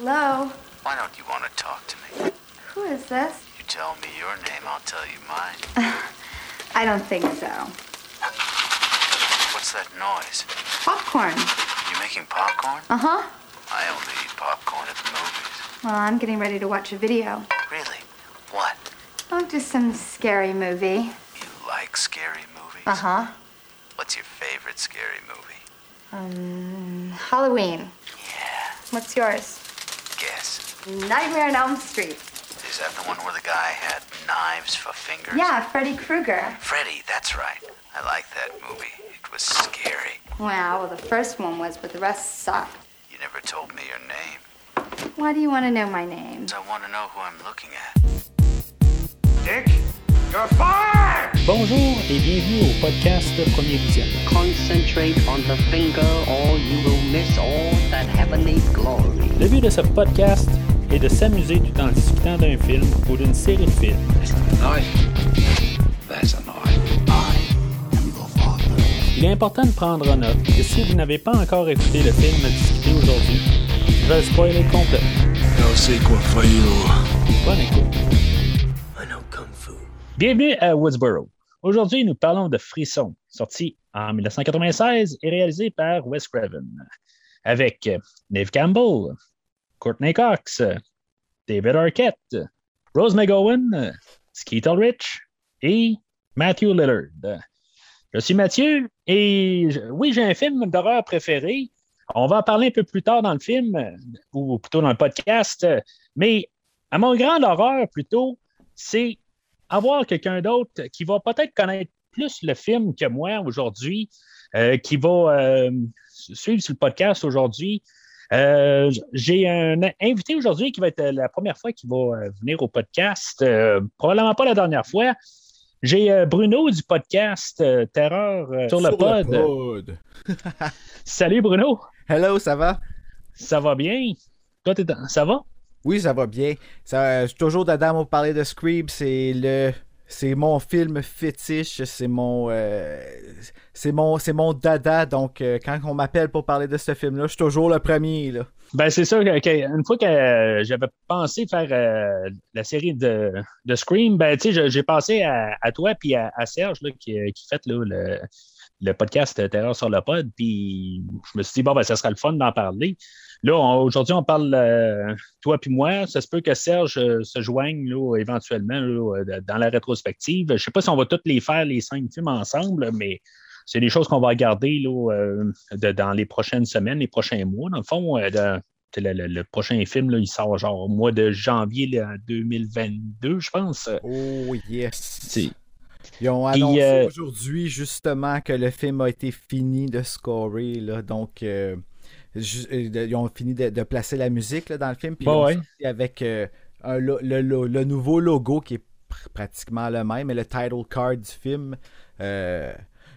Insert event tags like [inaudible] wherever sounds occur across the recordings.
Hello? Why don't you want to talk to me? Who is this? You tell me your name, I'll tell you mine. [laughs] I don't think so. What's that noise? Popcorn. You making popcorn? Uh huh. I only eat popcorn at the movies. Well, I'm getting ready to watch a video. Really? What? Oh, just some scary movie. You like scary movies? Uh huh. What's your favorite scary movie? Um, Halloween. Yeah, What's yours? Guess. Nightmare on Elm Street. Is that the one where the guy had knives for fingers? Yeah, Freddy Krueger. Freddy, that's right. I like that movie. It was scary. Wow, well, the first one was, but the rest sucked. You never told me your name. Why do you want to know my name? I want to know who I'm looking at. Dick, you're fired! Bonjour et bienvenue au podcast Premier Visionnement. Concentrate on the finger, or you will miss all that heavenly glory. Le but de ce podcast est de s'amuser tout en discutant d'un film ou d'une série de films. That's a. Il est important de prendre en note que si vous n'avez pas encore écouté le film à discuter aujourd'hui, je vais le spoiler complet. Bonne écoute. Bienvenue à Woodsboro. Aujourd'hui, nous parlons de Frisson, sorti en 1996 et réalisé par Wes Craven, avec Neve Campbell, Courtney Cox, David Arquette, Rose McGowan, Skeet Ulrich et Matthew Lillard. Je suis Mathieu et oui, j'ai un film d'horreur préféré. On va en parler un peu plus tard dans le film, ou plutôt dans le podcast, mais à mon grand horreur plutôt, c'est avoir quelqu'un d'autre qui va peut-être connaître plus le film que moi aujourd'hui, euh, qui va euh, suivre sur le podcast aujourd'hui. Euh, J'ai un invité aujourd'hui qui va être la première fois qu'il va venir au podcast, euh, probablement pas la dernière fois. J'ai euh, Bruno du podcast euh, Terreur euh, sur, le pod. pod. [laughs] Salut Bruno, Hello, ça va? ça va bien? Toi, ça va? Oui, ça va bien. Ça, je suis toujours dedans pour parler de Scream. C'est le. C'est mon film fétiche, c'est mon, euh, c'est mon, dada. Donc, euh, quand on m'appelle pour parler de ce film-là, je suis toujours le premier. Ben, c'est sûr qu'une fois que euh, j'avais pensé faire euh, la série de, Scream, ben, tu sais, j'ai pensé à, toi puis à, Serge qui, fait le podcast Terreur sur le pod. Puis je me suis dit, bon, ben, ça sera le fun d'en parler. Là, aujourd'hui, on parle euh, toi puis moi. Ça se peut que Serge euh, se joigne là, éventuellement là, euh, dans la rétrospective. Je sais pas si on va tous les faire, les cinq films ensemble, mais c'est des choses qu'on va regarder là, euh, de- dans les prochaines semaines, les prochains mois. Dans le fond, de- le, prochain film, là, il sort genre au mois de janvier là, 2022, je pense. Oh yes. Ils ont annoncé aujourd'hui justement que le film a été fini de scorer. Là, donc, euh, ils ont fini de, de placer la musique là, dans le film. Puis ouais. sorti avec euh, un le, nouveau logo qui est pr- pratiquement le même, mais le title card du film. euh,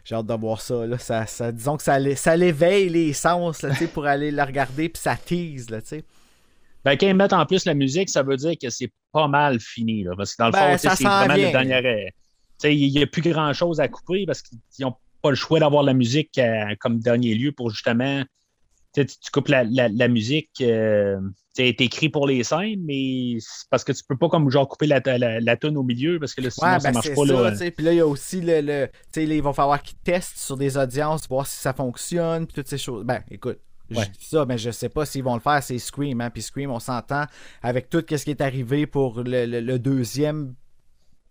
j'ai hâte de voir ça, là. Ça, ça- disons que ça, l'é- ça l'éveille les sens là, pour aller la regarder, puis ça tease. Là. Ben, quand ils mettent en plus la musique, ça veut dire que c'est pas mal fini. Là, parce que dans le Ben, fond, c'est vraiment le dernier. Il n'y a plus grand chose à couper parce qu'ils n'ont pas le choix d'avoir la musique comme dernier lieu pour justement. Tu Tu coupes la, la- la musique, euh, tu sais, est écrit pour les scènes, mais c'est parce que tu peux pas comme genre couper la, la, la toune au milieu parce que là, sinon Ouais, ça ben marche c'est pas. ça, là. Puis là, il y a aussi le. le tu sais, il va falloir qu'ils testent sur des audiences, voir si ça fonctionne, puis toutes ces choses. Ben, écoute. Je dis ça, mais je sais pas s'ils vont le faire, c'est Scream, hein. Puis Scream, on s'entend avec tout ce qui est arrivé pour le, le- le deuxième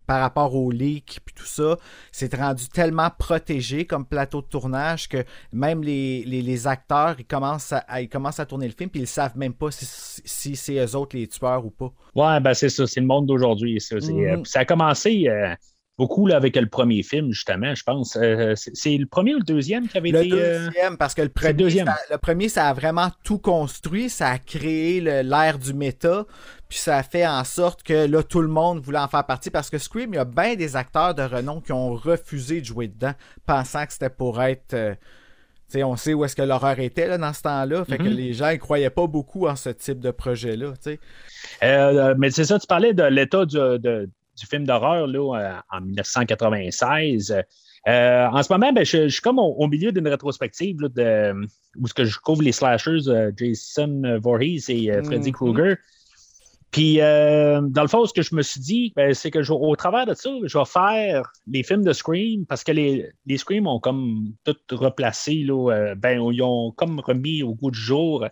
par rapport au leak puis tout ça, c'est rendu tellement protégé comme plateau de tournage que même les, les, les acteurs, ils commencent, à, ils commencent à tourner le film puis ils savent même pas si, si c'est eux autres les tueurs ou pas. Ouais, ben c'est ça, c'est le monde d'aujourd'hui. Ça, C'est, Mhm. euh, ça a commencé euh, beaucoup là, avec le premier film, justement, je pense. Euh, c'est, le premier ou le deuxième qui avait Le été. euh, deuxième, parce que le premier, le deuxième. ça, le premier, ça a vraiment tout construit, ça a créé le- l'ère du méta, puis ça a fait en sorte que là, tout le monde voulait en faire partie, parce que Scream, il y a bien des acteurs de renom qui ont refusé de jouer dedans, pensant que c'était pour être... euh, tu sais, on sait où est-ce que l'horreur était là, dans ce temps-là, fait que Mhm. les gens ne croyaient pas beaucoup en ce type de projet-là. sais. Euh, mais c'est ça, tu parlais de l'état du, du film d'horreur là, euh, en 1996. Euh, en ce moment, ben, je, je suis comme au, au milieu d'une rétrospective là, de, où ce que je couvre les slashers euh, Jason Voorhees et euh, Freddy Mhm. Krueger. Puis, euh, dans le fond, ce que je me suis dit, ben, c'est que au travers de ça, je vais faire les films de Scream parce que les, les Scream ont comme tout replacé, là, euh, ben, ils ont comme remis au goût du jour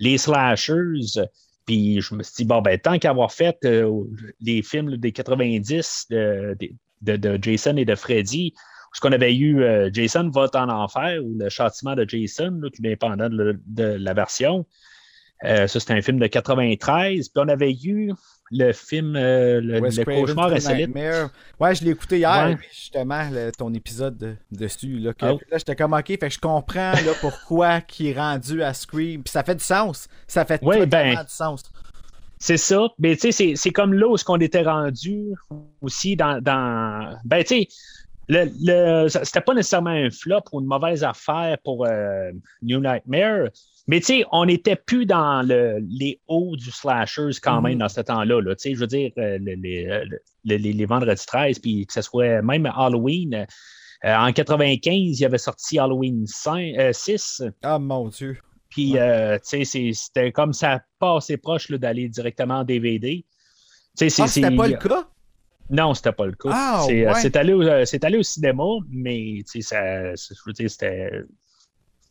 les slashers. Puis je me suis dit, bon, ben, tant qu'avoir fait euh, les films des 90 de, de, de Jason et de Freddy, ce qu'on avait eu Jason vote en enfer ou le châtiment de Jason, tout dépendant de la version. Euh, ça, c'était un film de 93. Puis on avait eu le film euh, Le, le Cauchemar insolite. Nightmare. Ouais, je l'ai écouté hier, Ouais. justement, le- ton épisode de- dessus. Là, que- Ah. là j'étais comme, ok, fait que je comprends là, pourquoi [laughs] il est rendu à Scream. Puis ça fait du sens. Ça fait Ouais, totalement ben, du sens. C'est ça. Mais tu sais, c'est- c'est comme là où ce qu'on était rendu aussi dans. dans... Ben, tu sais, le, le- c'était pas nécessairement un flop ou une mauvaise affaire pour euh, New Nightmare. Mais tu sais, on n'était plus dans le, les hauts du slashers quand même Mhm. dans ce temps-là. Là. Tu sais, Je veux dire, euh, les, euh, le- les, les vendredis 13, puis que ce soit même Halloween. euh, en 95, il avait sorti Halloween 5, euh, 6. Ah, mon Dieu. Puis, euh, tu sais, c'était comme ça pas assez proche là, d'aller directement en DVD. Tu sais, c'est- Ah, c'était pas le cas? Non, c'était pas le cas. Ah, c'est, ouais. allé, au- c'est allé au cinéma, mais tu sais, ça, je veux dire, c'était,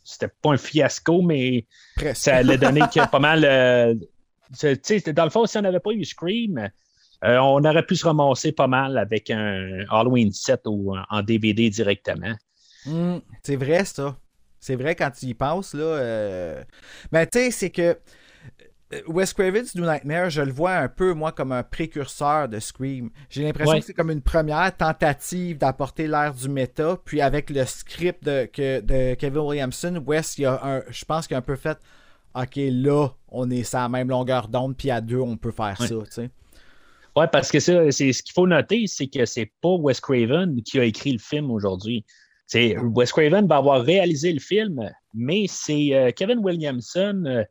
c'était pas un fiasco, mais Presque. ça allait donner que [laughs] pas mal. euh, dans le fond, si on n'avait pas eu Scream, euh, on aurait pu se ramasser pas mal avec un Halloween 7 ou en DVD directement. Hmm, c'est vrai, ça. C'est vrai quand tu y penses, là. euh, Mais tu sais, c'est que Wes Craven's New Nightmare, je le vois un peu, moi, comme un précurseur de Scream. J'ai l'impression Ouais. que c'est comme une première tentative d'apporter l'air du méta, puis avec le script de, que- de Kevin Williamson, Wes, il y a un, je pense qu'il a un peu fait OK, là, on est sur la même longueur d'onde, puis à deux, on peut faire Ouais. ça, tu sais. Oui, parce que ça, c'est ce qu'il faut noter, c'est que c'est pas Wes Craven qui a écrit le film aujourd'hui. C'est Wes Craven va avoir réalisé le film, mais c'est euh, Kevin Williamson euh,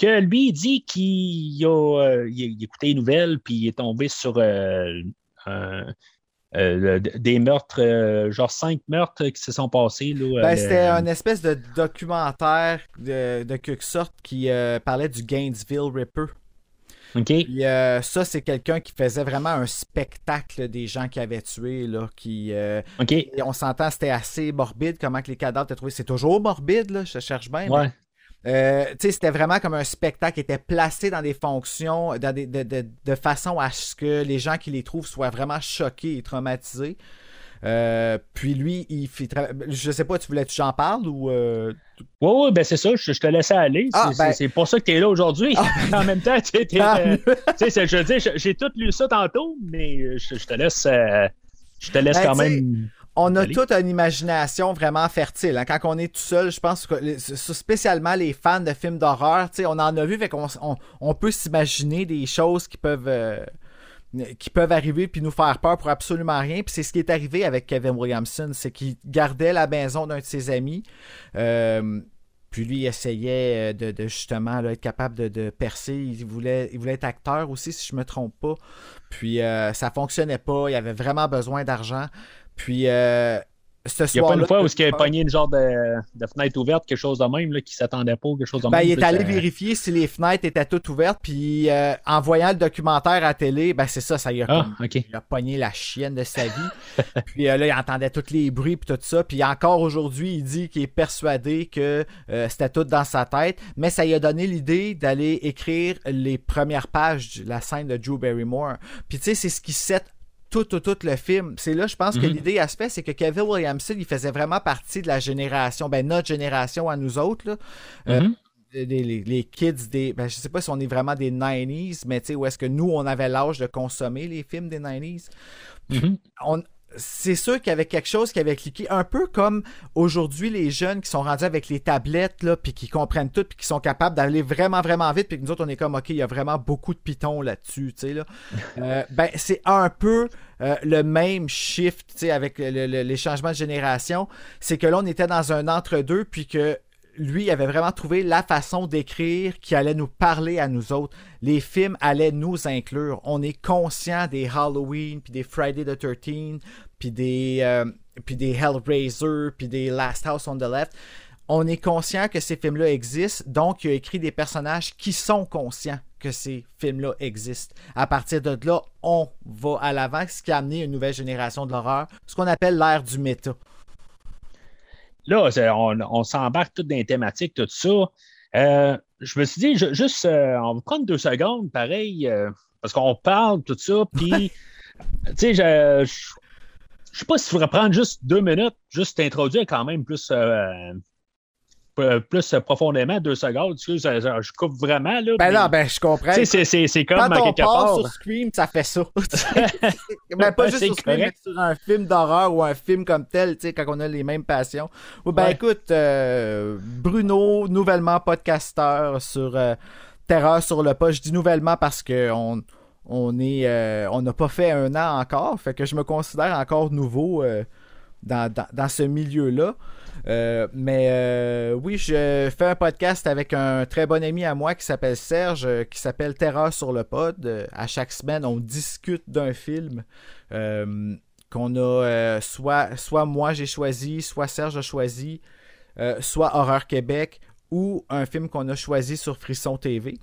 que lui il dit qu'il a, euh, il écouté les nouvelles puis il est tombé sur euh, euh, des meurtres, euh, genre cinq meurtres qui se sont passés. Là, Ben, c'était un espèce de documentaire de, de quelque sorte qui parlait du Gainesville Ripper. Puis euh, ça, c'est quelqu'un qui faisait vraiment un spectacle des gens qui avaient tué, là, qui... euh, et on s'entend, c'était assez morbide, comment que les cadavres étaient trouvés. C'est toujours morbide, là, je cherche bien. Ouais. Euh, tu sais, c'était vraiment comme un spectacle qui était placé dans des fonctions, dans des, de, de- de façon à ce que les gens qui les trouvent soient vraiment choqués et traumatisés. Euh, puis lui, il fait... Je sais pas, tu voulais que j'en parle ou... euh, Oui, oui, ben c'est ça, je, je te laisse aller. Ah, c'est, ben- pour ça que tu es là aujourd'hui. [laughs] en même temps, tu es, Tant euh, tu sais, je veux dire, j'ai- j'ai tout lu ça tantôt, mais je, je te laisse, je te laisse Ben, quand même. On a toute une imagination vraiment fertile. hein. Quand on est tout seul, je pense que les- spécialement les fans de films d'horreur, on en a vu, fait qu'on on, on peut s'imaginer des choses qui peuvent euh, qui peuvent arriver puis nous faire peur pour absolument rien. Puis c'est ce qui est arrivé avec Kevin Williamson, c'est qu'il gardait la maison d'un de ses amis. Euh, puis lui, il essayait euh, de, de justement là, être capable de, de percer. Il voulait, il voulait être acteur aussi, si je me trompe pas. Puis euh, ça fonctionnait pas. Il avait vraiment besoin d'argent. Puis euh, ce Il n'y a pas une fois où il a pogné une genre de, de fenêtre ouverte, quelque chose de même, là, qui s'attendait pas, quelque chose de Ben, même. il est allé vérifier si les fenêtres étaient toutes ouvertes, puis euh, en voyant le documentaire à la télé, ben c'est ça, ça y a, Ah, comme- il a pogné la chienne de sa vie. [laughs] puis euh, là, il entendait tous les bruits puis tout ça. Puis encore aujourd'hui, il dit qu'il est persuadé que c'était tout dans sa tête, mais ça lui a donné l'idée d'aller écrire les premières pages de la scène de Drew Barrymore. Puis tu sais, c'est ce qui set tout, tout, tout le film. C'est là, je pense que Mhm. l'idée à fait, c'est que Kevin Williamson, il faisait vraiment partie de la génération, ben notre génération à nous autres, là. Euh, Mhm. les, les- les kids des. Ben, je sais pas si on est vraiment des 90s, mais tu sais, où est-ce que nous, on avait l'âge de consommer les films des 90s. Mhm. On, c'est sûr qu'il y avait quelque chose qui avait cliqué, un peu comme aujourd'hui les jeunes qui sont rendus avec les tablettes, là, puis qui comprennent tout, puis qui sont capables d'aller vraiment, vraiment vite, puis que nous autres, on est comme, OK, il y a vraiment beaucoup de pitons là-dessus, tu sais, là. [laughs] Euh, ben, c'est un peu euh, le même shift, tu sais, avec le- le- les changements de génération. C'est que là, on était dans un entre-deux, puis que lui avait vraiment trouvé la façon d'écrire qui allait nous parler à nous autres. Les films allaient nous inclure. On est conscient des Halloween, puis des Friday the 13 puis des... euh, puis des Hellraiser, puis des Last House on the Left. On est conscient que ces films-là existent, donc il a écrit des personnages qui sont conscients que ces films-là existent. À partir de là, on va à l'avant, ce qui a amené une nouvelle génération de l'horreur, ce qu'on appelle l'ère du méta. Là, on, on s'embarque tout dans les thématiques, tout ça. Euh, je me suis dit, ju- juste, euh, on va prendre deux secondes, pareil, euh, parce qu'on parle, tout ça, puis, tu sais, je, je, je sais pas si tu pourrais prendre juste deux minutes, juste t'introduire quand même plus, plus profondément, deux secondes. Excuse, je, je- coupe vraiment, là. Ben mais- là, ben je comprends. c'est- comme Quand on part sur Scream, ça fait ça. [laughs] [laughs] ben, pas juste C'est sur Scream, mais sur un film d'horreur ou un film comme tel, tu sais, quand on a les mêmes passions. Oui, ben Ouais. écoute, euh, Bruno, nouvellement podcasteur sur euh, Terreur sur le pas. Je dis nouvellement parce que on, on est euh, on n'a pas fait un an encore, fait que je me considère encore nouveau euh, dans, dans, dans ce milieu-là. Euh, mais euh, oui, je fais un podcast avec un très bon ami à moi qui s'appelle Serge, euh, qui s'appelle Terreur sur le pod. À chaque semaine, on discute d'un film qu'on a soit, soit moi j'ai choisi, soit Serge a choisi, soit Horreur Québec ou un film qu'on a choisi sur Frisson TV.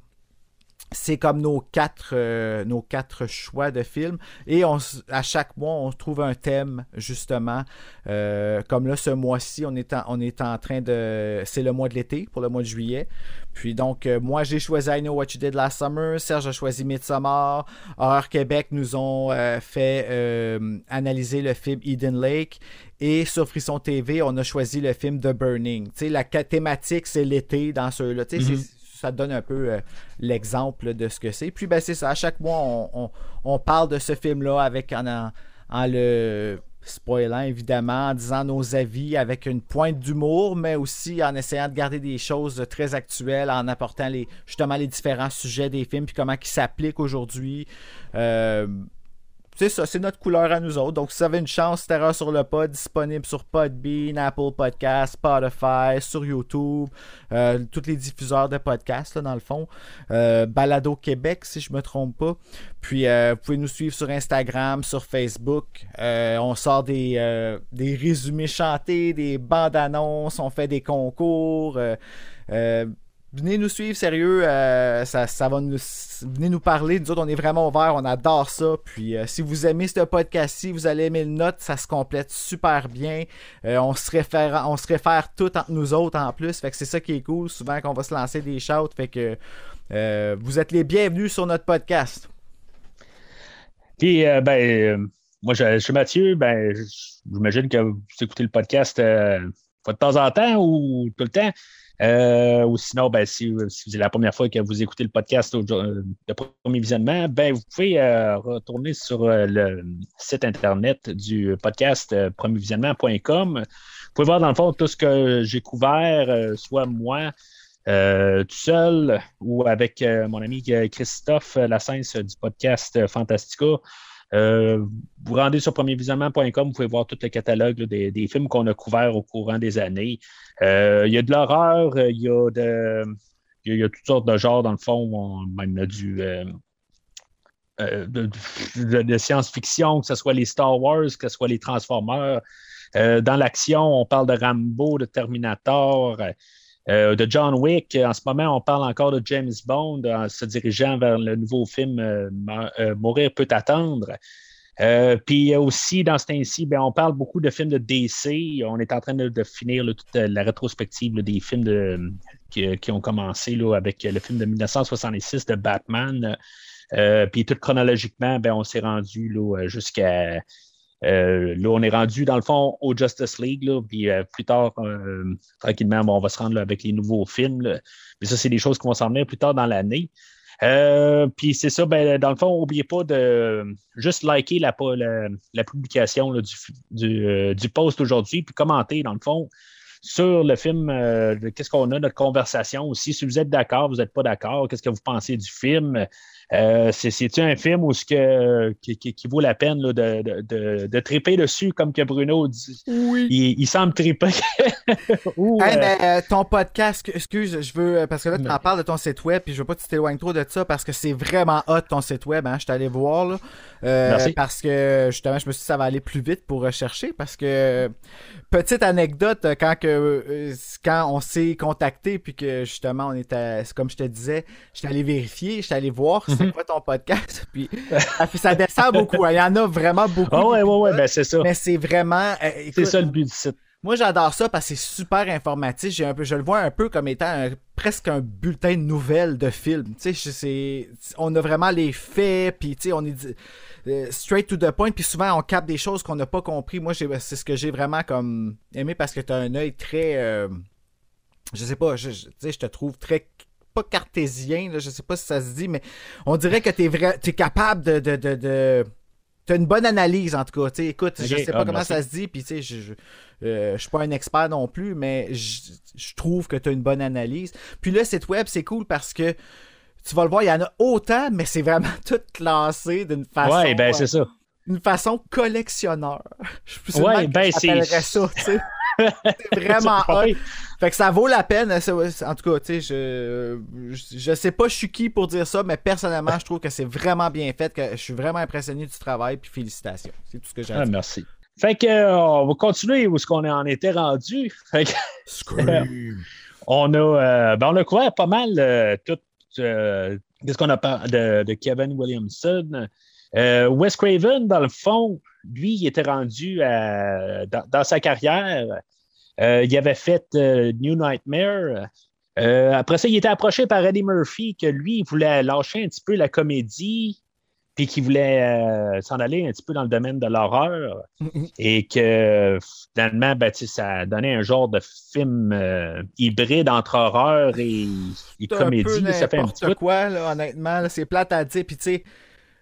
C'est comme nos quatre, euh, nos quatre choix de films. Et on, à chaque mois, on trouve un thème, justement. Euh, comme là, ce mois-ci, on, est en- on est en train de... C'est le mois de l'été, pour le mois de juillet. Puis donc, euh, moi, j'ai choisi I Know What You Did Last Summer. Serge a choisi Midsommar. Horreur Québec nous ont euh, fait euh, analyser le film Eden Lake. Et sur Frisson TV, on a choisi le film The Burning. Tu sais, la thématique, c'est l'été dans ceux-là. Tu sais, Mhm. c'est- ça donne un peu euh, l'exemple de ce que c'est. Puis, ben, c'est ça. À chaque mois, on, parle de ce film-là avec en le spoilant, évidemment, en disant nos avis avec une pointe d'humour, mais aussi en essayant de garder des choses très actuelles, en apportant les, justement les différents sujets des films, puis comment ils s'appliquent aujourd'hui. Euh, c'est ça, c'est notre couleur à nous autres. Donc, si vous avez une chance, Terreur sur le pod, disponible sur Podbean, Apple Podcasts, Spotify, sur YouTube, euh, tous les diffuseurs de podcasts, là, dans le fond. Euh, Balado Québec, si je me trompe pas. Puis, euh, vous pouvez nous suivre sur Instagram, sur Facebook. On sort des, des résumés chantés, des bandes annonces, on fait des concours. Venez nous suivre, sérieux. euh, ça, ça va nous. Venez nous parler. Nous autres, on est vraiment ouverts. On adore ça. Puis, euh, si vous aimez ce podcast-ci, vous allez aimer le note. Ça se complète super bien. Euh, on, se réfère, on se réfère tout entre nous autres en plus. Fait que c'est ça qui est cool. Souvent, qu'on va se lancer des shouts. Fait que vous êtes les bienvenus sur notre podcast. Puis, ben, moi, je, je suis Mathieu. Ben, j'imagine que vous écoutez le podcast de temps en temps ou tout le temps. Euh, ou sinon, ben, si, si c'est la première fois que vous écoutez le podcast au, euh, de premier visionnement, ben, vous pouvez euh, retourner sur le site internet du podcast premiervisionnement.com. Vous pouvez voir dans le fond tout ce que j'ai couvert, soit moi, tout seul ou avec mon ami Christophe Lassens du podcast Fantastica. Euh, vous rendez sur premiervisionnement.com, vous pouvez voir tout le catalogue des, films qu'on a couverts au courant des années. Euh, Il y a de l'horreur, euh, il y a de. Il y, toutes sortes de genres, dans le fond. On, même du. de, de- science-fiction, que ce soit les Star Wars, que ce soit les Transformers. Dans l'action, on parle de Rambo, de Terminator, euh, de John Wick. En ce moment, on parle encore de James Bond en se dirigeant vers le nouveau film euh, euh, Mourir peut attendre. Euh, puis aussi, dans ce temps-ci, ben, on parle beaucoup de films de DC. On est en train de, finir toute la rétrospective des films qui, ont commencé avec le film de 1966 de Batman. Puis tout chronologiquement, ben, on s'est rendu jusqu'à. Euh, là, on est rendu dans le fond au Justice League, puis euh, plus tard, euh, tranquillement, on va se rendre avec les nouveaux films. Mais ça, c'est des choses qui vont s'en venir plus tard dans l'année. Puis c'est ça, ben, dans le fond, n'oubliez pas de juste liker la, publication du, du, post aujourd'hui, puis commenter, dans le fond. sur le film, qu'est-ce qu'on a, notre conversation aussi. Si vous êtes d'accord, vous n'êtes pas d'accord, qu'est-ce que vous pensez du film? Euh, c'est- C'est-tu un film où ce que, qui, qui- qui vaut la peine là, de, de, de, de triper dessus, comme que Bruno dit? Oui. Il, il semble triper. [laughs] Ou, Hey, euh, mais euh, ton podcast, excuse, je veux, parce que là, tu Mais- en parles de ton site web, puis je veux pas que tu t'éloignes trop de ça, parce que c'est vraiment hot ton site web, hein, je suis allé voir, là. Euh, Merci. Parce que, justement, je me suis dit que ça va aller plus vite pour rechercher, parce que, petite anecdote, quand que, quand on s'est contacté, puis que, justement, on était, c'est comme je te disais, j'étais allé vérifier, j'étais allé voir. C'est quoi ton podcast, [laughs] puis [laughs] ça, descend beaucoup, hein, il y en a vraiment beaucoup. Ah ouais, ouais, ouais, ben c'est ça. Mais c'est vraiment, euh, C'est ça le but du site. moi, j'adore ça parce que c'est super informatif. J'ai un peu, je le vois un peu comme étant un- presque un bulletin de nouvelles de film. Tu sais, on a vraiment les faits, puis tu sais, on est euh, straight to the point, puis souvent on capte des choses qu'on n'a pas compris. Moi, c'est ce que j'ai vraiment comme aimé parce que tu as un œil très, euh, je sais pas, je, je- je te trouve très pas cartésien, là, je sais pas si ça se dit, mais on dirait que t'es vrai, t'es capable de, de, de, de- T'as une bonne analyse en tout cas. Écoute, je Ok, sais pas ah, comment merci. ça se dit, puis tu sais, je, je, euh, je suis pas un expert non plus, mais je, je trouve que tu as une bonne analyse. Puis le site web, c'est cool parce que tu vas le voir, il y en a autant, mais c'est vraiment [laughs] tout classé d'une façon. Ouais, ben c'est ça. Une façon collectionneur. [laughs] Je Ouais, ben, c'est- ça, tu sais. C'est vraiment [laughs] hot. Fait que ça vaut la peine. En tout cas, tu sais, je, je, sais pas je suis qui pour dire ça, mais personnellement, je trouve que c'est vraiment bien fait, que je suis vraiment impressionné du travail, puis félicitations. C'est tout ce que j'ai à Ah, dire. merci. Fait que, euh, on va continuer où est-ce qu'on en était rendu. [laughs] Fait que, Scream. [laughs] on a, euh, ben, on a couvert pas mal euh, tout. euh, Qu'est-ce qu'on a parlé de, de Kevin Williamson? Euh, Wes Craven, dans le fond, lui, il était rendu à- dans, dans sa carrière. euh, il avait fait euh, New Nightmare. Euh, après ça, il était approché par Eddie Murphy, que lui, il voulait lâcher un petit peu la comédie, puis qu'il voulait euh, s'en aller un petit peu dans le domaine de l'horreur. et que finalement, ben, ça donnait un genre de film euh, hybride entre horreur et, et C'est un peu comédie. ça fait un petit quoi, là, honnêtement. là, c'est plate à dire. Puis, tu sais,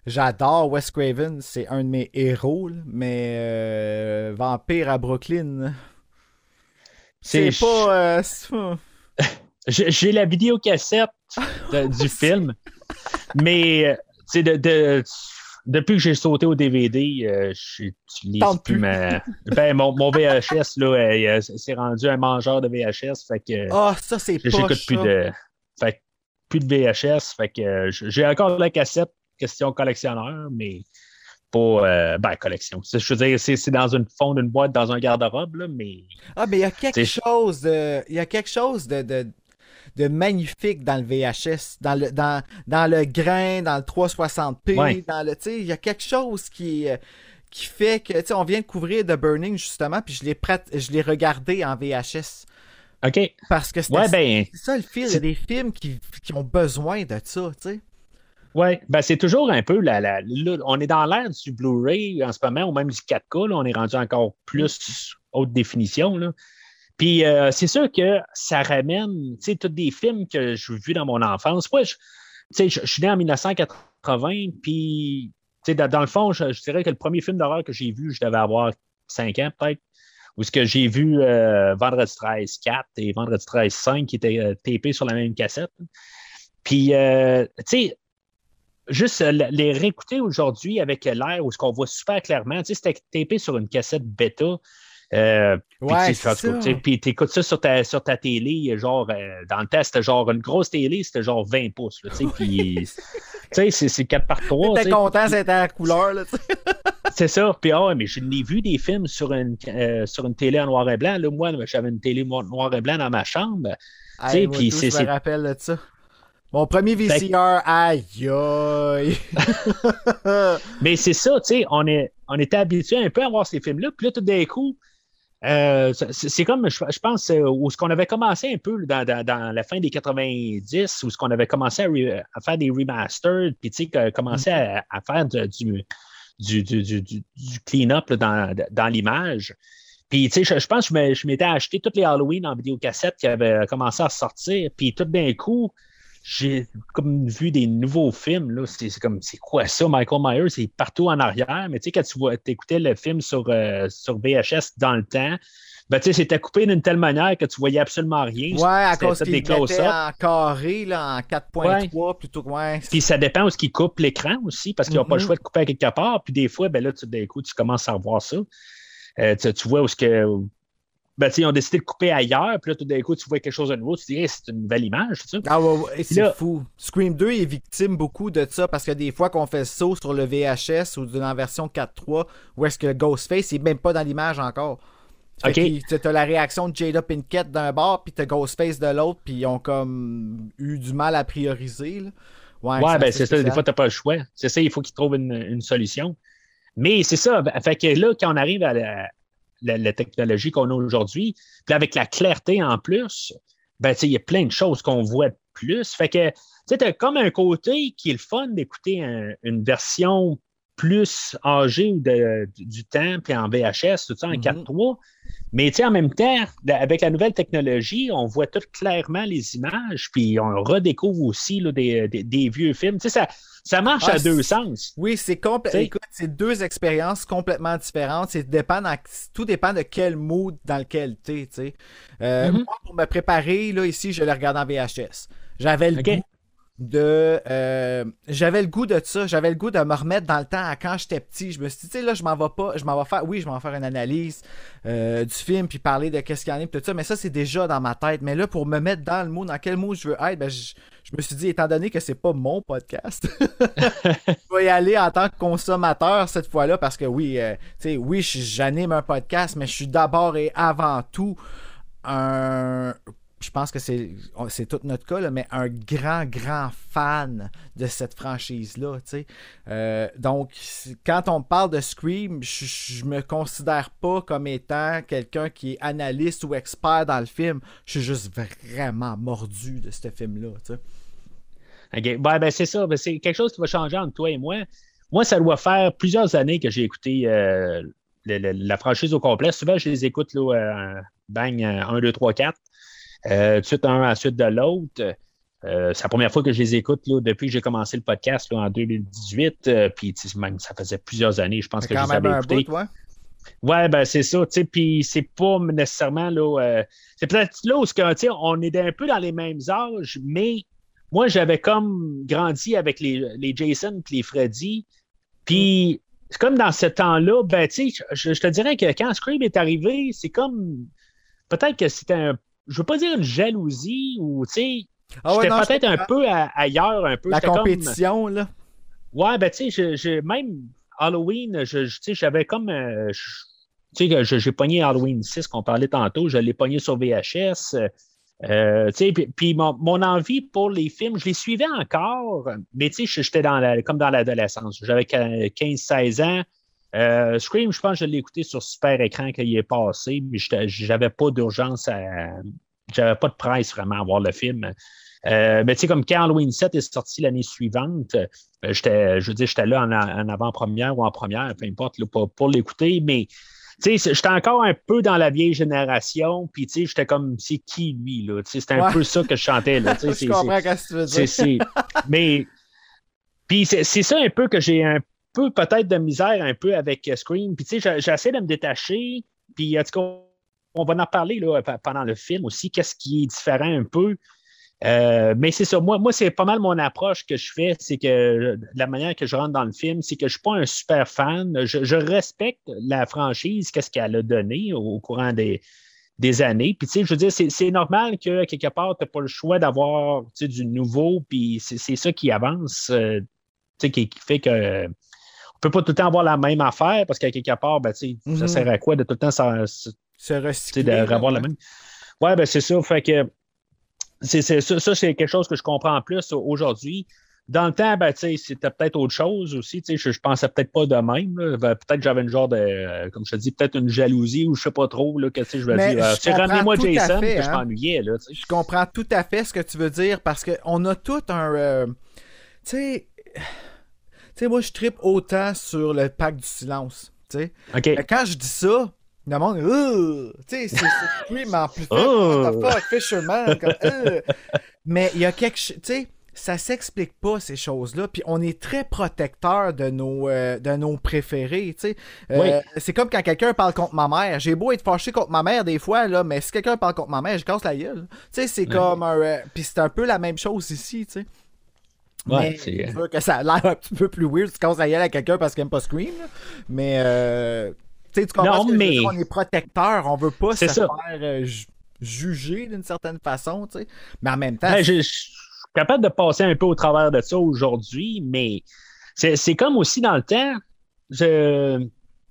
j'adore Wes Craven. C'est un de mes héros. mais euh, Vampire à Brooklyn, c'est pas. euh, [laughs] J'ai la vidéocassette de- du [laughs] film, mais euh, de, de- depuis que j'ai sauté au DVD, euh, je n'utilise Tente plus ma. Ben, mon, mon VHS, là, c'est rendu un mangeur de VHS. Fait que Ah, ça, c'est pas. j'écoute plus de. Fait plus de VHS. Fait que j'ai encore la cassette, question collectionneur, mais pas. euh, ben, collection. C'est- Je veux dire, c'est c'est dans une fond d'une boîte, dans un garde-robe, là, mais. Ah, mais il y a quelque C'est- chose de. Il y a quelque chose de. de de magnifique dans le VHS, dans le, dans, dans le grain, dans le 360p, Ouais. dans le, il y a quelque chose qui, euh, qui fait que, tu sais, on vient de couvrir The Burning, justement, puis je l'ai je l'ai regardé en VHS. OK. Parce que c'était Ouais, ben. c'est ça le film. Il y a des films qui, qui ont besoin de ça, tu sais. Oui, ben c'est toujours un peu la, la- on est dans l'ère du Blu-ray en ce moment, ou même du 4K, là, on est rendu encore plus haute définition. Là. Puis euh, c'est sûr que ça ramène, tu sais, tous des films que j'ai vus dans mon enfance. Je, suis né en 1980, puis tu sais, dans, le fond, je, je dirais que le premier film d'horreur que j'ai vu, je devais avoir 5 ans peut-être. Ou ce que j'ai vu euh, Vendredi 13 4 et Vendredi 13 5 qui étaient euh, tapés sur la même cassette. Puis, euh, tu sais, juste euh, les réécouter aujourd'hui avec l'air où ce qu'on voit super clairement, tu sais, c'était tapé sur une cassette bêta. Euh, puis Ouais, ça. tu Puis t'écoutes ça sur ta, sur ta télé, genre, euh, dans le test, c'était genre une grosse télé, c'était genre 20 pouces, là, tu sais, puis, [laughs] tu sais, c'est- c'est 4 par 3. T'étais content, c'était à la couleur. C'est ça. Puis, ah mais je l'ai vu des films sur une, euh, sur une télé en noir et blanc. Là, moi, j'avais une télé noir et blanc dans ma chambre. Puis je me rappelle de ça. Mon premier VCR, aïe aïe. [laughs] Mais c'est ça, tu sais, on, est, on était habitué un peu à voir ces films-là. Puis là, tout d'un coup, euh, c'est comme, je, je pense, euh, où ce qu'on avait commencé un peu dans, dans- dans la fin des 90, où ce qu'on avait commencé à, re- à faire des remasters, puis tu sais, que- commencer à, à faire de- du, du, du, du, clean-up là, dans, dans l'image. Puis, tu sais, je, je pense que je m'étais acheté toutes les Halloween en vidéocassette qui avaient commencé à sortir. Puis, tout d'un coup, j'ai comme vu des nouveaux films, là. C'est c'est comme, c'est quoi ça, Michael Myers? C'est partout en arrière. Mais tu sais, quand tu vois, écoutais le film sur, euh, sur VHS dans le temps, ben, tu sais, c'était coupé d'une telle manière que tu voyais absolument rien. Ouais, à C'était cause qu'il était en carré, là, en 4.3, plutôt que. Ouais. Puis ça dépend où ce qu'ils coupent l'écran aussi, parce qu'ils n'ont pas le Mhm. choix de couper à quelque part. Puis des fois, ben là, tu, d'un coup, tu commences à revoir ça. Euh, tu, tu vois où ce que. Ben, ils ont décidé de couper ailleurs, puis là, tout d'un coup, tu vois quelque chose de nouveau, tu te dis, Hey, c'est une nouvelle image. Ah ouais, ouais, c'est Là- fou. Scream 2 est victime beaucoup de ça parce que des fois qu'on fait le saut sur le VHS ou dans la version 4.3 où est-ce que Ghostface est même pas dans l'image encore. Fait Ok. t'as- T'as la réaction de Jada Pinkett d'un bord puis t'as Ghostface de l'autre puis ils ont comme eu du mal à prioriser. là. Ouais, Ouais, ben c'est ça. Des fois, tu n'as pas le choix. C'est ça, il faut qu'ils trouvent une, une solution. Mais c'est ça. ben, Fait que là, quand on arrive à la, la- technologie qu'on a aujourd'hui, puis avec la clarté en plus, ben, il y a plein de choses qu'on voit plus. Fait que, tu comme un côté qui est le fun d'écouter un- une version plus âgée de- du, du temps, puis en VHS, tout ça en Mhm. 4.3. Mais tu sais, en même temps, avec la nouvelle technologie, on voit tout clairement les images, puis on redécouvre aussi là, des, des- des vieux films. Tu sais, ça, ça marche Ah, à deux c'est- sens. Oui, c'est complet. T'sais- Écoute, c'est deux expériences complètement différentes. C'est dépend dans- Tout dépend de quel mood dans lequel tu es. Euh, Mhm. Moi, pour me préparer, là, ici, je le regarde en VHS. J'avais le goût de. euh, J'avais le goût de ça. J'avais le goût de me remettre dans le temps à quand j'étais petit. Je me suis dit, tu sais, là, je m'en vais pas. Je m'en vais faire. Oui, je m'en vais faire une analyse euh, du film puis parler de qu'est-ce qu'il y en a puis tout ça. Mais ça, c'est déjà dans ma tête. Mais là, pour me mettre dans le mood, dans quel mood je veux être, ben, je, me suis dit, étant donné que c'est pas mon podcast, [laughs] je vais y aller en tant que consommateur cette fois-là parce que oui, euh, tu sais, oui, j'anime un podcast, mais je suis d'abord et avant tout un. Je pense que c'est c'est tout notre cas, là, mais un grand, grand fan de cette franchise-là. Euh, donc, quand on parle de Scream, je, je me considère pas comme étant quelqu'un qui est analyste ou expert dans le film. Je suis juste vraiment mordu de ce film-là. Ben, ben, c'est ça. Ben, c'est quelque chose qui va changer entre toi et moi. Moi, ça doit faire plusieurs années que j'ai écouté euh, la franchise au complet. Souvent, je les écoute là, euh, bang, 1, 2, 3, 4. Euh, suite un à la suite de l'autre. Euh, c'est la première fois que je les écoute là, depuis que j'ai commencé le podcast là, en 2018. Euh, puis même ça faisait plusieurs années, je pense que je quand les avais un écoutés. ouais. Ouais, ben c'est ça, tu sais, puis c'est pas nécessairement là. euh, c'est peut-être là où on est un peu dans les mêmes âges, mais moi j'avais comme grandi avec les, les Jason et les Freddy. Puis c'est comme dans ce temps-là, ben tu sais, je, je te dirais que quand Scream est arrivé, c'est comme peut-être que c'était un. Je veux pas dire une jalousie ou tu sais. Ah ouais, J'étais peut-être un peu à- ailleurs, un peu. La comme- compétition, là. Ouais, ben tu sais, je, je- même Halloween, je, j'avais comme. euh, tu sais, j'ai pogné Halloween 6 qu'on parlait tantôt, je l'ai pogné sur VHS. euh, puis, puis mon, mon envie pour les films, je les suivais encore, mais tu sais, j'étais dans la, comme dans l'adolescence. J'avais 15-16 ans. Euh, Scream, je pense que je l'ai écouté sur super écran quand il est passé, mais j'avais pas d'urgence à. J'avais pas de presse vraiment à voir le film. Euh, mais tu sais, comme quand Halloween 7 est sorti l'année suivante, euh, j'étais, je veux dire, j'étais là en, en avant-première ou en première, peu importe, là, pour, pour l'écouter, mais tu sais, j'étais encore un peu dans la vieille génération, puis tu sais, j'étais comme, c'est qui lui, là? Tu sais, c'était un Ouais. peu ça que je chantais, là. [laughs] je comprends ce que tu veux dire. mais, puis c'est, c'est ça un peu que j'ai un peu peut-être de misère un peu avec euh, Scream, puis tu sais, j'essaie de me détacher, puis en tout cas, on va en parler là, pendant le film aussi, qu'est-ce qui est différent un peu. Euh, mais c'est ça, moi, moi c'est pas mal mon approche que je fais, c'est que la manière que je rentre dans le film, c'est que je suis pas un super fan. Je, respecte la franchise, qu'est-ce qu'elle a donné au, au courant des, des années. Puis, tu sais, je veux dire, c'est, normal que quelque part, tu n'as pas le choix d'avoir du nouveau, puis c'est, ça qui avance, euh, tu sais, qui fait que. On peut pas tout le temps avoir la même affaire parce qu'à quelque part, ben, tu sais, ça Mhm. sert à quoi de tout le temps ça, Se recycler. de revoir la même? Ouais, ben c'est ça. Fait que c'est, ça, ça, c'est quelque chose que je comprends plus aujourd'hui. Dans le temps, ben, c'était peut-être autre chose aussi. Je, je pensais peut-être pas de même. Ben, Peut-être que j'avais une genre de, euh, comme je te dis, peut-être une jalousie ou je sais pas trop. Là, que, je me dis, euh, ramenez-moi Jason, fait, que je hein. m'ennuyais. Je comprends tout à fait ce que tu veux dire parce qu'on a tout un. euh, tu sais. Tu sais, moi, je tripe autant sur le pack du silence. Tu sais. OK. Mais quand je dis ça, le monde. Ugh! Tu sais, c'est [laughs] en plus. Oh! Fisherman. comme! Mais il y a quelque chose. Tu sais, ça s'explique pas ces choses-là. Puis on est très protecteur de nos, euh, de nos préférés. tu sais. Euh, Oui. C'est comme quand quelqu'un parle contre ma mère. J'ai beau être fâché contre ma mère des fois, là, mais si quelqu'un parle contre ma mère, je casse la gueule. Tu sais, c'est comme un. euh, Puis c'est un peu la même chose ici, tu sais. Ouais, c'est- sûr que ça a l'air un petit peu plus weird. Tu casses la gueule à quelqu'un parce qu'il aime pas Scream. Mais, euh, tu comprends Non, ce que je veux mais- dire? On est protecteur. On veut pas se ça. faire euh, ju- juger d'une certaine façon, tu sais. Mais en même temps, Ben, je, je suis capable de passer un peu au travers de ça aujourd'hui, mais c'est comme aussi dans le temps. Je,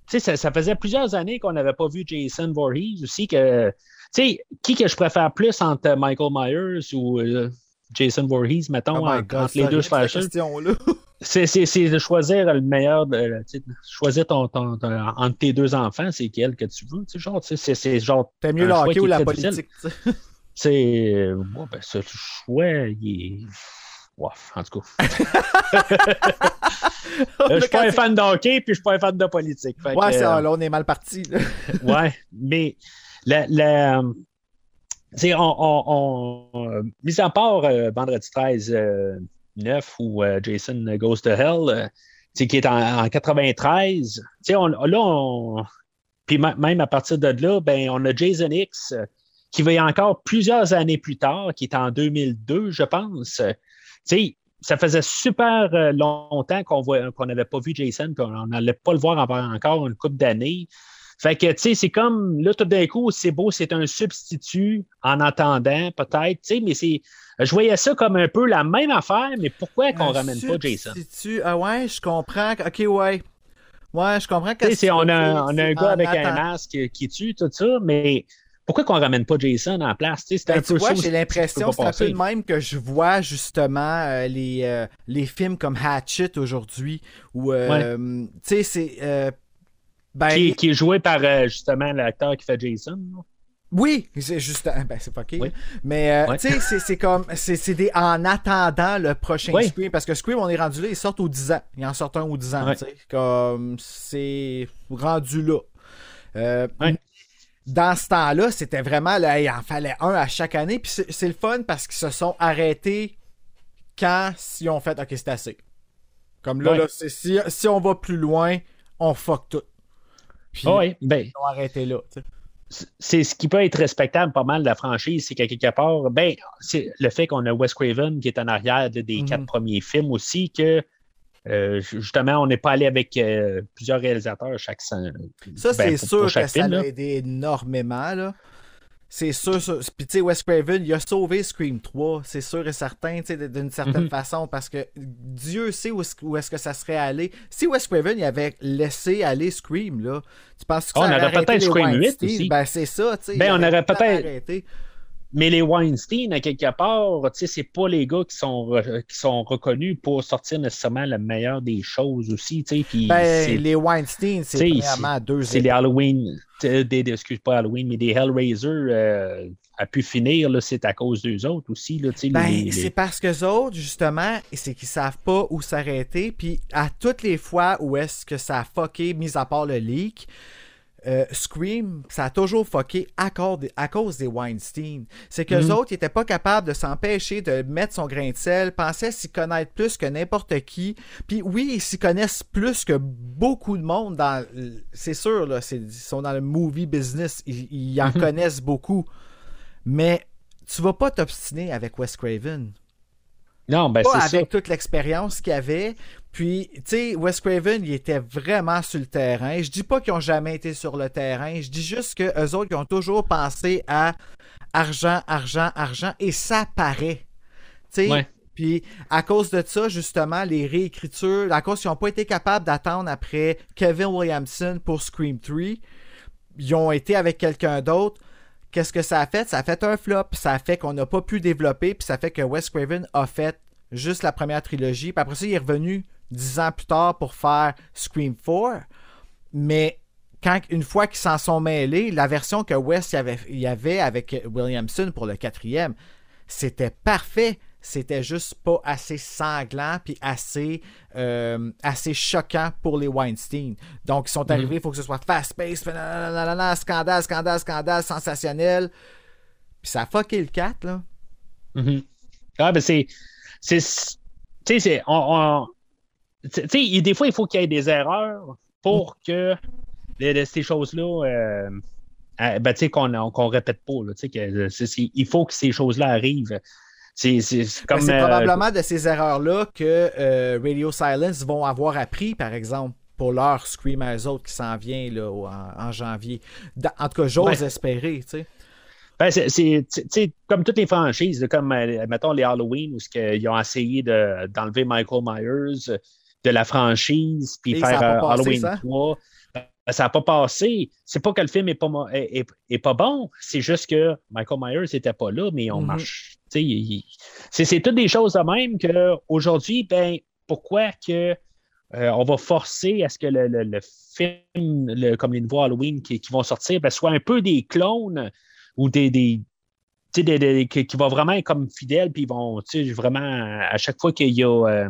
ça, ça faisait plusieurs années qu'on n'avait pas vu Jason Voorhees aussi. Que, tu sais, qui que je préfère plus entre Michael Myers ou euh, Jason Voorhees, mettons, Oh God, entre les deux slashers? [laughs] C'est de choisir le meilleur, de, sais, choisir ton, ton- ton- entre tes deux enfants, c'est quel que tu veux. Tu sais, genre, tu sais, c'est genre. T'aimes mieux le hockey ou la politique. [laughs] C'est. euh, ouais, ben, ce choix, il est. En tout cas. [laughs] Euh, je suis pas un fan de hockey, puis je suis pas un fan de politique. Que, Ouais, c'est- euh, là, on est mal parti. ouais, mais la, la, sais, on, on, on- euh, mis à part euh, vendredi 13 euh, 9 où euh, Jason Goes to Hell, euh, qui est en, en 93, tu sais, on, là, on, puis même à partir de là, ben, on a Jason X euh, qui va encore plusieurs années plus tard, qui est en 2002, je pense. Euh, Tu sais, ça faisait super longtemps qu'on qu'on n'avait pas vu Jason, puis on n'allait pas le voir encore une couple d'années. Fait que, tu sais, c'est comme, là, tout d'un coup, c'est beau, c'est un substitut en attendant, peut-être, tu sais, mais c'est, je voyais ça comme un peu la même affaire, mais pourquoi qu'on ramène pas Jason? substitut. Ah ouais, je comprends. Ok, ouais. Ouais, je comprends. Qu'est-ce c'est- que on a, on a c'est un gars avec un masque qui tue, tout ça, mais pourquoi qu'on ramène pas Jason en place? Tu sais, c'était Ben, un tu peu vois, j'ai l'impression, c'est un peu le même que je vois justement euh, les, euh, les films comme Hatchet aujourd'hui, où, euh, tu sais, c'est... euh, ben, Qui, qui est joué par euh, justement l'acteur qui fait Jason. là. Oui, c'est juste. Ben, c'est. Oui. Mais, euh, Ouais. tu sais, c'est- comme. C'est des. En attendant le prochain Oui. Scream. Parce que Scream, on est rendu là, ils sortent aux 10 ans. Ils en sortent un aux 10 ans, Ouais. tu sais. Comme. C'est rendu là. Euh, Ouais. Dans ce temps-là, c'était vraiment. Là, il en fallait un à chaque année. Puis c'est le fun parce qu'ils se sont arrêtés quand si on fait. Ok, c'est assez. Comme là, là si, si on va plus loin, on fuck tout. Puis Ah oui, ben, ils ont arrêté là, c'est ce qui peut être respectable pas mal de la franchise, c'est qu'à quelque part, ben, c'est le fait qu'on a Wes Craven qui est en arrière de- des Mhm. quatre premiers films aussi, que euh, justement, on n'est pas allé avec euh, plusieurs réalisateurs chaque Ça, ben, c'est pour- sûr pour que chaque ça l'a aidé énormément. Là. C'est sûr. sûr. Puis, tu sais, Wes Craven, il a sauvé Scream 3, c'est sûr et certain, tu sais, d'une certaine Mhm. façon, parce que Dieu sait où est-ce, où est-ce que ça serait allé. Si Wes Craven il avait laissé aller Scream, là, tu penses que ça On aurait peut-être Scream 8 Weinstein? aussi. Ben, c'est ça, tu sais. Ben, on aurait peut-être-. Mais les Weinstein, à quelque part, tu sais, c'est pas les gars qui sont, re- qui sont reconnus pour sortir nécessairement le meilleur des choses aussi, tu sais. puis Ben, les Weinstein, c'est premièrement deux c'est les Halloween, des, des- excuse pas Halloween, mais des Hellraiser euh, a pu finir, c'est à cause d'eux autres aussi, là, tu sais. Ben, les- c'est parce que autres, justement, c'est qu'ils savent pas où s'arrêter. Puis à toutes les fois où est-ce que ça a fucké, mis à part le leak, euh, Scream, ça a toujours fucké à cause des, à cause des Weinstein. C'est que Mhm. autres, ils étaient pas capables de s'empêcher de mettre son grain de sel, pensaient s'y connaître plus que n'importe qui. Puis oui, ils s'y connaissent plus que beaucoup de monde dans. C'est sûr, là, ils sont dans le movie business, ils, ils en Mhm. connaissent beaucoup. Mais tu vas pas t'obstiner avec Wes Craven. Non, ben, Pas ça. avec toute l'expérience qu'il avait. Puis, tu sais, Wes Craven, il était vraiment sur le terrain. Je dis pas qu'ils ont jamais été sur le terrain. Je dis juste que eux autres, ils ont toujours pensé à argent, argent, argent. Et ça paraît. Tu sais, Ouais. puis à cause de ça, justement, les réécritures, à cause qu'ils n'ont pas été capables d'attendre après Kevin Williamson pour Scream 3, ils ont été avec quelqu'un d'autre. Qu'est-ce que ça a fait? Ça a fait un flop. Ça a fait qu'on n'a pas pu développer. Puis ça fait que Wes Craven a fait juste la première trilogie. Puis après ça, il est revenu dix ans plus tard pour faire Scream 4. Mais quand, une fois qu'ils s'en sont mêlés, la version que Wes y avait, y avait avec Williamson pour le quatrième, c'était parfait. C'était juste pas assez sanglant puis assez, euh, assez choquant pour les Weinstein. Donc, ils sont arrivés, il faut que ce soit fast-paced, scandale, scandale, scandale, sensationnel. Puis ça a fucké le 4, là. Mhm. Ah, ben c'est. Tu sais, c'est- on- on- tu sais, des fois, il faut qu'il y ait des erreurs pour que les- les- ces choses-là. euh, euh, ben, tu sais, qu'on qu'on répète pas. Là, tu sais, que il faut que ces choses-là arrivent. C'est comme. euh, probablement de ces erreurs-là que euh, Radio Silence vont avoir appris, par exemple, pour leur Scream à eux autres qui s'en vient là, en, en janvier. Dans- en tout cas, j'ose Ouais. espérer, tu sais. Ben, c'est- comme toutes les franchises, comme euh, mettons les Halloween où ils ont essayé de- d'enlever Michael Myers de la franchise puis Et faire ça passé, Halloween ça? 3. Ben, ça n'a pas passé. C'est pas que le film est pas, est, est- est pas bon, c'est juste que Michael Myers n'était pas là, mais on Mhm. marche. C'est c'est toutes des choses de même qu'aujourd'hui, ben, pourquoi que euh, on va forcer à ce que le, le- le film, le- comme les nouveaux Halloween qui, qui vont sortir, ben, soit un peu des clones ou des. des des- des- qui, qui vont vraiment être comme fidèles, puis ils vont, vraiment, à chaque fois qu'il y a, euh,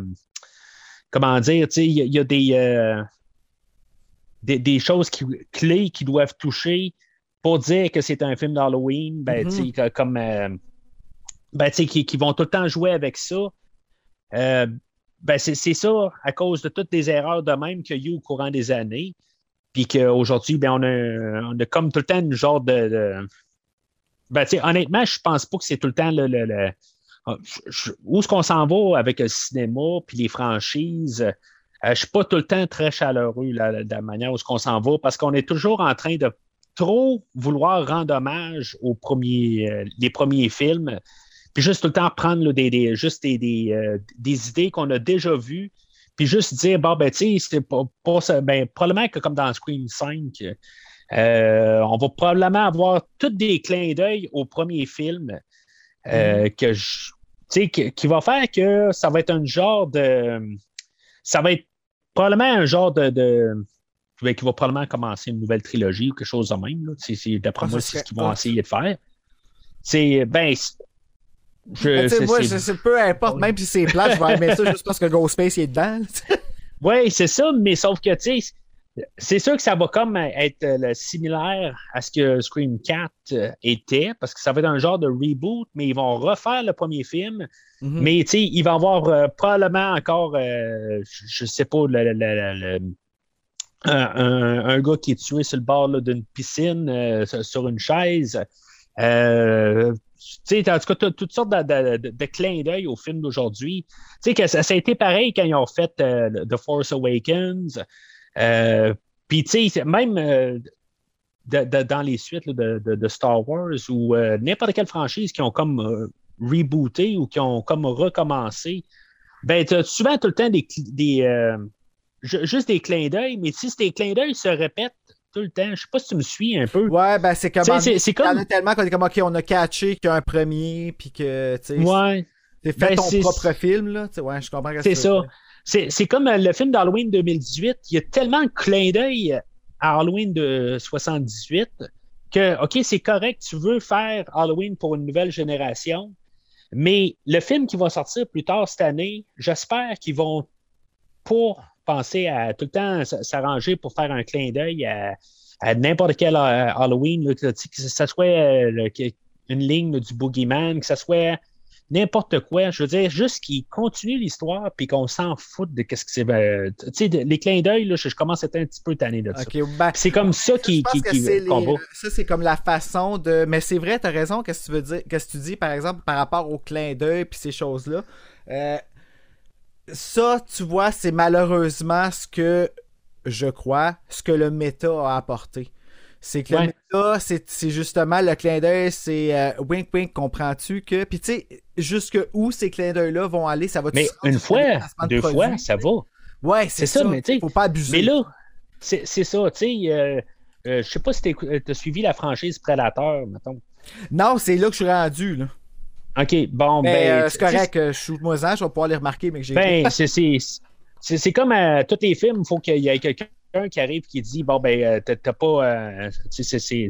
comment dire, il y a, il y a des, euh, des, des choses qui- clés qui doivent toucher pour dire que c'est un film d'Halloween, ben, tu sais, que- comme, ben, qui, qui vont tout le temps jouer avec ça. Euh, ben, c'est ça, à cause de toutes les erreurs de même qu'il y a eu au courant des années. Puis qu'aujourd'hui, ben, on, a, on a comme tout le temps une genre de. de- Ben, honnêtement, je pense pas que c'est tout le temps le. je- où est-ce qu'on s'en va avec le cinéma puis les franchises? Euh, je suis pas tout le temps très chaleureux là, de la manière où qu'on s'en va parce qu'on est toujours en train de trop vouloir rendre hommage aux premiers, euh, les premiers films, puis juste tout le temps prendre là, des, des- juste des, des, euh, des idées qu'on a déjà vues, puis juste dire, bon, ben, tu sais, c'est pas, ben, probablement que comme dans Scream 5, euh, on va probablement avoir tous des clins d'œil au premier film euh, que je- tu sais, qui, qui va faire que ça va être un genre de. Ça va être probablement un genre de. de- ben, qui va probablement commencer une nouvelle trilogie ou quelque chose de même. là. C'est- c'est- D'après Ah, moi, c'est ce qu'ils vont essayer de faire. C'est. Ben. Je- sais, c'est- moi, je peu importe, même si c'est plat, je vais aimer ça juste parce que Ghostface est dedans. Oui, c'est ça, mais sauf que, tu sais, c'est sûr que ça va comme être euh, similaire à ce que Scream 4 euh, était, parce que ça va être un genre de reboot, mais ils vont refaire le premier film. Mhm. Mais, tu sais, il va y avoir euh, probablement encore, je sais pas, le- le- le- un, un- gars qui est tué sur le bord d'une piscine, sur- sur une chaise. Tu sais, en tout cas, toutes sortes de, clins d'œil au film d'aujourd'hui. Tu sais, que ça, a été pareil quand ils ont fait euh, The Force Awakens. Euh, Puis, tu sais, même euh, dans les suites de, Star Wars ou n'importe quelle franchise qui ont comme rebooté ou qui ont comme recommencé, ben, tu as souvent tout le temps des, des ju- juste des clins d'œil, mais si ces clins d'œil se répètent tout le temps, je sais pas si tu me suis un peu. Ouais, ben c'est comme. C'est- c'est Il y en comme- a tellement qu'on est comme, ok, on a catché qu'il y a un premier, puis que, Ouais. t'es fait Ben, ton propre film, là. Tu sais, ouais, je comprends. C'est ça. C'est, comme euh, le film d'Halloween 2018. Il y a tellement de clins d'œil à Halloween de 78 que, OK, c'est correct, tu veux faire Halloween pour une nouvelle génération, mais le film qui va sortir plus tard cette année, j'espère qu'ils vont pas penser à tout le temps s'arranger pour faire un clin d'œil à, à n'importe quel euh, Halloween, là, que, ce soit euh, le- une ligne là, du Boogeyman, que ce soit n'importe quoi. Je veux dire, juste qu'ils continuent l'histoire puis qu'on s'en foute de qu'est-ce que c'est. euh, tu sais, les clins d'œil, je, je commence à être un petit peu tanné de ça. Ben, C'est comme ça qui, qui, les-. Ça, c'est comme la façon de. Mais c'est vrai, t'as raison. Qu'est-ce que tu veux dire? Qu'est-ce que tu dis, par exemple, par rapport au clin d'œil puis ces choses-là? Euh, ça, tu vois, c'est malheureusement ce que je crois, ce que le méta a apporté. C'est que le méta, c'est justement le clin d'œil, c'est euh, wink wink, comprends-tu que. Puis tu sais, jusque où ces clins d'œil-là vont aller, ça va Mais une fois, deux fois, ça va. Ouais, c'est ça, ça. mais tu sais, Faut pas abuser. Mais là, c'est c'est ça, tu sais. Euh, euh, je sais pas si tu as suivi la franchise Predator, mettons. Non, c'est là que je suis rendu, là. OK, bon, Mais ben. euh, c'est correct, euh, shoot-moi-en, je vais pouvoir les remarquer, mais que j'ai. Ben, c'est- c'est c'est- c'est comme à tous les films, il faut qu'il y ait quelqu'un qui arrive qui dit Bon, ben, euh, t'as pas. euh, tu sais, c'est-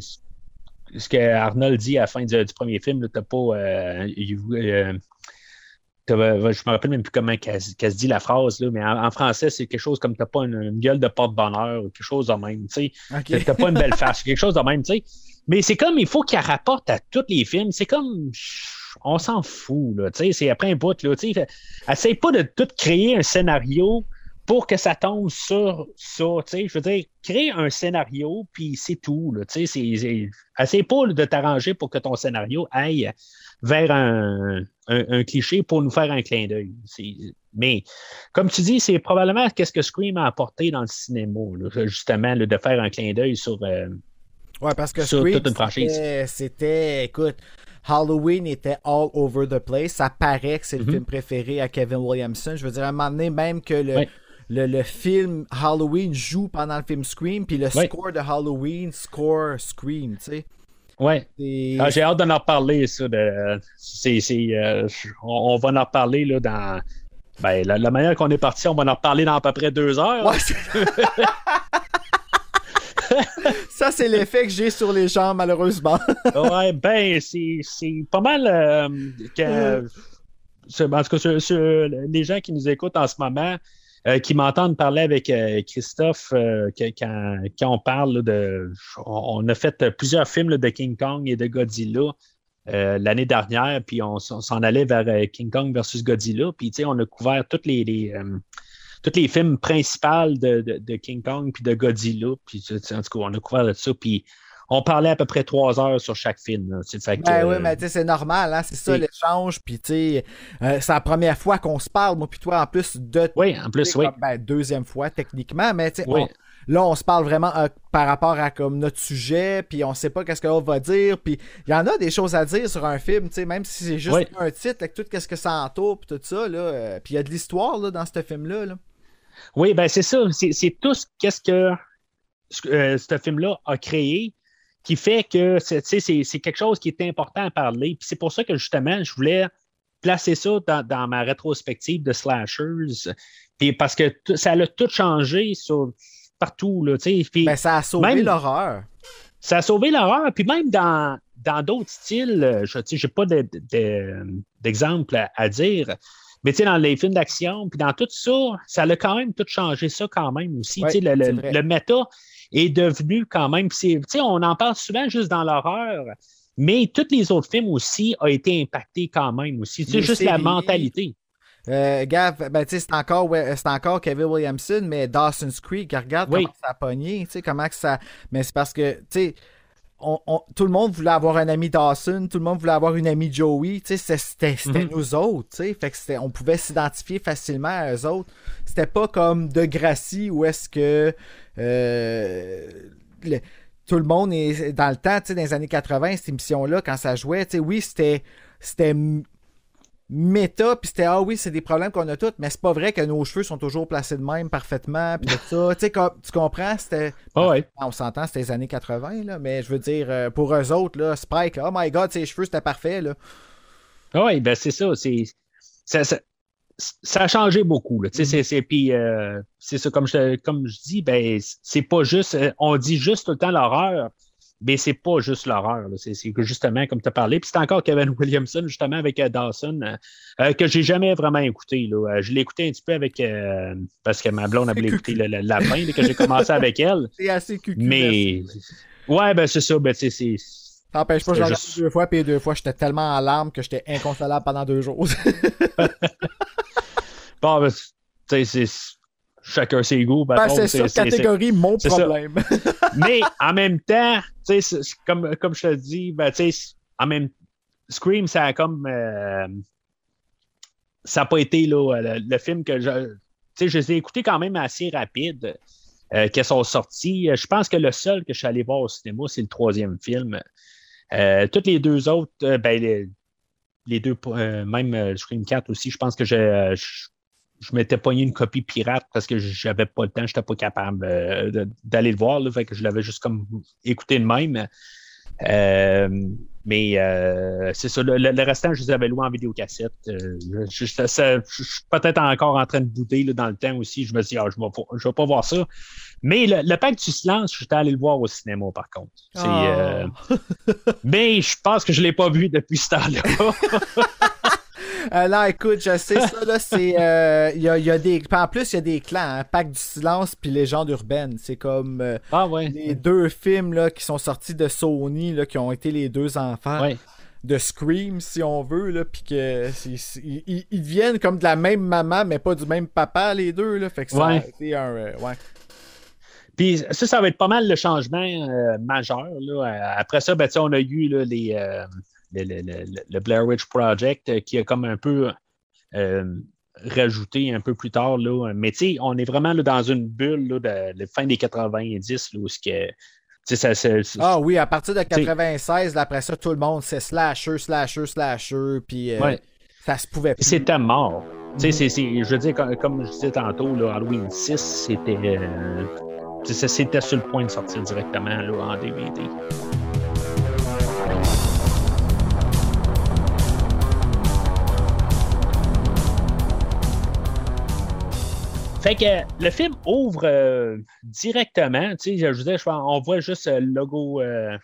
ce que Arnold dit à la fin du, du premier film, t'as pas. euh, you- euh, euh, je me rappelle même plus comment qu'elle qu'elle se dit la phrase, là, mais en, en français, c'est quelque chose comme t'as pas une, une gueule de porte-bonheur ou quelque chose de même. tu sais. Ok. T'as pas une belle face, quelque chose de même, tu sais. Mais c'est comme, il faut qu'il rapporte à tous les films. C'est comme, on s'en fout, là. Tu sais, c'est après un bout, là. Tu sais, essaye pas de tout créer un scénario pour que ça tombe sur ça. Tu sais, je veux dire, crée un scénario, puis c'est tout, là. Tu sais, c'est- c'est- essaye pas de t'arranger pour que ton scénario aille vers un, un- un cliché pour nous faire un clin d'œil. Mais, comme tu dis, c'est probablement qu'est-ce que Scream a apporté dans le cinéma, là, justement, là, de faire un clin d'œil sur. euh, Ouais, parce que Sur Scream, toute une franchise. c'était- C'était, écoute, Halloween était all over the place. Ça paraît que c'est le Mhm. film préféré à Kevin Williamson. Je veux dire, à un moment donné, même que le, le, le film Halloween joue pendant le film Scream, puis le score de Halloween score Scream, tu sais. ouais. Ah, J'ai hâte d'en reparler, ça. De, euh, on, va en reparler là, dans. Ben, la, la manière qu'on est parti, on va en reparler dans à peu près deux heures. Ouais, [laughs] [laughs] Ça, c'est l'effet que j'ai sur les gens, malheureusement. [laughs] ouais, ben, c'est, pas mal. euh, que, sur- les gens qui nous écoutent en ce moment, euh, qui m'entendent parler avec euh, Christophe, euh, quand, quand on parle de. On, a fait plusieurs films de King Kong et de Godzilla. l'année dernière, puis on, s'en allait vers King Kong versus Godzilla, puis on a couvert toutes les, tous les films principaux de, de- de King Kong puis de Godzilla, puis en tout cas, on a couvert de ça, puis on parlait à peu près trois heures sur chaque film. fait que, Ben oui, euh, mais c'est normal, hein, c'est ça l'échange, puis euh, c'est la première fois qu'on se parle, moi puis toi, en plus de... oui, en plus, oui. ben, deuxième fois, techniquement, mais Oui. on- là, on se parle vraiment euh, par rapport à comme notre sujet, puis on sait pas qu'est-ce que l'autre va dire, puis il y en a des choses à dire sur un film, tu sais, même si c'est juste Oui. un titre, avec tout ce que ça entoure, puis tout ça, là, euh, puis il y a de l'histoire, là, dans ce film-là, là. Oui, ben c'est ça. C'est, tout ce qu'est-ce que ce- euh, ce film-là a créé qui fait que c'est, tu sais, c'est, quelque chose qui est important à parler. Puis c'est pour ça que justement, je voulais placer ça dans, dans ma rétrospective de slashers. Puis parce que ça a tout changé sur, partout. Là, tu sais. Puis Ben, ça a sauvé l'horreur. ça a sauvé l'horreur. Puis même dans, dans d'autres styles, euh, je n'ai pas de- de- d'exemple à, à dire. Mais tu sais, dans les films d'action, puis dans tout ça, ça a quand même tout changé ça quand même aussi. Ouais, le, c'est le- le méta est devenu quand même. puis c'est- tu sais, on en parle souvent juste dans l'horreur, mais tous les autres films aussi ont été impactés quand même aussi. Les juste la mentalité. Euh, Gav, ben, sais, c'est encore, c'est encore Kevin Williamson, mais Dawson's Creek, regarde Oui. comment ça a pogné, comment que ça. Mais c'est parce que, tu sais, on- on- tout le monde voulait avoir un ami Dawson, tout le monde voulait avoir une amie Joey, c'était Mhm. nous autres, fait que on pouvait s'identifier facilement à eux autres. C'était pas comme De Gracie où est-ce que euh, le- tout le monde est dans le temps, dans les années 80, cette émission-là, quand ça jouait, oui, c'était méta, puis c'était ah oui, c'est des problèmes qu'on a tous, mais c'est pas vrai que nos cheveux sont toujours placés de même parfaitement, puis tout ça. tu sais, comme- tu comprends, c'était. Ah ouais. On s'entend, c'était les années 80, là, mais je veux dire, euh, pour eux autres, là, Spike, oh my god, ses cheveux, c'était parfait, là. Oui, ben c'est ça. C'est, ça, ça, ça a changé beaucoup. Là, c'est, c'est, puis, euh, c'est ça, comme je, comme je dis, ben, c'est pas juste. euh, On dit juste tout le temps l'horreur, mais c'est pas juste l'horreur. C'est, justement, comme tu as parlé, puis c'est encore Kevin [laughs] Williamson, justement, avec euh, Dawson, euh, euh, que j'ai jamais vraiment écouté. Là. Je l'ai écouté un petit peu avec. euh, parce que ma blonde a voulu écouter le, le- la fin, là, que j'ai commencé avec elle. [laughs] C'est assez cucu. Mais. Ouais, ben c'est ça. Ben, c'est. T'empêches pas, c'était j'en ai juste- deux fois, puis deux fois, j'étais tellement en larmes que j'étais inconsolable pendant deux jours. [laughs] Bon, ben, tu sais, c'est. Chacun ses goûts. Ben, c'est ça, catégorie mon problème. [laughs] Mais en même temps, comme, comme je te dis, ben, en même Scream, ça a comme. euh, ça n'a pas été là, le, le film que je. Tu sais, je les ai écoutés quand même assez rapide. Euh, qui sont sortis. Je pense que le seul que je suis allé voir au cinéma, c'est le troisième film. Euh, toutes les deux autres, euh, ben, les, les deux, euh, même euh, Scream 4 aussi, je pense que je, euh, je, je m'étais pogné une copie pirate parce que j'avais pas le temps, j'étais pas capable euh, d'aller le voir, là, fait que je l'avais juste comme écouté de même. Euh, mais euh, c'est ça, le, restant, je les avais loués en vidéocassette. Je, je- suis peut-être encore en train de bouder là, dans le temps aussi. Je me suis dit, ah, je ne vais, pas- je vais pas voir ça. Mais le, le pacte du silence, j'étais allé le voir au cinéma, par contre. Euh, mais je pense que je ne l'ai pas vu depuis ce temps-là. [laughs] Euh, non, écoute, je sais ça, là, c'est. euh, y, a, il y a des. En plus, il y a des clans, hein, Pacte du silence puis Légende urbaine. C'est comme euh, ah ouais. les deux films là, qui sont sortis de Sony, là, qui ont été les deux enfants. Ouais. de Scream, si on veut, là, puis que ils, deviennent comme de la même maman, mais pas du même papa, les deux, là. Fait que ça a Ouais. été un. euh, ouais. Puis ça, ça va être pas mal le changement majeur. Là. Après ça, ben, on a eu là, les, le, le- le- le Blair Witch Project euh, qui a comme un peu euh, rajouté un peu plus tard. Là. Mais tu sais, on est vraiment là, dans une bulle là, de, de fin des 90 là, où ce que, tu sais, ça, ça- ça- Ah oui, à partir de 96, là, après ça, tout le monde, c'est slasher, slasher, slasher, puis euh, Ouais. ça se pouvait plus. C'était mort. Je veux dire, comme, comme je disais tantôt, là, Halloween 6, c'était. euh, sur le point de sortir directement là, en DVD. Fait que le film ouvre euh, directement. Tu sais, je je pense, on voit juste euh, le logo euh,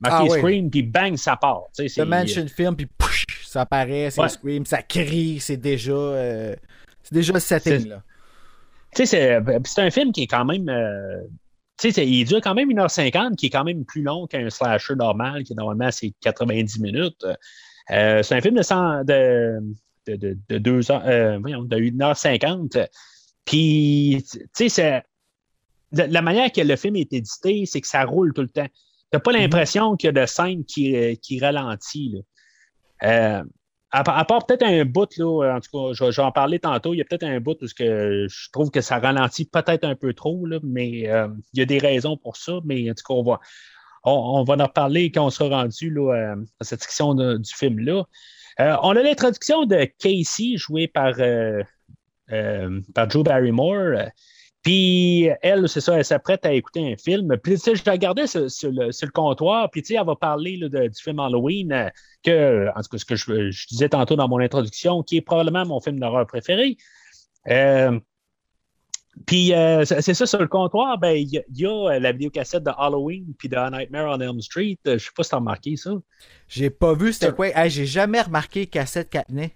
marqué Ah oui. Scream, puis bang, ça part. Tu sais, The Mansion Film, puis ça apparaît, c'est Ouais. Scream, ça crie, c'est déjà. euh, c'est déjà le setting, là. Tu sais, c'est c'est un film qui est quand même. euh, tu sais, il dure quand même 1h50, qui est quand même plus long qu'un slasher normal, qui normalement c'est 90 minutes. Euh, c'est un film de, 100 de, de, de, de deux heures, euh, voyons, de 1h50. Puis, tu sais, c'est- la, manière que le film est édité, c'est que ça roule tout le temps. Tu n'as pas l'impression qu'il y a de scènes qui, euh, qui ralentit. là. Euh, à, part- à part peut-être un bout, là, en tout cas, je, je vais en parler tantôt, il y a peut-être un bout où que je trouve que ça ralentit peut-être un peu trop, là, mais euh, il y a des raisons pour ça, mais en tout cas, on va, on, on va en reparler quand on sera rendu là, euh, à cette section de- du film-là. Euh, on a l'introduction de Casey, jouée par, euh, par Drew Barrymore. Puis elle, c'est ça, elle s'apprête à écouter un film. Puis tu sais, je la regardais sur, sur le, sur le comptoir, puis tu sais, elle va parler là, de- du film Halloween, euh, que, en tout cas, ce que je, je disais tantôt dans mon introduction, qui est probablement mon film d'horreur préféré. Euh, puis euh, c'est ça, sur le comptoir, ben, il y, a- il y a euh, la vidéocassette de Halloween puis de A Nightmare on Elm Street. Euh, Je sais pas si t'as remarqué ça. J'ai pas vu c'était quoi. Hey, j'ai jamais remarqué cassette Catney.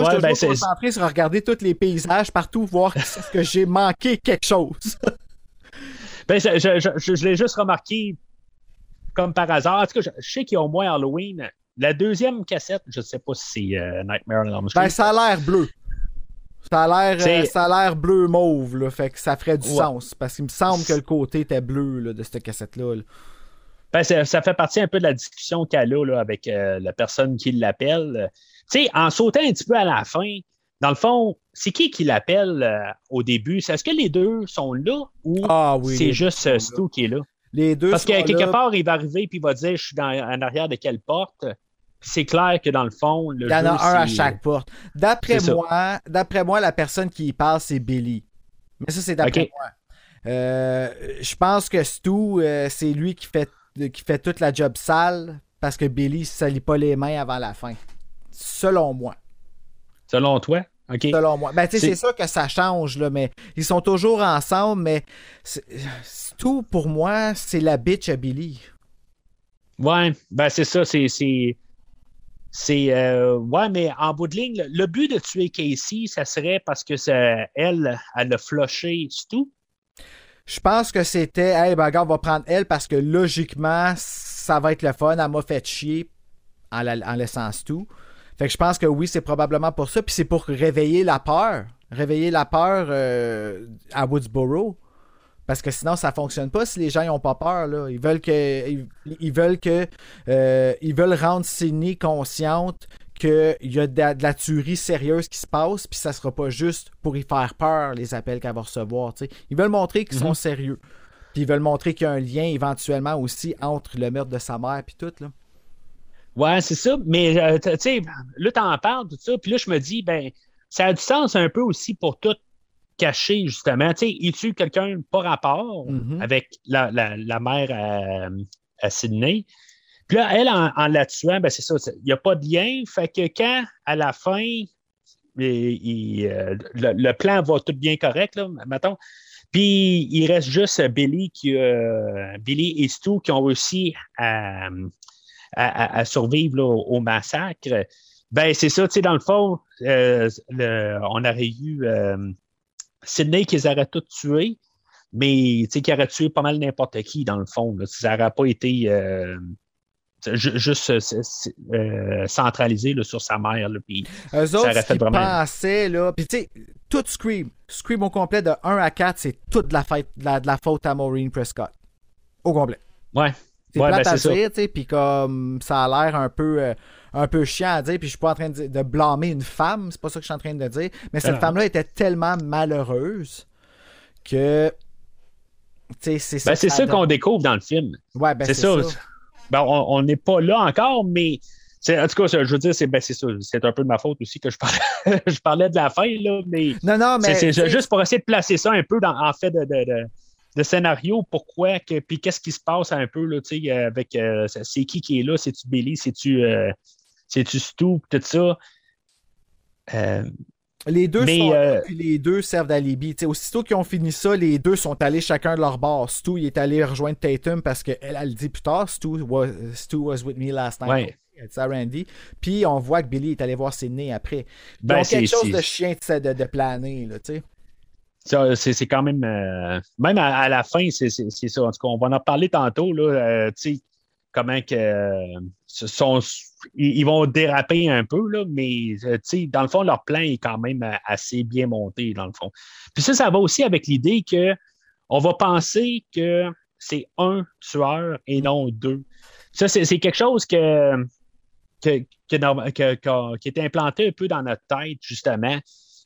Moi, Ouais, je suis ben, concentré sur regarder tous les paysages partout, voir [laughs] si que j'ai manqué quelque chose. [laughs] Ben, je, je, je- je l'ai juste remarqué comme par hasard. En tout cas, je, sais qu'il y a au moins Halloween. La deuxième cassette, je ne sais pas si c'est euh, Nightmare on Elm Street. Ben, ça a l'air bleu. Ça a l'air, euh, ça a l'air bleu mauve, là, fait que ça ferait du Ouais. sens. Parce qu'il me semble que le côté était bleu là, de cette cassette-là. là. Ben, ça, ça fait partie un peu de la discussion qu'elle a là, avec euh, la personne qui l'appelle. Tu sais, en sautant un petit peu à la fin, dans le fond, c'est qui qui l'appelle euh, au début? Est-ce que les deux sont là ou Ah oui. c'est juste euh. Stu qui est là? Les deux Parce sont que quelque là. part, il va arriver puis il va dire Je suis dans, en arrière de quelle porte? C'est clair que dans le fond, le Il y en a un à chaque porte. D'après moi, d'après moi, la personne qui y parle, c'est Billy. Mais ça, c'est d'après moi. Euh, je pense que Stu, euh, c'est lui qui fait, qui fait toute la job sale parce que Billy ne salit pas les mains avant la fin. Selon moi. Selon toi? Selon moi. Ben, C'est- c'est sûr que ça change, là, mais ils sont toujours ensemble, mais c'est- Stu, pour moi, c'est la bitch à Billy. Ouais, ben c'est ça, c'est. c'est... C'est euh, ouais, mais en bout de ligne, le, le but de tuer Casey, ça serait parce que ça, elle, elle a flushé Stu. Je pense que c'était, hey, ben, regarde, on va prendre elle parce que logiquement, ça va être le fun. Elle m'a fait chier en, la- en laissant tout. Fait que je pense que oui, c'est probablement pour ça. Puis c'est pour réveiller la peur. Réveiller la peur euh, à Woodsboro. Parce que sinon, ça fonctionne pas si les gens n'ont pas peur. Là. Ils veulent que. Ils, ils veulent que. euh, ils veulent rendre Sydney consciente qu'il y a de la, de la tuerie sérieuse qui se passe, puis ça sera pas juste pour y faire peur, les appels qu'elle va recevoir. Ils veulent montrer qu'ils sont sérieux. Puis ils veulent montrer qu'il y a un lien éventuellement aussi entre le meurtre de sa mère puis tout. Là. Ouais, c'est ça. Mais euh, tu sais, là, t'en parles, tout ça. Puis là, je me dis, ben, ça a du sens un peu aussi pour tout cacher, justement. Tu sais, il tue quelqu'un par rapport Mhm. avec la, la, la mère à, à Sydney? Puis là, elle, en, en la tuant, ben c'est ça, il n'y a pas de lien. Fait que quand, à la fin, il- il, euh, le, le plan va tout bien correct, là, mettons. Puis il reste juste Billy, qui, euh, Billy et Stu qui ont réussi à, à, survivre là, au, au massacre. Ben, c'est ça, tu sais, dans le fond, euh, le- on aurait eu euh, Sydney qui les aurait tous tués, mais tu sais, qui aurait tué pas mal n'importe qui, dans le fond. Là, ça n'aurait pas été. euh, juste euh, centralisé là, sur sa mère. Là, puis Eux autres, aurait ce fait vraiment- pensaient, là. Puis, tu sais, tout Scream, Scream au complet de 1 à 4, c'est toute de la, fête, de la, de la faute à Maureen Prescott. Au complet. ouais. C'est Ouais, plate ben, à ça. dire, tu sais, puis comme ça a l'air un peu, euh, un peu chiant à dire, puis je suis pas en train de, de blâmer une femme, c'est pas ça que je suis en train de dire, mais cette non. femme-là était tellement malheureuse que, c'est ça. Ben, ça donne. qu'on découvre dans le film. Ouais, ben, c'est ça. Ben, on n'est pas là encore, mais en tout cas, je veux dire, c'est ben, c'est ça. C'est un peu de ma faute aussi que je parlais, [laughs] je parlais de la fin, là, mais Non, non, mais. c'est juste pour essayer de placer ça un peu dans, en fait de, de, de- de scénario, pourquoi, que, puis qu'est-ce qui se passe un peu, là, tu sais, avec euh, c'est qui qui est là, c'est-tu Billy, c'est-tu euh, c'est-tu Stu, tout ça. Euh, Les deux Mais, sont là, puis les deux servent d'alibi. Tu sais, aussitôt qu'ils ont fini ça, les deux sont allés chacun de leur bord. Stu, il est allé rejoindre Tatum parce qu'elle, elle le dit plus tard, Stu was, Stu was with me last night. Ouais. Elle dit ça Randy. Puis on voit que Billy est allé voir Sidney après. Ben, Donc quelque c'est- chose de chien de, de planer, là, tu sais. C'est quand même. euh, même à, la fin, c'est ça. En tout cas, on va en reparler tantôt. Là, euh, comment que. euh, ils, vont déraper un peu, là, mais dans le fond, leur plan est quand même assez bien monté, dans le fond. Puis ça, ça va aussi avec l'idée que on va penser que c'est un tueur et non deux. Ça, c'est quelque chose que, que- que- qui est implanté un peu dans notre tête, justement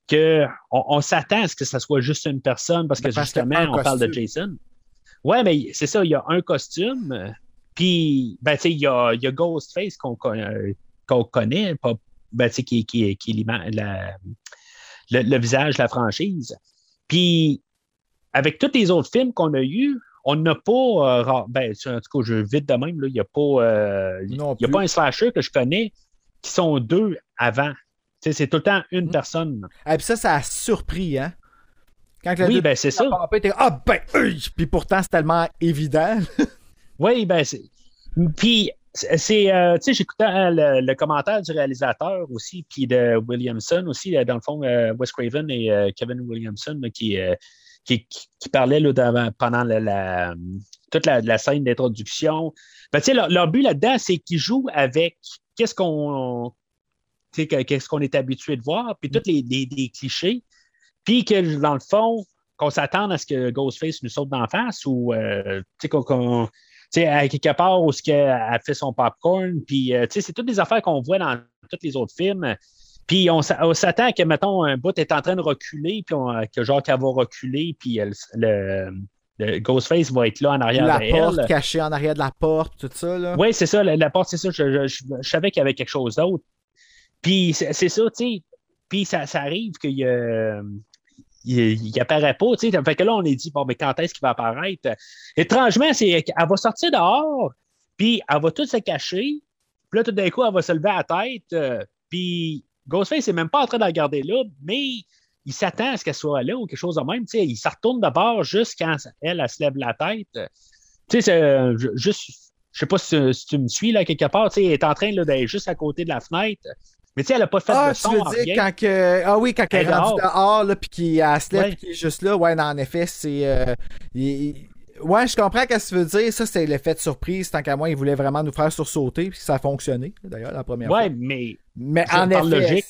que on, on s'attend à ce que ça soit juste une personne parce que Ben, parce justement, on parle de. Jason. Ouais, mais c'est ça, il y a un costume, euh, puis, ben, tu sais, il y a, il y a Ghostface qu'on euh, qu'on connaît, pas, ben, tu sais, qui, qui, qui est la- le, le visage de la franchise. Puis, avec tous les autres films qu'on a eus, on n'a pas, euh, ben, en tout cas, je vite de même, là, il n'y a pas, euh, y a pas un slasher que je connais qui sont deux avant. C'est tout le temps une Mm. personne. Et puis ça, ça a surpris, hein. Quand Oui, ben c'est ça. Ah, ben! Puis pourtant, c'est tellement évident. [laughs] Oui, ben c'est. Puis, c'est. euh, tu sais, j'écoutais euh, le, le commentaire du réalisateur aussi, puis de Williamson aussi, euh, dans le fond, euh, Wes Craven et Kevin Williamson, là, qui, qui, qui, qui parlaient là, pendant la, la- toute la, la scène d'introduction. Ben, tu sais, leur, leur but là-dedans, c'est qu'ils jouent avec qu'est-ce qu'on. Qu'est-ce qu'on est habitué de voir, puis tous les, les- les clichés, puis que dans le fond, qu'on s'attende à ce que Ghostface nous saute d'en face ou euh, qu'on- à quelque part où ce qu'elle elle fait son popcorn, puis euh, c'est toutes des affaires qu'on voit dans tous les autres films. Puis on, s'a- on s'attend à que, mettons, un bout est en train de reculer, puis on- que genre qu'elle va reculer, puis elle- le, le Ghostface va être là en arrière la de porte elle. cachée en arrière de la porte, tout ça, là. Oui, c'est ça, la, la porte, c'est ça. Je, je- je- je savais qu'il y avait quelque chose d'autre. Puis c'est ça, tu sais. Puis ça, ça arrive qu'il y a- il, il apparaît pas, tu sais. Fait que là, on est dit, bon, mais quand est-ce qu'il va apparaître? Étrangement, c'est qu'elle va sortir dehors, puis elle va tout se cacher. Puis là, tout d'un coup, elle va se lever à la tête. euh, puis Ghostface n'est même pas en train de la regarder là, mais il s'attend à ce qu'elle soit là ou quelque chose de même. Tu sais, il se retourne d'abord juste quand elle, elle se lève la tête. Tu sais, euh, ju- juste, je sais pas si, tu me suis là quelque part, tu sais, elle est en train d'être juste à côté de la fenêtre. Mais tu sais, elle n'a pas fait Ah, de tu son, veux rien. dire quand que. Ah oui, quand elle Elle est rendue dehors. là, puis se lève, Ouais. puis qu'il est juste là. Ouais, non, en effet, c'est. euh, il- Ouais, je comprends ce que tu veux dire. Ça, c'est l'effet de surprise. Tant qu'à moi, il voulait vraiment nous faire sursauter, puis ça a fonctionné, d'ailleurs, la première Ouais, fois. mais Mais ça, en effet. logique.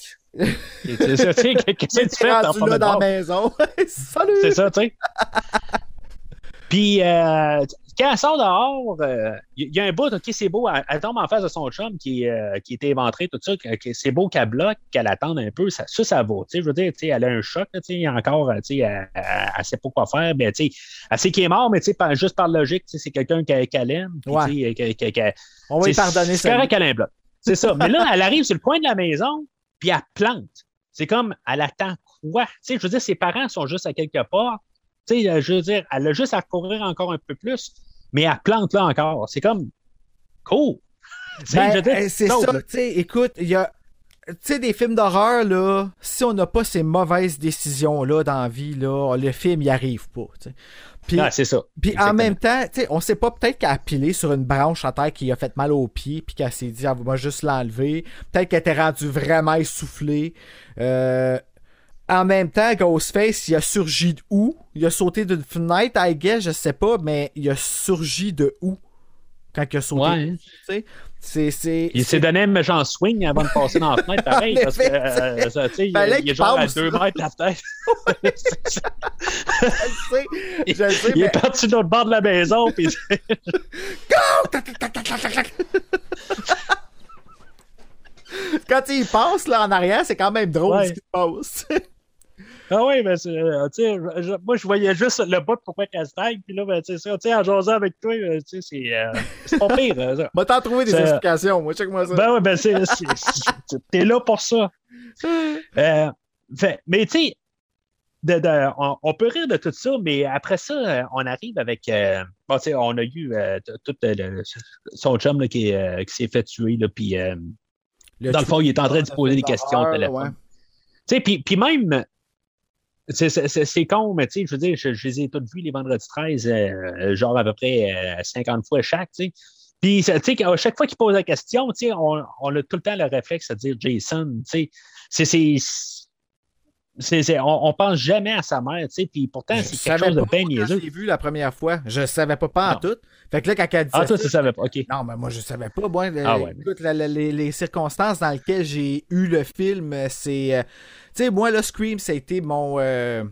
c'est ça, tu sais, qu'est-ce que [laughs] tu fais là dans la maison. [laughs] Salut! C'est ça, tu sais. [laughs] Puis, euh, quand elle sort dehors, euh, il y, a un bout, OK, c'est beau, elle, elle tombe en face de son chum qui, euh, qui était éventré, tout ça, que c'est beau qu'elle bloque, qu'elle attende un peu, ça, ça, ça va. Tu sais, je veux dire, tu sais, elle a un choc, là, tu sais, encore, tu sais, elle, elle, elle sait pas quoi faire, mais tu sais, elle sait qu'il est mort, mais tu sais, par- juste par logique, tu sais, c'est quelqu'un qu'elle qu'elle aime, Ouais. tu sais, que- que- que- On va lui c'est- pardonner C'est ça. correct qu'elle a un bloc. C'est ça. Mais là, elle arrive sur le coin de la maison, puis elle plante. C'est comme, elle attend quoi? Tu sais, je veux dire, ses parents sont juste à quelque part. Tu sais, je veux dire, elle a juste à courir encore un peu plus, mais elle plante là encore. C'est comme, cool. Ben, c'est ça, tu sais, écoute, il y a. Tu sais, des films d'horreur, là, si on n'a pas ces mauvaises décisions-là dans la vie, là, le film, il arrive pas. Puis, Ah, c'est ça. puis en même temps, tu sais, on sait pas, peut-être qu'elle a pilé sur une branche à terre qui a fait mal aux pieds, puis qu'elle s'est dit, ah, va juste l'enlever. Peut-être qu'elle était rendue vraiment essoufflée. Euh, en même temps, Ghostface, il a surgi de où? Il a sauté d'une fenêtre, I guess, je sais pas, mais il a surgi de où? quand il a sauté. Ouais. tu sais. C'est, c'est, Il s'est donné un méchant swing avant de passer dans la fenêtre, [laughs] pareil, parce que, euh, ça, il, est genre à passe. 2 mètres la tête. [laughs] je le sais, je le sais, il mais est parti de l'autre bord de la maison, puis [laughs] quand il passe là, en arrière, c'est quand même drôle Ouais. ce qui se passe. Ah oui, mais c'est, euh, tu sais, je- moi, je voyais juste le bout pour pas qu'elle stagne, puis là, ben, tu sais, en jasant avec toi, euh, tu sais, c'est, euh, pas pire, euh, ça. [laughs] Va t'en trouver des explications, moi, check-moi ça. Ben ouais, ben c'est, t'es là pour ça. Euh, fait- mais tu sais, de- de- on, on peut rire de tout ça, mais après ça, on arrive avec. euh, bon, tu sais, on a eu euh, tout euh, le- son chum là, qui, est, qui s'est fait tuer, puis dans le fond, il est en train de se poser des questions au téléphone. Tu sais, puis, puis même, c'est, con, mais tu sais, je veux dire, je, les ai tous vus les vendredis 13, euh, genre à peu près euh, 50 fois chaque, tu sais. Puis, tu sais, à chaque fois qu'il pose la question, tu sais, on, on a tout le temps le réflexe à dire Jason, tu sais. C'est, on, on pense jamais à sa mère, tu sais, puis pourtant, c'est quelque chose de bien niaiseux. Je l'ai vu la première fois. Je savais pas pas en tout. Fait que là, quand elle disait Ah, toi, tu savais pas, OK. Non, mais moi, je savais pas. Moi, le- Ah ouais. écoute, la- la- les, les circonstances dans lesquelles j'ai eu le film, euh, c'est. euh, tu sais, moi, le Scream, ça a été mon. euh,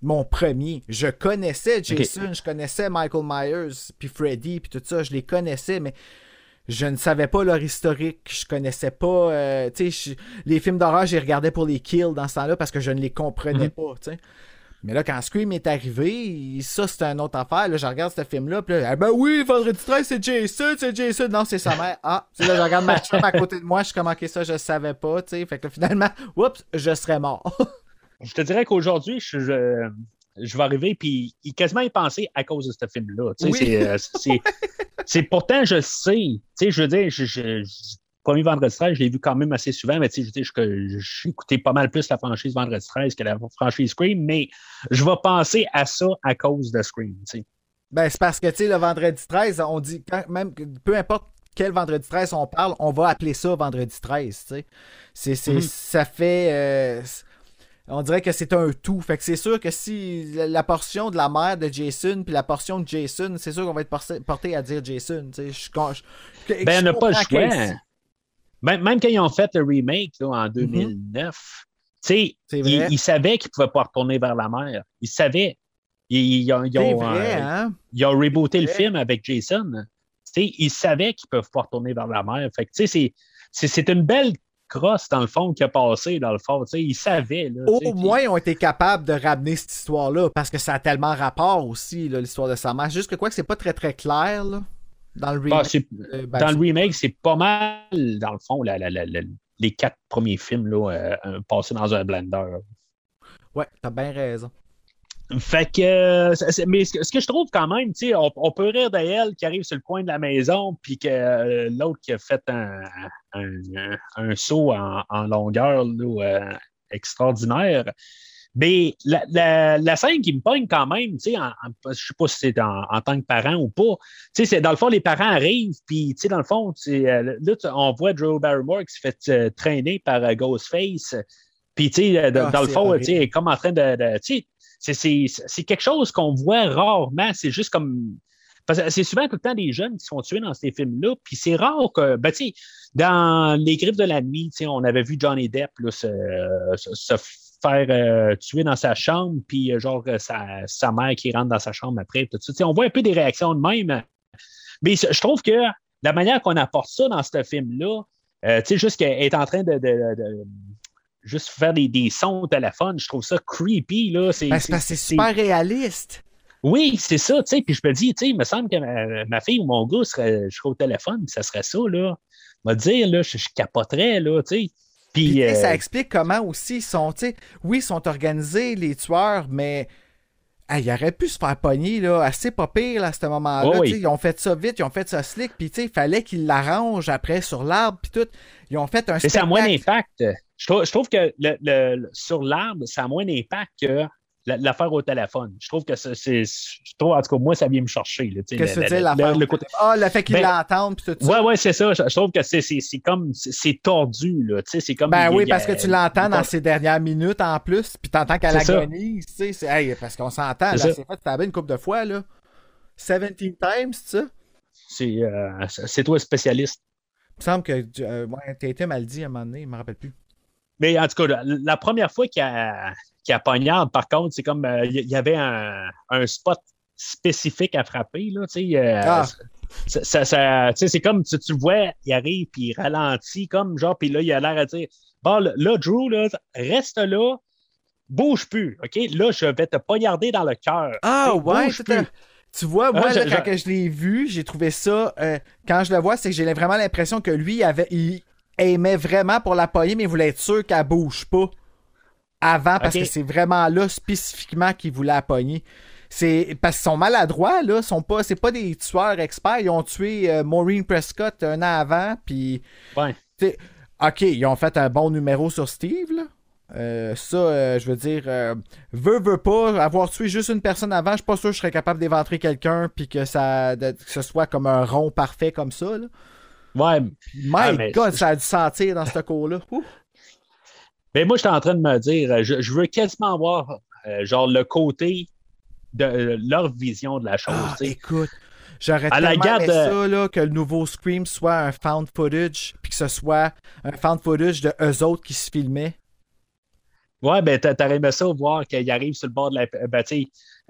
mon premier. Je connaissais Jason, je connaissais Michael Myers, puis Freddy, puis tout ça, je les connaissais, mais je ne savais pas leur historique, je connaissais pas, euh, tu sais, je- les films d'horreur, j'ai regardé pour les kills dans ce temps-là parce que je ne les comprenais Mhm. pas, tu sais. Mais là, quand Scream est arrivé, ça, c'était une autre affaire. Là, je regarde ce film-là, puis là, ah ben oui, Vendredi 13, c'est Jason, c'est Jason. Non, c'est sa mère. Ah, tu sais, là, je regarde ma chum à côté de moi, je suis comme, ok, ça, je savais pas, tu sais. Fait que là, finalement, oups, je serais mort. [laughs] Je te dirais qu'aujourd'hui, je, je, je vais arriver puis y quasiment y penser à cause de ce film-là. Tu sais, Oui. c'est, euh, c'est, c'est pourtant, je sais, tu sais, je veux dire, je, je, je- premier vendredi 13, je l'ai vu quand même assez souvent, mais tu sais, j'ai écouté pas mal plus la franchise vendredi 13 que la franchise Scream, mais je vais penser à ça à cause de Scream, tu sais. Ben, c'est parce que, tu sais, le vendredi 13, on dit, quand même, peu importe quel vendredi 13 on parle, on va appeler ça vendredi 13, tu sais. C'est, c'est, Mhm. Ça fait. euh, on dirait que c'est un tout. Fait que c'est sûr que si la, portion de la mère de Jason puis la portion de Jason, c'est sûr qu'on va être porté, à dire Jason. Je, je- je Ben, on n'a pas le choix. Casey. Même, même quand ils ont fait le remake là, en 2009, tu sais, Mhm. Ils, savaient qu'ils ne pouvaient pas retourner vers la mer. Ils savaient. Ils, ils ont, ils C'est ont, vrai, euh, hein? ils ont rebooté le vrai. film avec Jason. Ils savaient qu'ils peuvent pas retourner vers la mer. Fait c'est une belle crosse, dans le fond, qui a passé, dans le fond. Tu sais, ils savaient. Là, Au moins, ils ont été capables de ramener cette histoire-là parce que ça a tellement rapport aussi, l'histoire de sa mère. Juste que quoi que c'est pas très très clair, là, dans le bah, remake. Euh, ben, dans le remake, c'est pas mal, dans le fond, la- la- la- la- les quatre premiers films là, euh, passés dans un blender. Ouais, t'as bien raison. Fait que, euh, mais ce que, je trouve quand même, tu sais, on, on peut rire d'elle qui arrive sur le coin de la maison, puis que euh, l'autre qui a fait un, un, saut en, en longueur là, euh, extraordinaire. Mais la, la, la scène qui me pogne quand même, tu sais, je sais pas si c'est en, en tant que parent ou pas, tu sais, c'est dans le fond, les parents arrivent, puis tu sais, dans le fond, là, tu- on voit Drew Barrymore qui se fait euh, traîner par euh, Ghostface, puis tu sais, dans Ah, dans le fond, tu sais, est comme en train de, de- tu sais, c'est- quelque chose qu'on voit rarement. C'est juste comme. C'est souvent tout le temps des jeunes qui sont tués dans ces films-là. Puis c'est rare que. Ben, tu sais, dans Les Griffes de la nuit, on avait vu Johnny Depp se, se- faire euh, tuer dans sa chambre, puis euh, genre euh, sa, sa mère qui rentre dans sa chambre après. Tout ça. On voit un peu des réactions de même. Mais je trouve que la manière qu'on apporte ça dans ce film-là, tu sais, juste qu'elle est en train de- juste faire des, des sons au téléphone, je trouve ça creepy. Là. C'est, Ben, c'est parce que c'est super réaliste. oui, c'est ça, tu sais. Puis je me dis, tu sais, il me semble que ma, ma fille ou mon gars serait, je serais au téléphone, puis ça serait ça, là. Me dire, là, je, je capoterais, là, tu sais. Puis, sais, euh, ça explique comment aussi ils sont, tu sais, oui, ils sont organisés, les tueurs, mais hey, ils auraient pu se faire pogner, là, assez pas pire, là, à ce moment-là. Oh oui. Ils ont fait ça vite, ils ont fait ça slick, puis, tu sais, il fallait qu'ils l'arrangent après sur l'arbre, puis tout. Ils ont fait un ça a moins d'impact. Je trouve, je trouve que le, le- le- sur l'arbre, ça a moins d'impact que la- l'affaire au téléphone. Je trouve que c'est. Je trouve, en tout cas, moi, ça vient me chercher. tu sais, Qu'est-ce que tu dis, l'affaire? le- côté- Ah, le fait qu'ils Ben, l'entendent, puis tout ça. Ouais, ouais, c'est ça. Je, je trouve que c'est, comme. C'est, tordu, là. Tu sais, c'est comme. Ben il- oui, il- parce que tu l'entends dans ses dernières minutes en plus, puis t'entends qu'elle agonise, tu sais. Hey, parce qu'on s'entend, là, C'est fait taber une couple de fois, là. 17 times, ça? c'est euh, c'est toi spécialiste. Il me semble que euh, ouais, Tatum a le dit à un moment donné, il ne me rappelle plus. Mais en tout cas, la, première fois qu'il a, a poignarde, par contre, c'est comme euh, il y, avait un, un spot spécifique à frapper. Là, tu sais, euh, Ah. ça- c'est comme tu, tu le vois, il arrive puis il ralentit, comme genre, puis là, il a l'air à dire Bon, là, Drew, là, reste là, bouge plus, OK? Là, je vais te poignarder dans le cœur. Ah ouais, tu vois, moi, Ah, là, quand je l'ai vu, j'ai trouvé ça. euh, quand je le vois, c'est que j'ai vraiment l'impression que lui, il, avait, il aimait vraiment pour la pogner, mais il voulait être sûr qu'elle bouge pas avant, parce que c'est vraiment là spécifiquement qu'il voulait la pogner. C'est parce qu'ils sont maladroits là, sont pas, c'est pas des tueurs experts. Ils ont tué euh, Maureen Prescott un an avant, puis Ouais. OK, ils ont fait un bon numéro sur Steve, là. Euh, ça, euh, je veux dire, euh, veux, veux pas, avoir tué juste une personne avant, je suis pas sûr que je serais capable d'éventrer quelqu'un puis que ça que ce soit comme un rond parfait comme ça. Là. Ouais. My Ah, mais- God, ça a dû sentir dans ce cours-là. [laughs] Mais moi, j'étais en train de me dire, euh, je, je veux quasiment voir euh, genre le côté de euh, leur vision de la chose. Ah, sais. écoute, j'aurais À la tellement garde, aimé euh, ça, là, que le nouveau Scream soit un found footage puis que ce soit un found footage de eux autres qui se filmaient. Ouais, ben t'a- t'aurais aimé ça voir qu'il arrive sur le bord de la ben,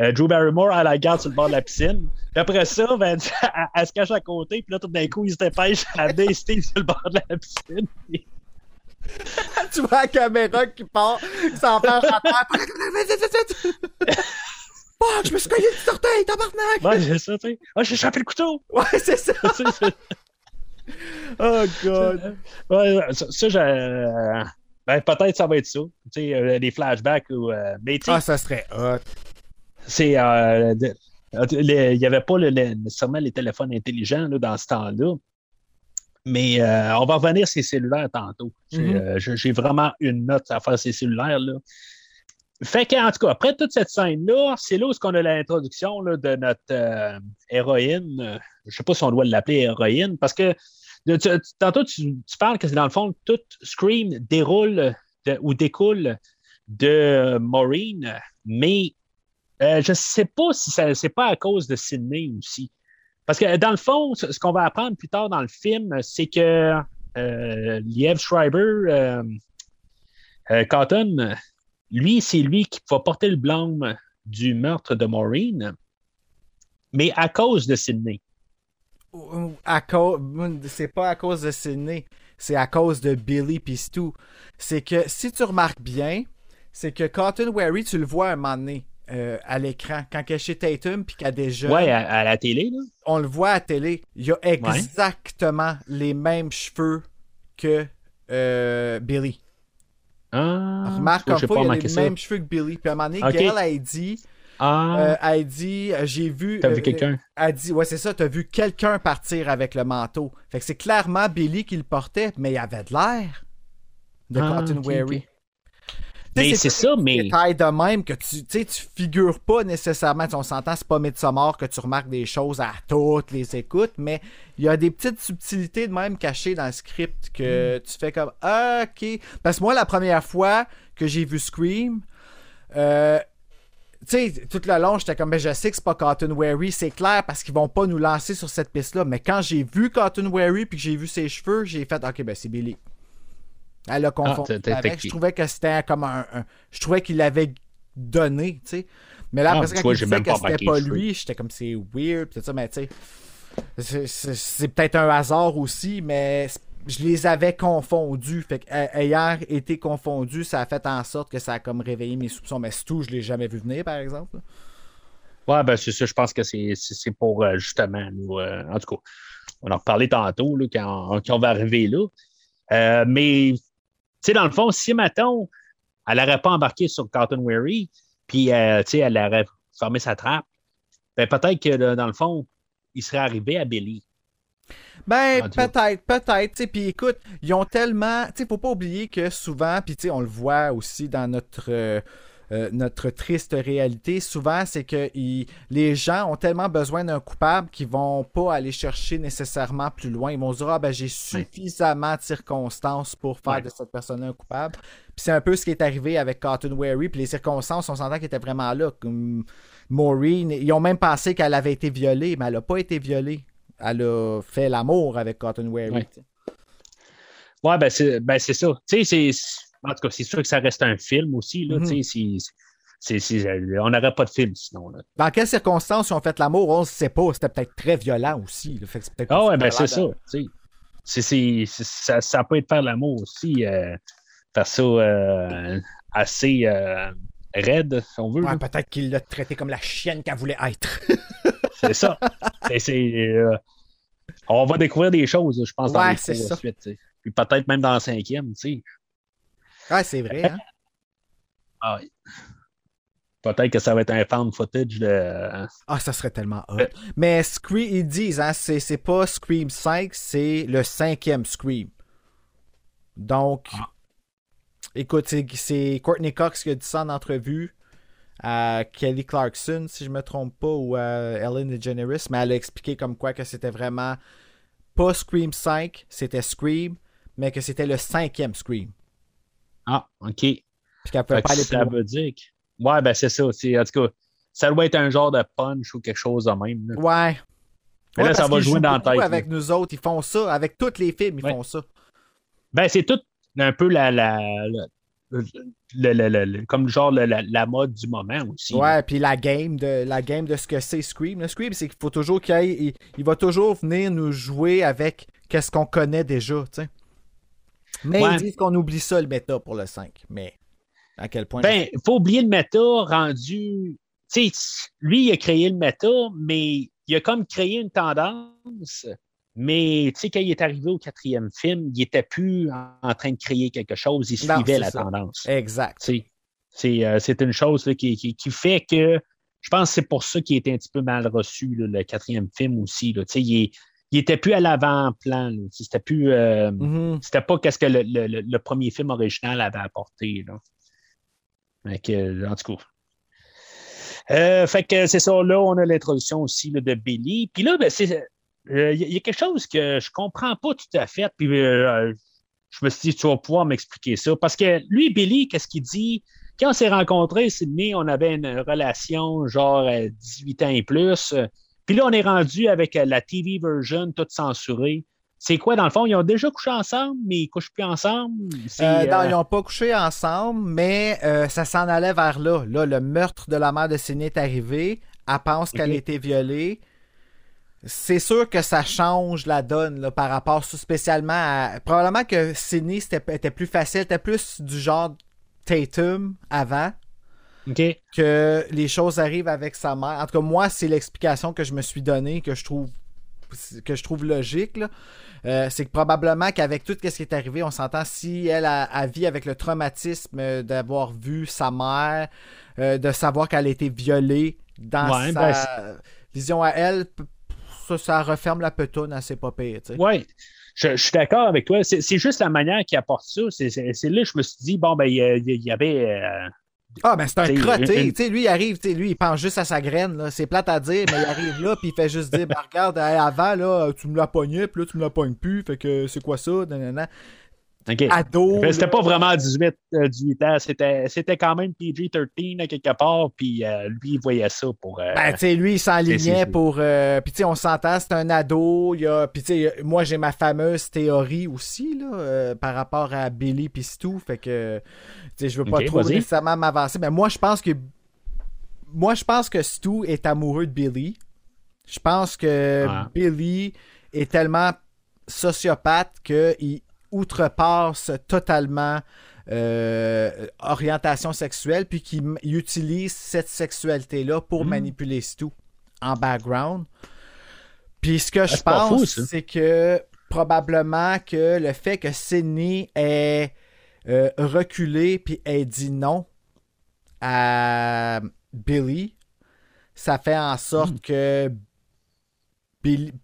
euh, Drew Barrymore à la garde sur le bord de la piscine. Puis après ça, ben, [laughs] elle, elle se cache à côté, puis là, tout d'un coup, il se dépêche à amener [laughs] Steve sur le bord de la piscine. [laughs] tu vois la caméra qui part, sans faire chanter. Fuck, je me suis cogné du orteil, tabarnak! Ouais, c'est ça, tu sais. Ah, j'ai chopé le couteau! Ouais, c'est ça. Oh, God. ouais, ça, ça, j'ai- euh, ben, peut-être ça va être ça. Tu sais, euh, des flashbacks ou. euh, mais Ah, ça serait hot. C'est euh, le- il n'y avait pas le- le- nécessairement les téléphones intelligents là, dans ce temps-là. Mais euh, on va revenir sur les cellulaires tantôt. J'ai Mhm. euh, j'ai- vraiment une note à faire ces cellulaires. Là. Fait qu'en tout cas, après toute cette scène-là, c'est là où on a l'introduction de notre euh, héroïne. Euh, Je ne sais pas si on doit l'appeler héroïne, parce que de- tu- tu- tantôt, tu, tu parles que c'est dans le fond, tout Scream déroule de- ou découle de Maureen, mais euh, je ne sais pas si ça c'est pas à cause de Sydney aussi. Parce que dans le fond, ce, ce qu'on va apprendre plus tard dans le film, c'est que euh, Liev Schreiber, euh, euh, Cotton, lui, c'est lui qui va porter le blâme du meurtre de Maureen, mais à cause de Sydney. À cause... C'est pas à cause de Sydney, c'est à cause de Billy pis c'est que, si tu remarques bien, c'est que Cotton Wary, tu le vois un moment donné euh, à l'écran, quand elle est chez Tatum puis qu'elle déjà... Ouais, à, à la télé, là. on le voit à la télé, il a exactement les mêmes cheveux que euh, Billy. Ah, Remarque comme j'ai fois, il a les ça. mêmes cheveux que Billy. Puis à un moment donné, Ok. Gail a dit, Ah, euh, elle dit, euh, j'ai vu... t'as vu quelqu'un? Elle dit, ouais, c'est ça, t'as vu quelqu'un partir avec le manteau. Fait que c'est clairement Billy qui le portait, mais il avait de l'air de Ah, Cotton ok. Sais, Mais c'est ça, mais. détails de même que tu, tu figures pas nécessairement. On s'entend, c'est pas Midsommar que tu remarques des choses à toutes les écoutes, mais il y a des petites subtilités de même cachées dans le script que tu fais comme ah, ok. Parce que moi, la première fois que j'ai vu Scream, euh, tu sais, tout le long, j'étais comme, ben, je sais que c'est pas Cotton Wary, c'est clair, parce qu'ils vont pas nous lancer sur cette piste-là. Mais quand j'ai vu Cotton Wary puis que j'ai vu ses cheveux, j'ai fait, ok, ben, c'est Billy. Elle a confondu t'as- t'as- avec. t'as- Je trouvais que c'était comme un, un- Je trouvais qu'il l'avait donné, tu sais. Mais là, Ah, après quand il disait que c'était pas lui, j'étais comme, c'est weird, pis tout ça, mais tu sais. c'est- peut-être un hasard aussi, mais je les avais confondus. Fait euh, ayant été confondus, ça a fait en sorte que ça a comme réveillé mes soupçons. Mais c'est tout, je l'ai jamais vu venir, par exemple. Ouais, ben c'est ça, je pense que c'est c'est- c'est pour euh, justement nous. euh, en tout cas, on en reparler tantôt là, quand, quand on va arriver là. Euh, mais, sais, dans le fond, si, mettons, elle n'aurait pas embarqué sur Cotton Weary, puis, euh, tu sais, elle aurait fermé sa trappe, ben peut-être que, dans le fond, il serait arrivé à Billy. Ben, peut-être, peut-être. Puis écoute, ils ont tellement. Tu sais, faut pas oublier que souvent, puis tu sais, on le voit aussi dans notre. euh, euh, notre triste réalité, souvent, c'est que les gens ont tellement besoin d'un coupable qu'ils vont pas aller chercher nécessairement plus loin. Ils vont se dire, ah ben j'ai suffisamment de circonstances pour faire Ouais. de cette personne un coupable. Puis c'est un peu ce qui est arrivé avec Cotton Wary. Puis les circonstances, on s'entend qu'elles étaient vraiment là. Comme Maureen, ils ont même pensé qu'elle avait été violée, mais elle a pas été violée. elle a fait l'amour avec Cotton Wary. Ouais. ben c'est ben, ça. Tu sais, c'est- en tout cas, c'est sûr que ça reste un film aussi. Là, Mhm. c'est- c'est- on n'aurait pas de film sinon. Là. Dans quelles circonstances ils ont fait l'amour, on ne sait pas. C'était peut-être très violent aussi. Ah ouais, ben c'est ça. C'est- c'est- ça, ça peut être faire l'amour aussi. euh, faire ça euh, assez euh, raide, si on veut. Ouais, peut-être qu'il l'a traité comme la chienne qu'elle voulait être. [laughs] C'est ça. C'est- c'est, euh, on va découvrir des choses, je pense, dans les c'est ça. Puis peut-être même dans la cinquième, tu sais. Ouais, c'est vrai. Hein? [laughs] Ah, oui. Peut-être que ça va être un fan footage de. Ah, ça serait tellement hot. Mais Scream, ils disent, hein, c'est, c'est pas Scream 5, c'est le cinquième Scream. Donc, écoute, c'est, c'est Courtney Cox qui a dit ça en entrevue à Kelly Clarkson, si je me trompe pas, ou à Ellen DeGeneres, mais elle a expliqué comme quoi que c'était vraiment pas Scream 5, c'était Scream, mais que c'était le cinquième Scream. Ah, OK. Puis qu'elle Fait pas aller plus ça veut dire que. Ouais, ben c'est ça. c'est- En tout cas, ça doit être un genre de punch ou quelque chose de même. là. Ouais. Mais là, ça va jouer dans la tête, Avec nous autres, ils font ça. Avec tous les films, ils Ouais. font ça. Ben, c'est tout un peu la. la, la- le- le- le- le- comme genre la, la- la mode du moment aussi. Ouais, puis la game de la game de ce que c'est Scream. Le Scream, c'est qu'il faut toujours qu'il aille- il, il va toujours venir nous jouer avec qu'est-ce qu'on connaît déjà, tu sais. Mais Ouais. ils disent qu'on oublie ça le méta pour le 5. Mais à quel point Ben, faut oublier le méta rendu. Sais, lui, il a créé le méta, mais il a comme créé une tendance. Mais tu sais, quand il est arrivé au quatrième film, il était plus en, train de créer quelque chose, il Non, suivait la ça. tendance. Exact. C'est euh, c'est une chose là, qui, qui, qui fait que je pense que c'est pour ça qu'il était un petit peu mal reçu, là, le quatrième film aussi. Là. Il, est- il était plus à l'avant-plan. C'était plus. euh, Mhm. c'était pas qu'est-ce que le, le- le- le premier film original avait apporté. Là. Fait que, en tout cas. Euh, fait que c'est ça, là, on a l'introduction aussi là, de Billy. Puis là, ben, c'est. Il y, a quelque chose que je comprends pas tout à fait. Puis euh, je me suis dit, tu vas pouvoir m'expliquer ça. Parce que lui, Billy, qu'est-ce qu'il dit? Quand on s'est rencontrés, Sydney, on avait une relation genre euh, 18 ans et plus. Puis là, on est rendu avec euh, la TV version, toute censurée. C'est quoi, dans le fond? Ils ont déjà couché ensemble, mais ils couchent plus ensemble? Euh, non, euh, ils n'ont pas couché ensemble, mais euh, ça s'en allait vers là. Là, le meurtre de la mère de Sidney est arrivé. Elle pense qu'elle a été violée. C'est sûr que ça change la donne là, par rapport spécialement à. Probablement que Sidney était plus facile, était plus du genre Tatum avant Que les choses arrivent avec sa mère. En tout cas, moi, c'est l'explication que je me suis donnée, que je trouve que je trouve logique. Euh, c'est que probablement qu'avec tout ce qui est arrivé, on s'entend si elle a, a vit avec le traumatisme d'avoir vu sa mère, euh, de savoir qu'elle a été violée dans Ouais, sa ben, vision à elle, ça, ça referme la petoune pire, tu sais. Oui, je, je suis d'accord avec toi. C'est, juste la manière qu'il apporte ça. C'est, là que je me suis dit, bon, ben, il y, a- il y avait. euh, Ah, ben c'est un crotté. une- Tu sais, lui, il arrive, tu sais, lui, il pense juste à sa graine. là. C'est plate à dire, mais il arrive là, puis il fait juste dire, ben regarde, avant, là, tu me l'as pogné, puis là, tu me l'as pogné plus. Fait que c'est quoi ça? Nanana. OK. Ado. C'était pas vraiment 18, euh, 18 ans, c'était, quand même PG-13 à quelque part, puis euh, lui, il voyait ça pour. euh, Ben, tu sais, lui, il s'enlignait pour. euh, Puis, tu sais, on s'entend, c'est un ado. Il a... Puis, tu sais, moi, j'ai ma fameuse théorie aussi, là, euh, par rapport à Billy puis Stu. Fait que, tu sais, je veux pas trop nécessairement m'avancer. Mais moi, je pense que. Moi, je pense que Stu est amoureux de Billy. Je pense que Ah. Billy est tellement sociopathe qu'il outrepasse totalement euh, orientation sexuelle, puis il utilise cette sexualité-là pour Hmm. manipuler Stu en background. Puis ce que je pas fou, pense, c'est que probablement que le fait que Sidney ait euh, reculé puis ait dit non à Billy, ça fait en sorte Hmm. que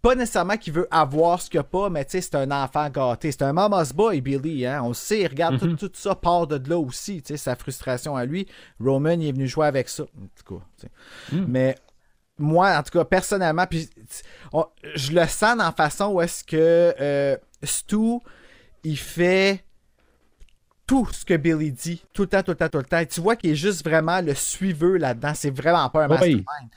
Pas nécessairement qu'il veut avoir ce qu'il a pas, mais tu sais, c'est un enfant gâté. C'est un mama's boy, Billy, hein. On le sait, regarde, Mhm. tout, tout ça part de là aussi, tu sais, sa frustration à lui. Roman, il est venu jouer avec ça. En tout cas, tu sais. Mhm. Mais moi, en tout cas, personnellement, puis on- je le sens dans la façon où est-ce que euh, Stu, il fait tout ce que Billy dit, tout le temps, tout le temps, tout le temps. Et tu vois qu'il est juste vraiment le suiveur là-dedans. C'est vraiment pas un Oui. mastermind.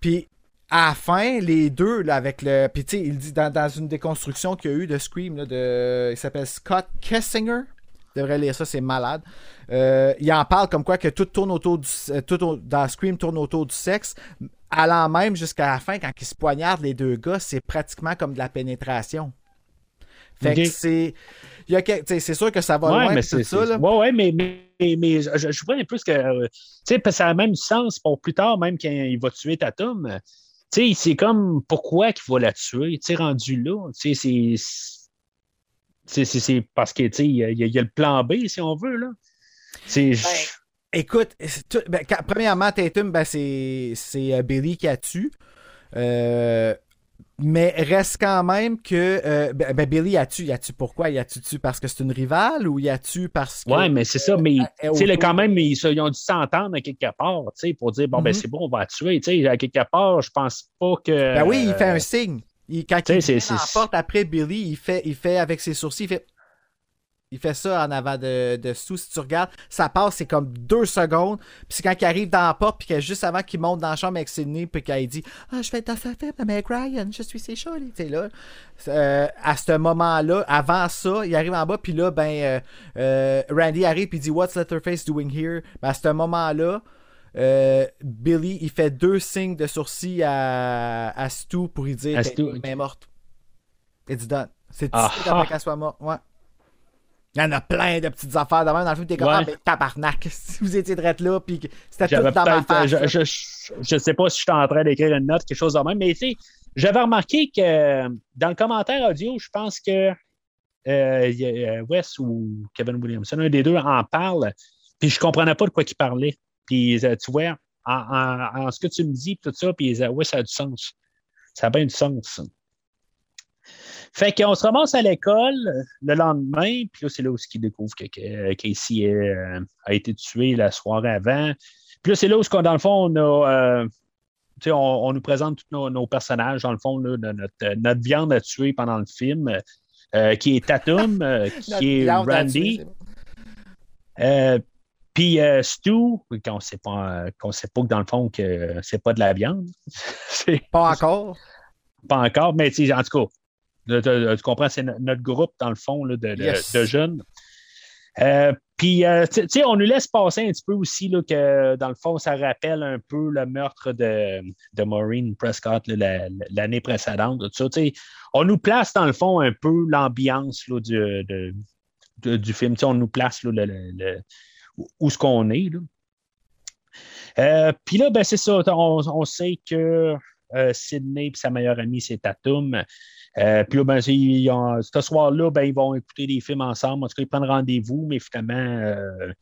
Puis à la fin, les deux, là, avec le. Puis, tu sais, il dit dans, dans une déconstruction qu'il y a eu de Scream, là, de... il s'appelle Scott Kessinger. Je devrais lire ça, c'est malade. Euh, il en parle comme quoi que tout tourne autour du. euh, Tout au- dans Scream tourne autour du sexe. Allant même jusqu'à la fin, quand ils se poignardent les deux gars, c'est pratiquement comme de la pénétration. Fait que c'est. il C'est sûr que ça va Ouais, loin mais tout ça. Là. ouais, ouais, mais, mais, mais je, je vois un peu ce que. euh, tu sais, ça a même sens pour plus tard, même quand il va tuer Tatum. Tu sais, c'est comme pourquoi qu'il va la tuer, tu rendu là. Tu sais, c'est. c'est- parce que, tu sais, il y, a- il y a le plan B, si on veut, là. C'est. Écoute, c'est tout- ben, quand- premièrement, Tatum, ben, c'est c'est, euh, Billy qui a tué. Euh, mais reste quand même que euh, ben, ben, Billy a tué. Il a tué pourquoi? Il a tué tué parce que c'est une rivale ou il a tué parce que. Ouais, mais c'est ça, mais euh, tu sais, quand même, ils, ont dû s'entendre à quelque part, tu sais, pour dire, bon, ben, Mhm. c'est bon, on va la tuer, tu sais, à quelque part, je pense pas que. Ben oui, il fait euh, un signe. Il, quand tu il c'est- vient dans la porte après Billy, il fait, il fait avec ses sourcils, il fait. Il fait ça en avant de, de Stu. Si tu regardes, ça passe, c'est comme deux secondes. Puis c'est quand il arrive dans la porte, puis que juste avant qu'il monte dans la chambre avec Sidney, puis qu'il dit Ah, je vais être dans sa fête avec Ryan, je suis ses chats. Tu là. Euh, à ce moment-là, avant ça, il arrive en bas, puis là, ben, euh, euh, Randy arrive, puis il dit What's Letterface doing here? Ben, à ce moment-là, euh, Billy, il fait deux signes de sourcil à, à Stu pour lui dire qu'elle est morte. It's done. C'est tout après ah. qu'elle soit morte. Ouais. Il y en a plein de petites affaires de même dans le film. T'es comme, Ouais. ah, mais tabarnak, [laughs] si vous étiez drette là, puis c'était tout dans ma peut-être. face. Je, je, je sais pas si je suis en train d'écrire une note, quelque chose de même, mais tu sais, j'avais remarqué que dans le commentaire audio, je pense que euh, euh, Wes ou Kevin Williamson, un des deux, en parle, puis je comprenais pas de quoi il parlait. Puis euh, tu vois, en, en- en ce que tu me dis, tout ça, puis euh, ouais, ça a du sens. Ça a bien du sens. Fait qu'on se ramasse à l'école euh, le lendemain, puis là, c'est là où il découvre que, que Casey euh, a été tué la soirée avant. Puis là, c'est là où, dans le fond, on a. euh, tu sais, on, on nous présente tous nos, nos personnages, dans le fond, là, de notre, notre viande à tuer pendant le film, euh, qui est Tatum, euh, [laughs] qui est Randy. Euh, puis euh, Stu, qu'on sait pas, qu'on sait pas que dans le fond que c'est pas de la viande. [laughs] Pas encore. pas encore, mais en tout cas, tu, comprends, c'est no- notre groupe dans le fond là, de, de- Yes. de jeunes. Euh, puis, euh, tu sais, on nous laisse passer un petit peu aussi là, que, dans le fond, ça rappelle un peu le meurtre de, de Maureen Prescott là, la- la- l'année précédente. tout ça. Tu sais, on nous place, dans le fond, un peu l'ambiance là, du, de- du film. Tu sais, on nous place là, le- le- le- où- ce qu'on est. là. Euh, Puis là, ben, c'est ça. On, on sait que Sydney et sa meilleure amie, c'est Tatum. Euh, puis là, ben, c'est- ils ont- ce soir-là, ben, ils vont écouter des films ensemble. En tout cas, ils prennent rendez-vous, mais finalement, euh,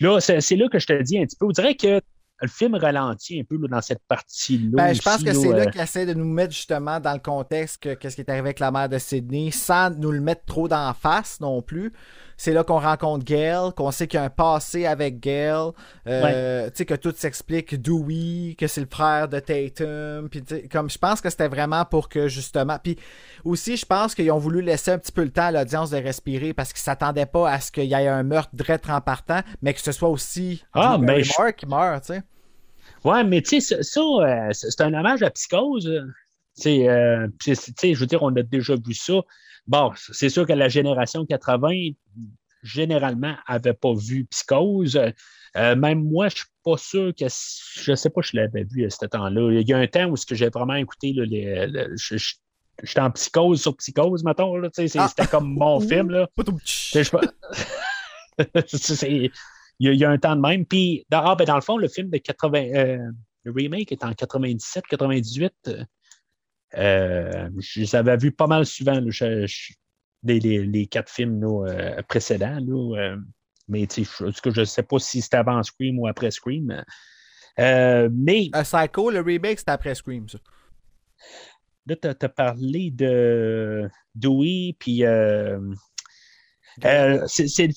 là, c'est là que je te dis un petit peu. On dirait que le film ralentit un peu là, dans cette partie-là. Ben, je pense que c'est là, euh, qu'il essaie de nous mettre justement dans le contexte que qu'est-ce qui est arrivé avec la mère de Sydney, sans nous le mettre trop d'en face non plus. C'est là qu'on rencontre Gail, qu'on sait qu'il y a un passé avec Gail, euh, tu sais que tout s'explique, Dewey, que c'est le frère de Tatum, puis comme je pense que c'était vraiment pour que justement, puis aussi je pense qu'ils ont voulu laisser un petit peu le temps à l'audience de respirer parce qu'ils s'attendaient pas à ce qu'il y ait un meurtre direct en partant, mais que ce soit aussi Ah, Drew ben, qui meurt, tu sais. Ouais, mais tu sais, ça, ça, euh, c'est c'est un hommage à Psychose. Euh. Euh, je veux dire, on a déjà vu ça. Bon, c'est sûr que la génération 80, généralement, avait pas vu Psychose. Euh, même moi, je suis pas sûr que je sais pas si je l'avais vu à ce temps-là. Il y a un temps où j'ai vraiment écouté là, les- le- je- J'étais en psychose sur psychose, mettons. Ah. C'était comme mon [laughs] film. Là. [laughs] Il, y a, il y a un temps de même. Puis, dans, ah, ben, dans le fond, le film de 80. euh, le remake est en 97, 98. Euh, je les avais vus pas mal souvent, là, je- je- les, les- les quatre films là, euh, précédents. Là, euh, mais je- ne sais pas si c'était avant Scream ou après Scream. Euh, mais Psycho, le remake, c'était après Scream, ça. là, tu as, parlé de Dewey, puis. euh, euh, c'est-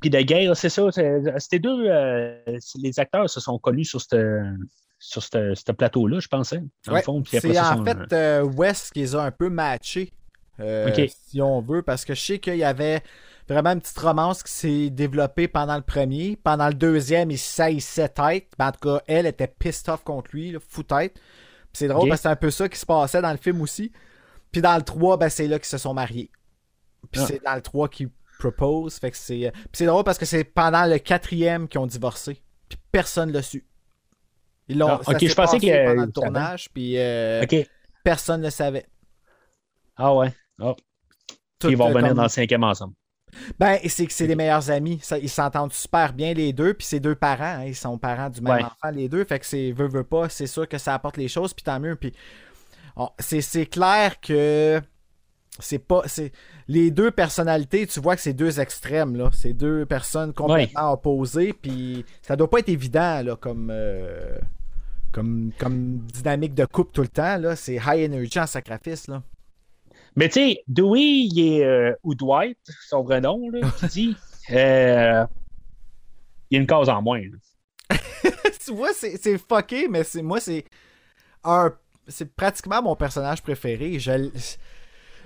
puis de Gale, c'est ça. C'était deux. euh, les acteurs se sont connus sur ce sur ce plateau-là, je pensais. Ouais, c'est en fait euh, West qui les a un peu matchés, euh, si on veut, parce que je sais qu'il y avait vraiment une petite romance qui s'est développée pendant le premier. Pendant le deuxième, il saillissait tête. Ben, en tout cas, elle était pissed off contre lui, là, fou tête. Puis c'est drôle parce que c'est un peu ça qui se passait dans le film aussi. Puis dans le 3, ben, c'est là qu'ils se sont mariés. Puis Ah. c'est dans le 3 qu'ils proposent. Fait que c'est. euh, Puis c'est drôle parce que c'est pendant le quatrième qu'ils ont divorcé. Puis personne l'a su. Ils l'ont. Ah, ça ok, s'est je pensais pendant le savaient. tournage. Puis euh, personne ne savait. Ah ouais. Ah. Ils vont euh, comme- dans le cinquième ensemble. Ben, c'est que c'est les meilleurs amis. Ça, ils s'entendent super bien, les deux. Puis c'est deux parents. hein, Ils sont parents du même Ouais. enfant, les deux. Fait que c'est veut, veut pas. C'est sûr que ça apporte les choses. Puis tant mieux. Puis on- c'est c'est clair que c'est pas. c'est Les deux personnalités, tu vois que c'est deux extrêmes. là. C'est deux personnes complètement opposées. Puis ça doit pas être évident là, comme. euh, Comme, comme dynamique de couple tout le temps, là, c'est high energy en sacrifice. Là. Mais tu sais, Dewey, il est. euh, ou Dwight, son vrai nom, là, qui [laughs] dit. euh, il y a une cause en moins. [laughs] tu vois, c'est c'est fucké, mais c'est moi, c'est un. C'est pratiquement mon personnage préféré. Je,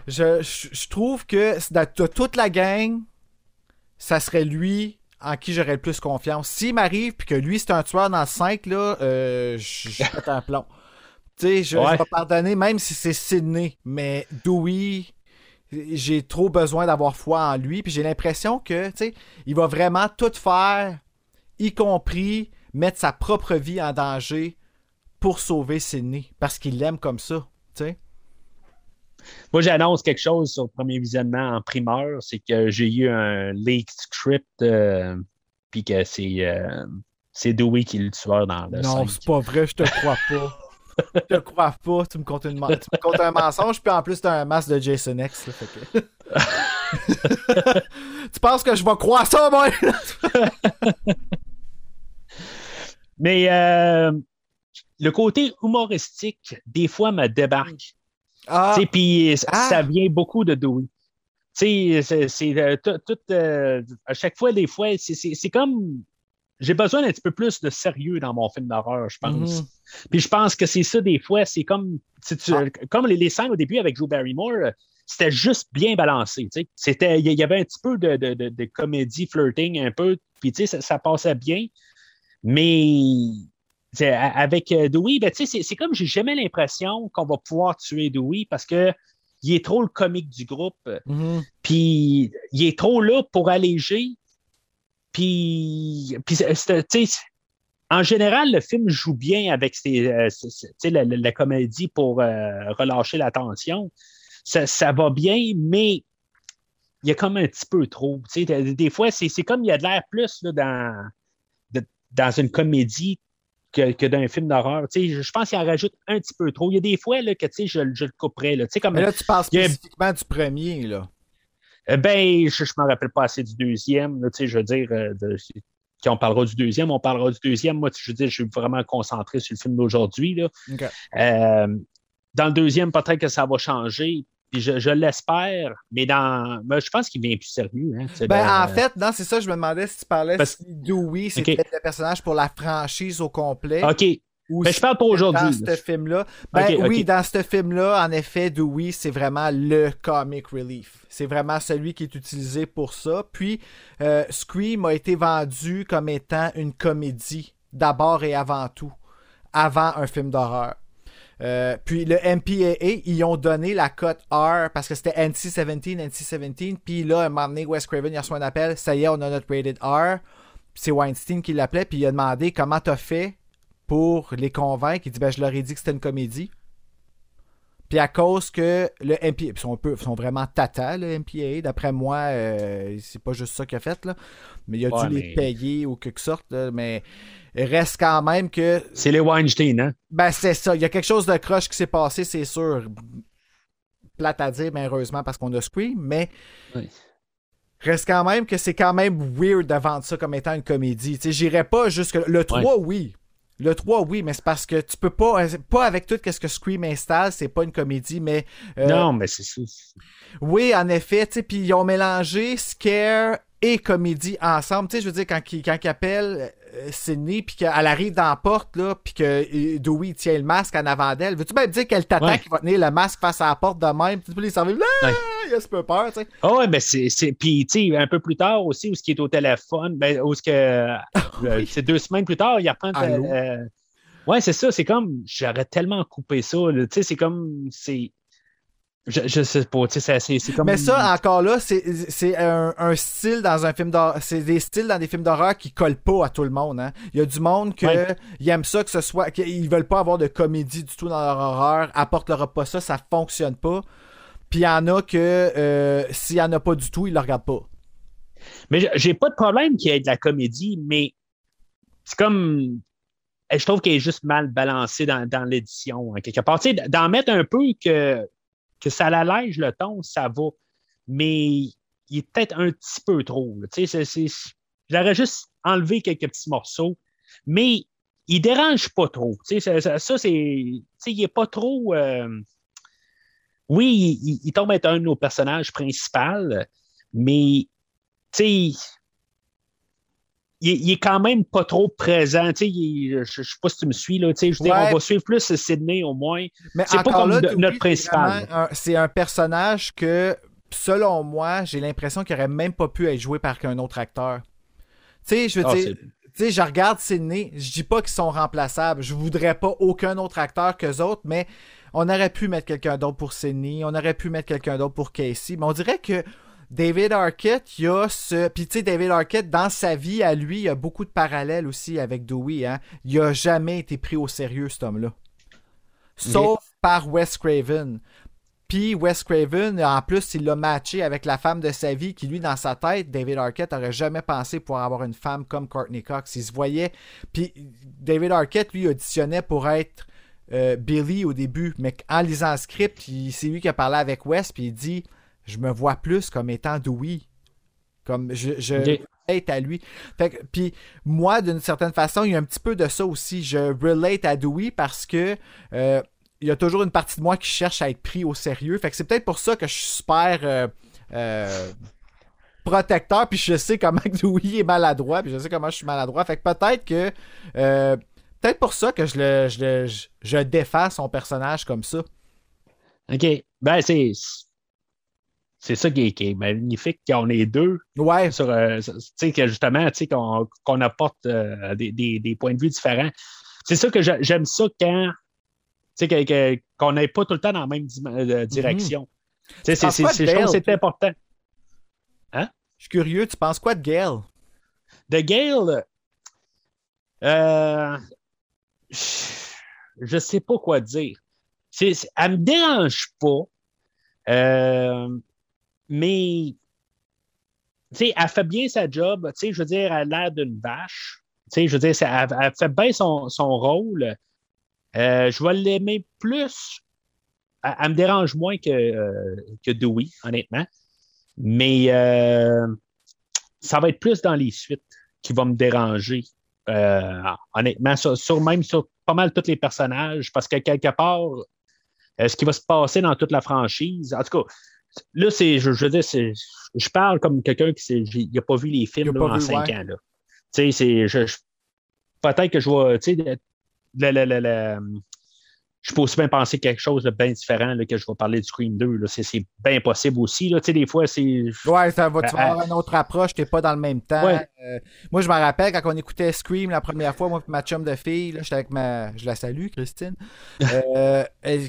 je, je, je trouve que de toute la gang, ça serait lui en qui j'aurais le plus confiance. S'il m'arrive puis que lui c'est un tueur dans le 5, là, euh, je pète un plomb. Tu sais, je, Ouais. je vais pardonner même si c'est Sydney, mais Dewey, j'ai trop besoin d'avoir foi en lui, puis j'ai l'impression que, tu sais, il va vraiment tout faire, y compris mettre sa propre vie en danger pour sauver Sydney, parce qu'il l'aime comme ça, tu sais. Moi, j'annonce quelque chose sur le premier visionnement en primeur, c'est que j'ai eu un leak script, euh, puis que c'est euh, c'est Dewey qui est le tueur dans le non, 5. c'est pas vrai, je te crois pas. Je te crois pas, tu me comptes, une tu me comptes un mensonge, puis en plus t'as un masque de Jason X. là, fait que- [laughs] tu penses que je vais croire ça, moi? [laughs] Mais euh, le côté humoristique, des fois, me débarque. Ah, Puis Ah. ça vient beaucoup de Dewey. C'est- euh, tout, euh, à chaque fois, des fois, c'est- comme. J'ai besoin d'un petit peu plus de sérieux dans mon film d'horreur, je pense. Mhm. Puis je pense que c'est ça, des fois, c'est comme. tu- Ah. Comme les, les scènes au début avec Drew Barrymore, euh, c'était juste bien balancé. C'était, Il y avait un petit peu de, de, de- de comédie, flirting un peu, puis tu sais, ça, ça passait bien. Mais avec euh, Dewey, ben, c'est comme j'ai jamais l'impression qu'on va pouvoir tuer Dewey parce que il est trop le comique du groupe. Mhm. Puis il est trop là pour alléger. Puis, puis en général, le film joue bien avec ses, euh, ses- la, la- la comédie pour euh, relâcher la tension. Ça, ça va bien, mais il y a comme un petit peu trop. Des, fois, c'est c'est comme il y a de l'air plus là, dans, de- dans une comédie que, que dans un film d'horreur. Je, je pense qu'il en rajoute un petit peu trop. Il y a des fois là, que je, je le couperais. Là. Comme, Mais là, tu parles a- spécifiquement du premier, là. euh, Ben, je ne me rappelle pas assez du deuxième. là, je veux dire, euh, de- on parlera du deuxième, on parlera du deuxième. Moi, je veux dire, je suis vraiment concentré sur le film d'aujourd'hui. Euh, dans le deuxième, peut-être que ça va changer. Puis je, je l'espère, mais dans. mais je pense qu'il vient plus sérieux. Hein, Ben, le- en fait, non, c'est ça, je me demandais si tu parlais Parce- si Dewey, c'était Ok. le personnage pour la franchise au complet. OK. ou Ben, si je parle pour aujourd'hui. Dans ce film-là. Ben oui, dans ce film-là, en effet, Dewey, c'est vraiment le comic relief. C'est vraiment celui qui est utilisé pour ça. Puis, euh, Scream a été vendu comme étant une comédie, d'abord et avant tout, avant un film d'horreur. Euh, puis le MPAA, ils ont donné la cote R parce que c'était NC-17, NC-17. Puis là, un moment donné, Wes Craven, il a reçu un appel. Ça y est, on a notre rated R. C'est Weinstein qui l'appelait. Puis il a demandé comment t'as fait pour les convaincre. Il dit, ben, je leur ai dit que c'était une comédie. Puis à cause que le MPA, ils sont, un peu, sont vraiment tata, le MPA, d'après moi, euh, c'est pas juste ça qu'il a fait, là. Mais il a Ouais, dû les payer ou quelque sorte, là, mais reste quand même que C'est les Weinstein, hein? ben, c'est ça. Il y a quelque chose de croche qui s'est passé, c'est sûr. Plate à dire, mais heureusement, parce qu'on a Scream, mais Oui. reste quand même que c'est quand même weird de vendre ça comme étant une comédie. Tu sais, j'irais pas jusque. Le 3, oui. Le 3, oui, mais c'est parce que tu peux pas. Pas avec tout ce que Scream installe, c'est pas une comédie, mais. euh, non, mais c'est ça. oui, en effet, tu sais, puis ils ont mélangé scare et comédie ensemble. Tu sais, je veux dire, quand quand il appelle euh, Sydney, puis qu'elle arrive dans la porte, là, puis que euh, Dewey tient le masque en avant d'elle, veux-tu même dire qu'elle t'attend Ouais. qu'il va tenir le masque face à la porte de même? Tu peux les servir, là, Ouais. il a ce peu peur, tu sais. Ah ouais, ben c'est. Puis, tu sais, un peu plus tard aussi, où ce qui est au téléphone, ben, où ce que. [laughs] euh, c'est deux semaines plus tard, il reprend. Euh, Ouais, c'est ça. C'est comme, j'aurais tellement coupé ça. Tu sais, c'est comme, c'est. Je, je sais pas, tu sais, c'est- comme. Mais ça, encore là, c'est un, un style dans un film d'horreur. C'est des styles dans des films d'horreur qui collent pas à tout le monde. Hein. Il y a du monde que Ouais. aiment ça que ce soit. qu'ils veulent pas avoir de comédie du tout dans leur horreur. Apporte-leur pas ça, ça fonctionne pas. Puis il y en a que euh, s'il y en a pas du tout, ils le regardent pas. Mais j'ai- j'ai pas de problème qu'il y ait de la comédie, mais c'est comme. Je trouve qu'elle est juste mal balancée dans, dans l'édition, hein, quelque part. Tu sais, d'en mettre un peu que, que ça l'allège le ton, ça va. Mais il est peut-être un petit peu trop. J'aurais juste enlevé quelques petits morceaux, mais il dérange pas trop. Ça, c'est. Il est pas trop. euh, Oui, il, il tombe être un de nos personnages principaux, mais tu sais, il, est- il est quand même pas trop présent. Il je, je sais pas si tu me suis, là. Je veux dire, Ouais. on va suivre plus Sydney au moins. Mais C'est pas comme là, de- notre principal. un- C'est un, personnage que, selon moi, j'ai l'impression qu'il aurait même pas pu être joué par qu'un autre acteur. Tu sais, je veux Ah, dire, tu sais, je regarde Sydney, je dis pas qu'ils sont remplaçables. Je voudrais pas aucun autre acteur qu'eux autres, mais on aurait pu mettre quelqu'un d'autre pour Sydney, on aurait pu mettre quelqu'un d'autre pour Casey, mais on dirait que David Arquette, il y a ce. Puis tu sais, David Arquette, dans sa vie, à lui, il y a beaucoup de parallèles aussi avec Dewey. Hein? Il a jamais été pris au sérieux, cet homme-là. Sauf par Wes Craven. Puis Wes Craven, en plus, il l'a matché avec la femme de sa vie qui, lui, dans sa tête, David Arquette aurait jamais pensé pouvoir avoir une femme comme Courtney Cox. Il se voyait. Puis David Arquette, lui, auditionnait pour être euh, Billy au début, mais en lisant le script, c'est lui qui a parlé avec Wes, puis il dit Je me vois plus comme étant Dewey. Comme je, relate à lui. Fait que- puis moi, d'une certaine façon, il y a un petit peu de ça aussi. Je relate à Dewey parce que euh, il y a toujours une partie de moi qui cherche à être pris au sérieux. Fait que c'est peut-être pour ça que je suis super euh, euh, protecteur, puis je sais comment Dewey est maladroit, puis je sais comment je suis maladroit. Fait que peut-être que peut-être pour ça que je le je, le- je, je défends son personnage comme ça. OK. Ben, c'est. C'est ça qui est, qui est magnifique qu'on est deux Ouais, sur euh, que justement qu'on qu'on apporte euh, des, des- des points de vue différents. C'est ça que j'a- j'aime ça quand sais que- qu'on n'ait pas tout le temps dans la même euh, direction. Tu sais, c'est- c'est- de c'est- je trouve que Dale, c'est important. je suis curieux. Tu penses quoi de Gail? De Gale, euh, je sais pas quoi dire. C'est- elle me dérange pas, euh, mais elle fait bien sa job. Je veux dire, elle a l'air d'une vache. Je veux dire, elle, fait bien son, son rôle. Euh, je vais l'aimer plus. Elle, me dérange moins que, euh, que Dewey, honnêtement. Mais euh, ça va être plus dans les suites qui va me déranger. Honnêtement, sur, sur- même sur pas mal tous les personnages, parce que quelque part, ce qui va se passer dans toute la franchise, en tout cas, là, c'est, je, je veux dire, c'est, je parle comme quelqu'un qui n'a pas vu les films là, en vu, cinq ouais. ans. Là. Tu sais, c'est, je, je- peut-être que je vais, tu sais, le- le- le- je peux aussi bien penser quelque chose de bien différent là, que je vais parler du Scream 2. Là. C'est, bien possible aussi. Là. Tu sais, des fois, c'est. Ouais, ça va, tu vas Euh, avoir une autre approche, t'es pas dans le même temps. Ouais. Euh, moi, je me rappelle quand on écoutait Scream la première fois, moi et ma chum de fille, là, j'étais avec ma. Je la salue, Christine. [laughs] Euh,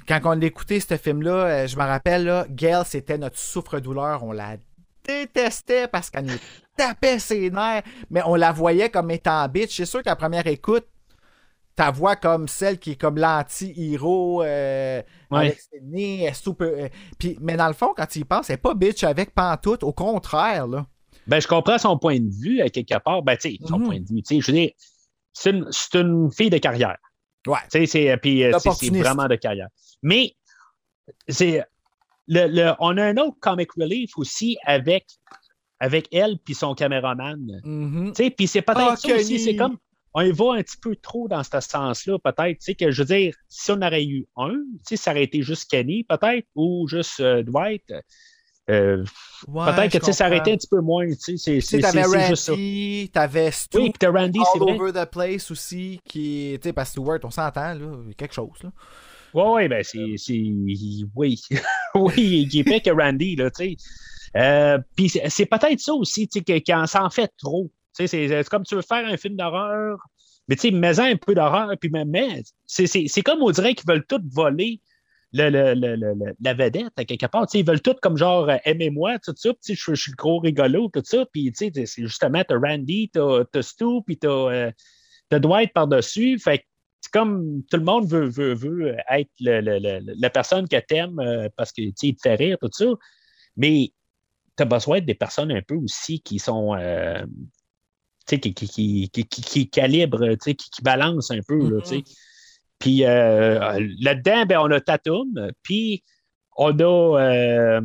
quand on l'écoutait, ce film-là, euh, je me rappelle, là, Gail, c'était notre souffre-douleur. On la détestait parce qu'elle nous tapait ses nerfs, mais on la voyait comme étant bitch. C'est sûr qu'à première écoute, ta voix comme celle qui est comme l'anti-héros euh, Ouais. avec ses nez, super. euh, mais dans le fond, quand tu y penses, elle est pas bitch avec Pantoute, au contraire, là. Ben, je comprends son point de vue, à quelque part. Ben, tu son Mhm. point de vue. Je veux dire, c'est une, c'est une fille de carrière. Ouais. Tu sais, c'est, euh, vraiment de carrière. Mais, c'est, le, le- on a un autre comic relief aussi avec, avec elle puis son caméraman. Mhm. Tu sais, puis c'est peut-être Ah, ça aussi, c'est comme, on y va un petit peu trop dans ce sens-là, peut-être. Tu sais, que je veux dire, si on aurait eu un, tu sais, ça aurait été juste Kenny, peut-être, ou juste euh, Dwight. euh, Ouais, peut-être que tu sais, ça aurait été un petit peu moins. Tu sais, c'est, juste ça. T'avais Stu, Oui, puis Randy, c'est All vrai. Over the Place aussi, qui tu sais, parce que Stewart, on s'entend, là, quelque chose, là. Oui, oui, ben c'est. c'est- Oui. [laughs] oui, il est pire que Randy, là, tu sais. Euh, Puis c'est peut-être ça aussi, tu sais, que- quand ça en fait trop. C'est c'est comme tu veux faire un film d'horreur, Mais tu sais, mets-en un peu d'horreur, puis mais c'est, comme on dirait qu'ils veulent tout voler le, le, le, la vedette à quelque part. Tu sais, ils veulent tout comme genre euh, aimez-moi, tout ça, je, je suis le gros rigolo, tout ça, puis tu sais, c'est justement, t'as Randy, t'as, t'as Stu, puis t'as, euh, t'as Dwight par-dessus. Fait que comme tout le monde veut, veut, veut être le- le- la personne que t'aimes euh, parce que il te fait rire, tout ça. Mais tu as besoin des personnes un peu aussi qui sont. euh, qui, qui, qui, qui, qui- qui balancent un peu. là, sais. Puis euh, là-dedans, ben, on a Tatum, puis on a euh,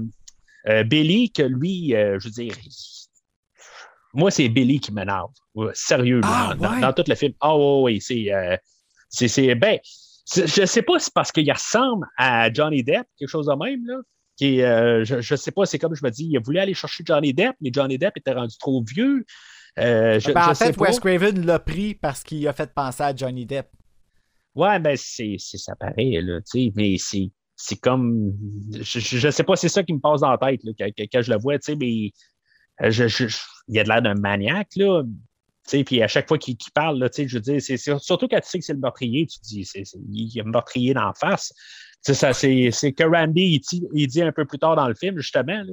euh, Billy, que lui, je veux dire, moi, c'est Billy qui m'énerve. Sérieux, Ah, dans, ouais? dans tout le film. Ah, oui, oui, c'est. c'est, c'est- ben, je sais pas si c'est parce qu'il ressemble à Johnny Depp, quelque chose de même, là. Qui, je, je sais pas, c'est comme je me dis, il voulu aller chercher Johnny Depp, mais Johnny Depp était rendu trop vieux. Euh, je, Ben, en fait. Wes Craven l'a pris parce qu'il a fait penser à Johnny Depp. Ouais, ben c'est, c'est ça paraît, là, tu sais, mais c'est, c'est comme. Je, je sais pas, c'est ça qui me passe dans la tête là, quand, je le vois, tu sais, mais euh, je, je- je- il a de l'air d'un maniaque, là. Tu sais, puis à chaque fois qu'il, qu'il parle, là, je veux dire, c'est, c'est- surtout quand tu sais que c'est le meurtrier, tu te dis, c'est, c'est- il y a un meurtrier d'en face. Tu sais, ça, c'est, c'est que Randy, il dit, il dit un peu plus tard dans le film, justement, là.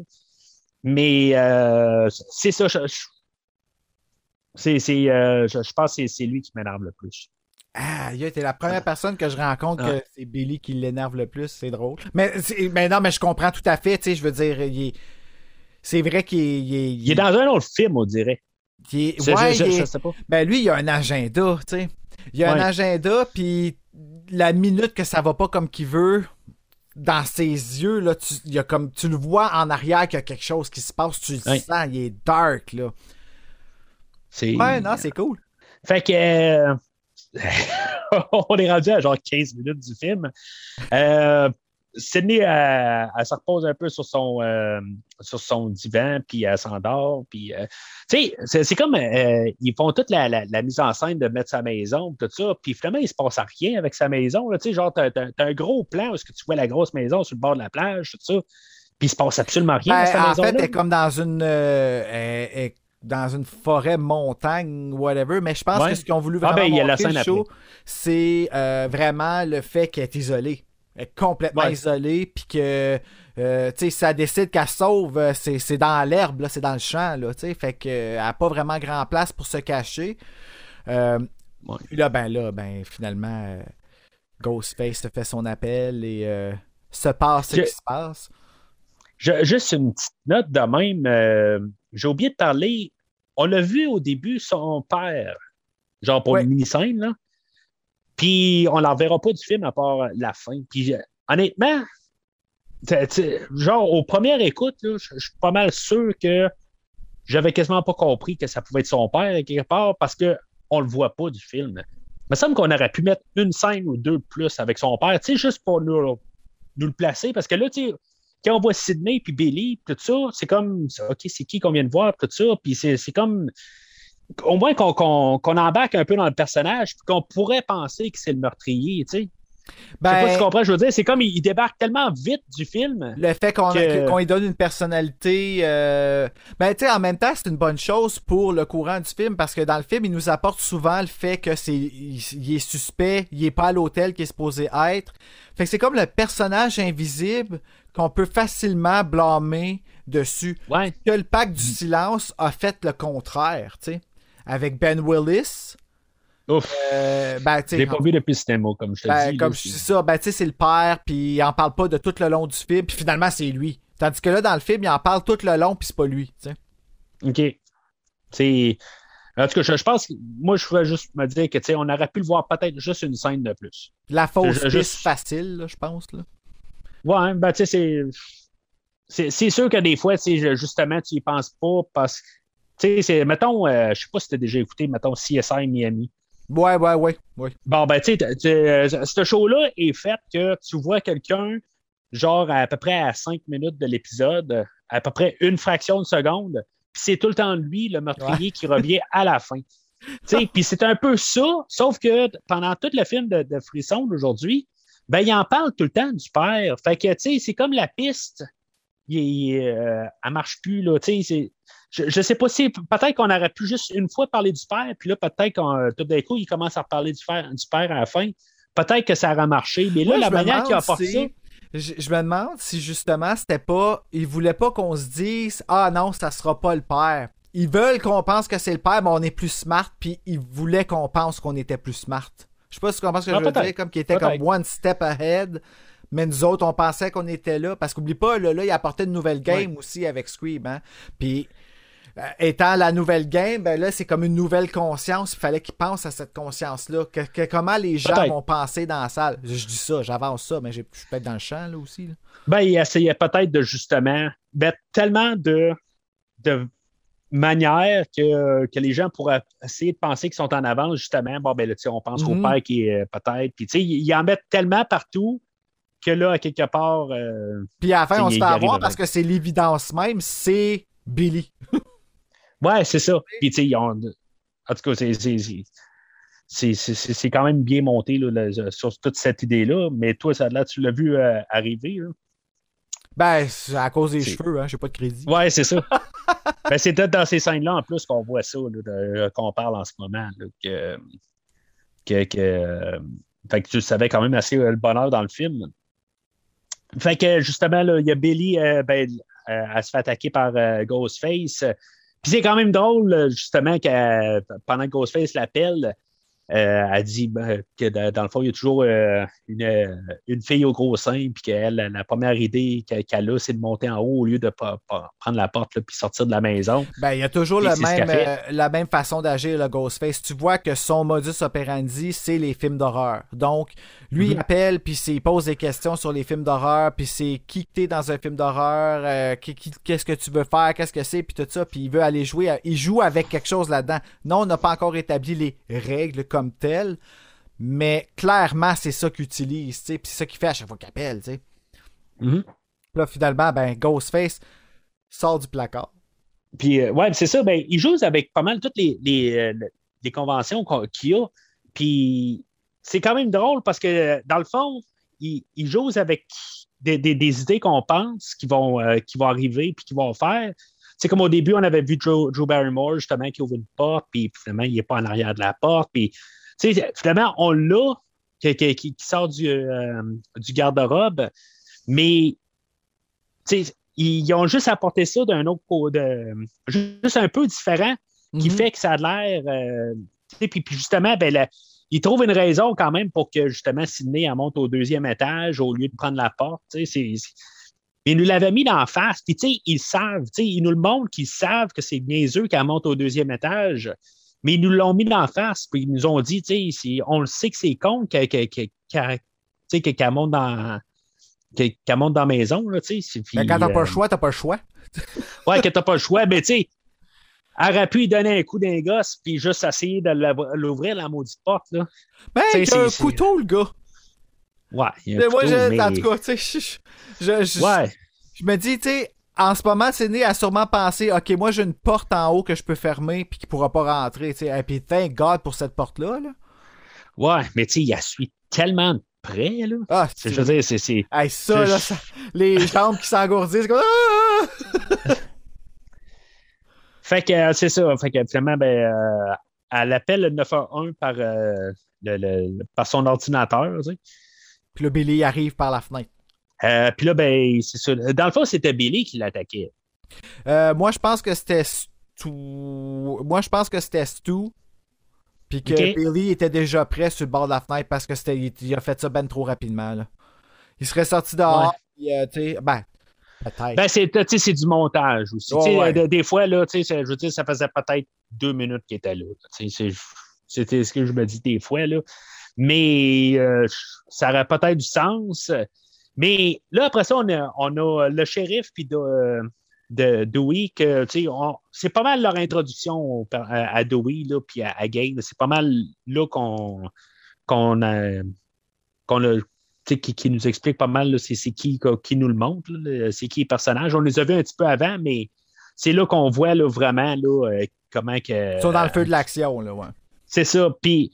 Mais euh, c'est ça, je, je- c'est, c'est, euh, je, je pense que c'est, c'est lui qui m'énerve le plus. Ah, il t'es la première personne que je rencontre Ah. que c'est Billy qui l'énerve le plus, c'est drôle. Mais, mais non, mais je comprends tout à fait, tu sais, je veux dire, c'est vrai qu'il est, il est- Il est dans un autre film, on dirait. il est- ouais, je, je- il est- je sais pas. ben lui, il a un agenda, tu sais. Il a un agenda, puis la minute que ça va pas comme qu'il veut, dans ses yeux, là, tu, il y a comme, tu le vois en arrière qu'il y a quelque chose qui se passe, tu le Ouais. sens, il est dark, là. Ouais, non, c'est cool. Fait que euh, [laughs] on est rendu à genre 15 minutes du film. Euh, Sydney, elle, elle se repose un peu sur son, euh, sur son divan, puis elle s'endort. Puis, euh, tu sais, c'est, c'est comme euh, ils font toute la, la- la mise en scène de mettre sa maison, tout ça. Puis finalement, il se passe rien avec sa maison. Tu sais, genre, t'as, t'as- t'as un gros plan où est-ce que tu vois la grosse maison sur le bord de la plage, tout ça. Puis il se passe absolument rien Ben, dans sa en fait, elle est comme dans une, euh, elle- dans une forêt, montagne, whatever. Mais je pense Ouais. que ce qu'ils ont voulu Ah, vraiment ben, il y a la montrer, après. show, c'est euh, vraiment le fait qu'elle est isolée. Elle est complètement Ouais. isolée, puis que, euh, tu sais, si elle décide qu'elle sauve, euh, c'est c'est dans l'herbe, c'est dans le champ, là, tu sais. Fait qu'elle n'a pas vraiment grand place pour se cacher. Euh, Ouais. Puis là, ben là, ben finalement, euh, Ghostface fait son appel et euh, se passe ce Je- qui se passe. Je- juste une petite note de même. euh, j'ai oublié de parler. On l'a vu au début, son père, genre pour Ouais. une mini-scène, là. Puis on ne la reverra pas du film à part la fin. Puis honnêtement, t'sais, t'sais, genre au premier écoute, là, je suis pas mal sûr que j'avais quasiment pas compris que ça pouvait être son père quelque part parce que on le voit pas du film. Il me semble qu'on aurait pu mettre une scène ou deux de plus avec son père, tu sais, juste pour nous, nous le placer. Parce que là, tu sais, quand on voit Sydney puis Billy, tout ça, c'est comme, OK, c'est qui qu'on vient de voir, tout ça, puis c'est comme, au moins qu'on embarque un peu dans le personnage, puis qu'on pourrait penser que c'est le meurtrier, tu sais. Je sais pas si Ben, tu comprends, je veux dire, c'est comme, il, il débarque tellement vite du film. Le fait qu'on que- lui donne une personnalité, euh, ben tu sais, en même temps, c'est une bonne chose pour le courant du film parce que dans le film, il nous apporte souvent le fait que c'est, il, il est suspect, il est pas à l'hôtel qu'il est supposé être. Fait que c'est comme le personnage invisible qu'on peut facilement blâmer dessus. Ouais. Que le pacte du silence a fait le contraire, tu sais, avec Ben Willis. Ouf. Euh, ben, Je l'ai pas vu depuis le cinéma, comme je te ben, dis. comme là, je dis ça, ben, c'est le père, puis il en parle pas de tout le long du film, puis finalement, c'est lui. Tandis que là, dans le film, il en parle tout le long, puis c'est pas lui. OK. C'est. En tout cas, je, je pense que moi, je ferais juste me dire que, tu sais, on aurait pu le voir peut-être juste une scène de plus. La fausse piste juste- facile, là, je pense, là. Ouais, ben, tu sais, c'est. C'est sûr que des fois, justement, tu y penses pas parce que. Tu sais, c'est- mettons, euh, je sais pas si tu as déjà écouté, mettons, CSI Miami. Ouais, ouais, ouais, ouais. Bon, ben, tu sais, euh, ce show-là est fait que tu vois quelqu'un, genre, à peu près à cinq minutes de l'épisode, à peu près une fraction de seconde, puis c'est tout le temps lui, le meurtrier, qui revient à la fin. Tu sais, puis c'est un peu ça, sauf que pendant tout le film de, de Frisson d'aujourd'hui, ben, il en parle tout le temps du père. Fait que, tu sais, c'est comme la piste il, il, euh, elle marche plus. Là, tu sais, c'est- je, je sais pas si peut-être qu'on aurait pu juste une fois parler du père, puis là, peut-être qu'on tout d'un coup, il commence à reparler du père, du père à la fin. Peut-être que ça aurait marché. Mais là, Moi, la manière qu'il si- ça. Je, je me demande si justement c'était pas. Ils voulaient pas qu'on se dise Ah non, ça sera pas le père. Ils veulent qu'on pense que c'est le père, mais on est plus smart, puis ils voulaient qu'on pense qu'on était plus smart. Je sais pas si tu comprends ce que Ah, je veux dire, comme qu'il était comme one step ahead. Mais nous autres, on pensait qu'on était là. Parce qu'oublie pas, là, là, il apportait une nouvelle game aussi avec Scream. Hein? Puis, euh, étant la nouvelle game, ben là, c'est comme une nouvelle conscience. Il fallait qu'ils pensent à cette conscience-là. Que, que- comment les gens vont penser dans la salle? Je, je dis ça, j'avance ça, mais j'ai- je suis peut-être dans le champ, là aussi. là. Ben, il essayait peut-être de justement mettre tellement de, de manières que, que les gens pourraient essayer de penser qu'ils sont en avance, justement. Bon, ben là, on pense au Mhm. père qui est euh, peut-être. Puis, tu sais, ils ils en mettent tellement partout que là, à quelque part. euh, Puis à la fin, on se fait avoir parce que c'est l'évidence même, c'est Billy. Ouais, c'est ça. Puis, tu sais, ont- En tout cas, c'est- c'est- c'est- c'est c'est- c'est- c'est quand même bien monté là, sur toute cette idée-là. Mais toi, ça, là, tu l'as vu euh, arriver. là. Ben, c'est à cause des cheveux, hein, j'ai pas de crédit. Ouais, c'est ça. [laughs] ben, c'est peut-être dans ces scènes-là, en plus, qu'on voit ça, là, de- qu'on parle en ce moment. là, que, que, que, euh, fait que tu savais quand même assez euh, le bonheur dans le film. Fait que, justement, il y a Billy, euh, ben, euh, elle se fait attaquer par euh, Ghostface. Puis c'est quand même drôle, justement, que pendant que Ghostface l'appelle, euh, elle dit ben, que dans dans le fond, il y a toujours euh, une, euh, une fille au gros sein, puis qu'elle, la, la première idée qu'elle a, c'est de monter en haut au lieu de prendre la porte, puis sortir de la maison. Ben, il y a toujours le même, euh, la même façon d'agir, le Ghostface. Tu vois que son modus operandi, c'est les films d'horreur. Donc, lui, il Mhm. appelle, puis il pose des questions sur les films d'horreur, puis c'est qui que t'es dans un film d'horreur, qu'est-ce que tu veux faire, qu'est-ce que c'est, puis tout ça, puis il veut aller jouer. à- il joue avec quelque chose là-dedans. Non, on n'a pas encore établi les règles comme telles, mais clairement, c'est ça qu'il utilise, tu sais, puis c'est ça qu'il fait à chaque fois qu'il appelle, tu sais. Mhm. Puis Là, finalement, ben, Ghostface sort du placard. Puis, euh, ouais, c'est ça. Ben, il joue avec pas mal toutes les, les, euh, les conventions qu'il y a. Puis, c'est quand même drôle parce que, dans le fond, il, il joue avec des, des- des idées qu'on pense qui vont, euh, qui vont arriver puis qui vont faire. C'est comme au début, on avait vu Drew, Drew Barrymore, justement, qui ouvre une porte, puis finalement, il n'est pas en arrière de la porte. Puis, tu sais, finalement, on l'a, qui, qui- qui- qui sort du, euh, du garde-robe, mais, tu sais, ils ont juste apporté ça d'un autre côté, juste un peu différent, qui Mhm. fait que ça a l'air. euh, tu sais, puis, puis justement, ben, la- ils trouvent une raison quand même pour que justement Sydney elle monte au deuxième étage au lieu de prendre la porte. tu sais, c'est- c'est- Ils nous l'avaient mis d'en face, puis tu sais, ils savent, tu sais, ils nous le montrent qu'ils savent que c'est niaiseux qu'elle monte au deuxième étage, mais ils nous l'ont mis d'en face, puis ils nous ont dit, tu sais, on le sait que c'est con qu'elle monte dans qu'elle monte dans la maison, là, tu sais. c'est- Ben, quand t'as puis, pas euh, le choix, t'as pas le choix. [laughs] Ouais, que t'as pas le choix, mais tu sais, elle aurait pu lui donner un coup d'un gosse, puis juste essayer de l'ouvrir, la maudite porte, là. Ben, il a un couteau, le gars. Ouais, il y a un Mais moi, couteau, je, mais- en tout cas, tu sais, je, je, je- Ouais, je me dis, tu sais, en ce moment, Sidney a sûrement pensé, OK, moi, j'ai une porte en haut que je peux fermer puis qui pourra pas rentrer, tu sais. Et puis, thank God pour cette porte-là, là. ouais, mais tu sais, il a suit tellement de près, là. Ah, C'est- c'est... Je veux dire, c'est- c'est. Hey, ça, là, ça- les jambes qui s'engourdissent, comme... Ah! Fait que euh, c'est ça. Fait que finalement, ben, euh, elle appelle le 911 par, euh, le- le- par son ordinateur, tu sais. Puis le Billy arrive par la fenêtre. Euh, puis là, ben, c'est ça. Dans le fond, c'était Billy qui l'attaquait. Euh, moi, je pense que c'était Stu... Moi, je pense que c'était Stu. Puis que. Billy était déjà prêt sur le bord de la fenêtre parce que c'était... il- a fait ça ben trop rapidement, là. Il serait sorti dehors, puis, euh, ben, peut-être. Ben, c'est, tu sais, c'est du montage aussi. Ouais, ouais. des fois, là, tu sais, c'est- je veux dire, ça faisait peut-être deux minutes qu'il était là. C'est- C'était ce que je me dis des fois, là. Mais euh, ça aurait peut-être du sens. Mais là, après ça, on a, on a le shérif puis de, de Dewey, que, c'est pas mal leur introduction à, à Dewey, là, puis à, à. C'est pas mal là qu'on qu'on a, qu'on a qui, qui nous explique pas mal c'est, qui, qui nous le montre, c'est qui les personnages. On les a vus un petit peu avant, mais c'est là qu'on voit là, vraiment là, euh, comment que. Ils sont dans le feu de l'action, là, ouais. C'est ça. Puis,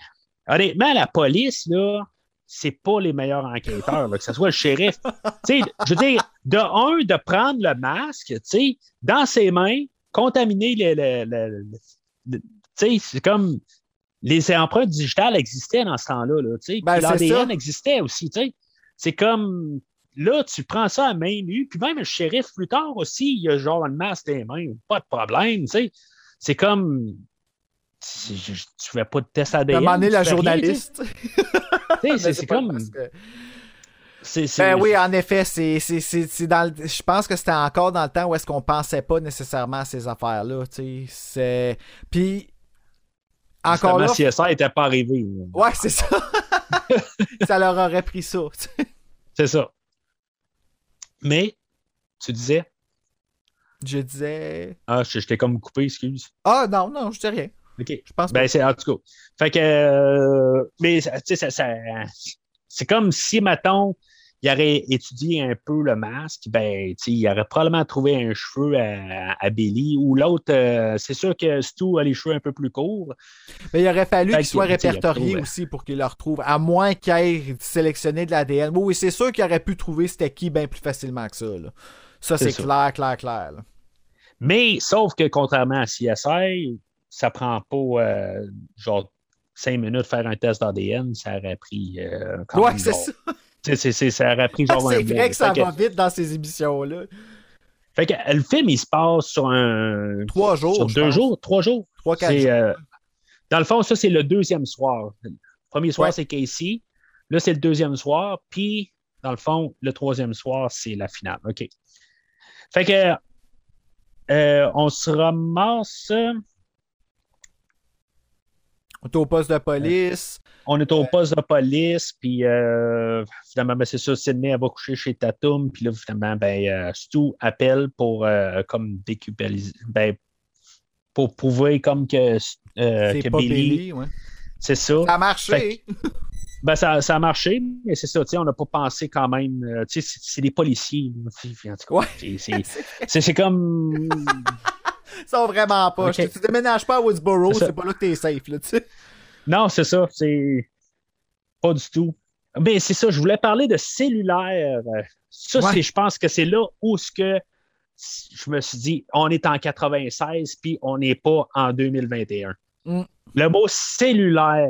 honnêtement, la police, là, c'est pas les meilleurs enquêteurs, là, que ce soit le shérif. [laughs] Je veux dire, de un, de prendre le masque, tu sais, dans ses mains, contaminer le. le- le- le- tu sais, c'est comme. Les empreintes digitales existaient dans ce temps-là, là, tu sais. Ben, l'ADN existait aussi, tu sais. C'est comme. Là, tu prends ça à main nue, puis même le shérif, plus tard aussi, il y a genre une masse des mains, pas de problème, tu sais. C'est comme. Tu tu fais pas de test ADN. Demander la journaliste. [laughs] C'est comme. que- Ben oui, en effet, c'est, dans le- je pense que c'était encore dans le temps où est-ce qu'on pensait pas nécessairement à ces affaires-là. C'est... Puis, encore là, Justement, CSI n'était pas arrivé. ouais, c'est ça. [laughs] ça leur aurait pris ça. C'est ça. Mais, tu disais? Je disais... Ah, je, je t'ai comme coupé, excuse. Ah non, non, je dis rien. OK. Je pense Ben, c'est en tout cas. Fait que. euh, mais, tu sais, ça, ça- c'est comme si, mettons, il aurait étudié un peu le masque, ben, il aurait probablement trouvé un cheveu à, à Billy ou l'autre. euh, c'est sûr que Stu a les cheveux un peu plus courts. Mais il aurait fallu qu'il soit répertorié retrouve- aussi pour qu'il le retrouve, à moins qu'il ait sélectionné de l'ADN. Oui, c'est sûr qu'il aurait pu trouver c'était qui bien plus facilement que ça. là. Ça, C'est clair, clair, clair. là. Mais, sauf que contrairement à CSI, ça prend pas, euh, genre, cinq minutes faire un test d'ADN, ça aurait pris. euh, quand Ouais, c'est ça. ça aurait pris genre [laughs] un c'est mois. vrai que ça Fait va vite dans ces émissions-là. Fait que le film, il se passe sur un. Trois jours. Sur deux pense. jours, trois jours. Trois, quatre jours. euh, dans le fond, ça, c'est le deuxième soir. Le premier soir, Ouais. c'est Casey. Là, c'est le deuxième soir. Puis, dans le fond, le troisième soir, c'est la finale. OK. Fait que, euh, on se ramasse. On est au poste de police. On est au poste de police, puis euh, finalement, ben, c'est ça, Sydney, elle va coucher chez Tatum, puis là, finalement, ben, euh, Stu appelle pour euh, comme déculpabiliser, ben, pour prouver comme que, euh, c'est que pas Billy, Billy. ouais. c'est ça. Ça a marché. Ben, ça, ça a marché, mais c'est ça, tu sais, on n'a pas pensé quand même, euh, tu sais, c'est- des policiers, en tout cas, Ouais. c'est- [laughs] comme, sont vraiment pas. Tu déménages pas à Woodsboro, C'est pas là que t'es safe. Là, tu sais. non, c'est ça, c'est pas du tout. Mais c'est ça, je voulais parler de cellulaire. Ça, Ouais. c'est, je pense que c'est là où ce que je me suis dit, on est en 96, puis on n'est pas en 2021. Mm. Le mot cellulaire,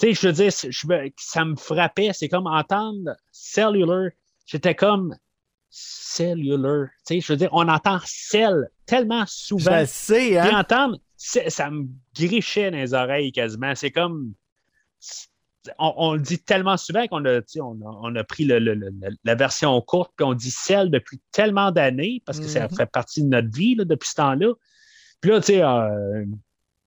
tu sais, je veux dire, je ça me frappait, c'est comme entendre cellular, j'étais comme cellular, tu sais, je veux dire, on entend cell tellement Je souvent. le sais, Puis hein. entendre, ça me grichait dans les oreilles quasiment. C'est comme. On, on le dit tellement souvent qu'on a, tu sais, on a, on a pris le- le- le- la version courte, puis on dit celle depuis tellement d'années, parce que ça Mhm. fait partie de notre vie là, depuis ce temps-là. Puis là, tu sais, euh,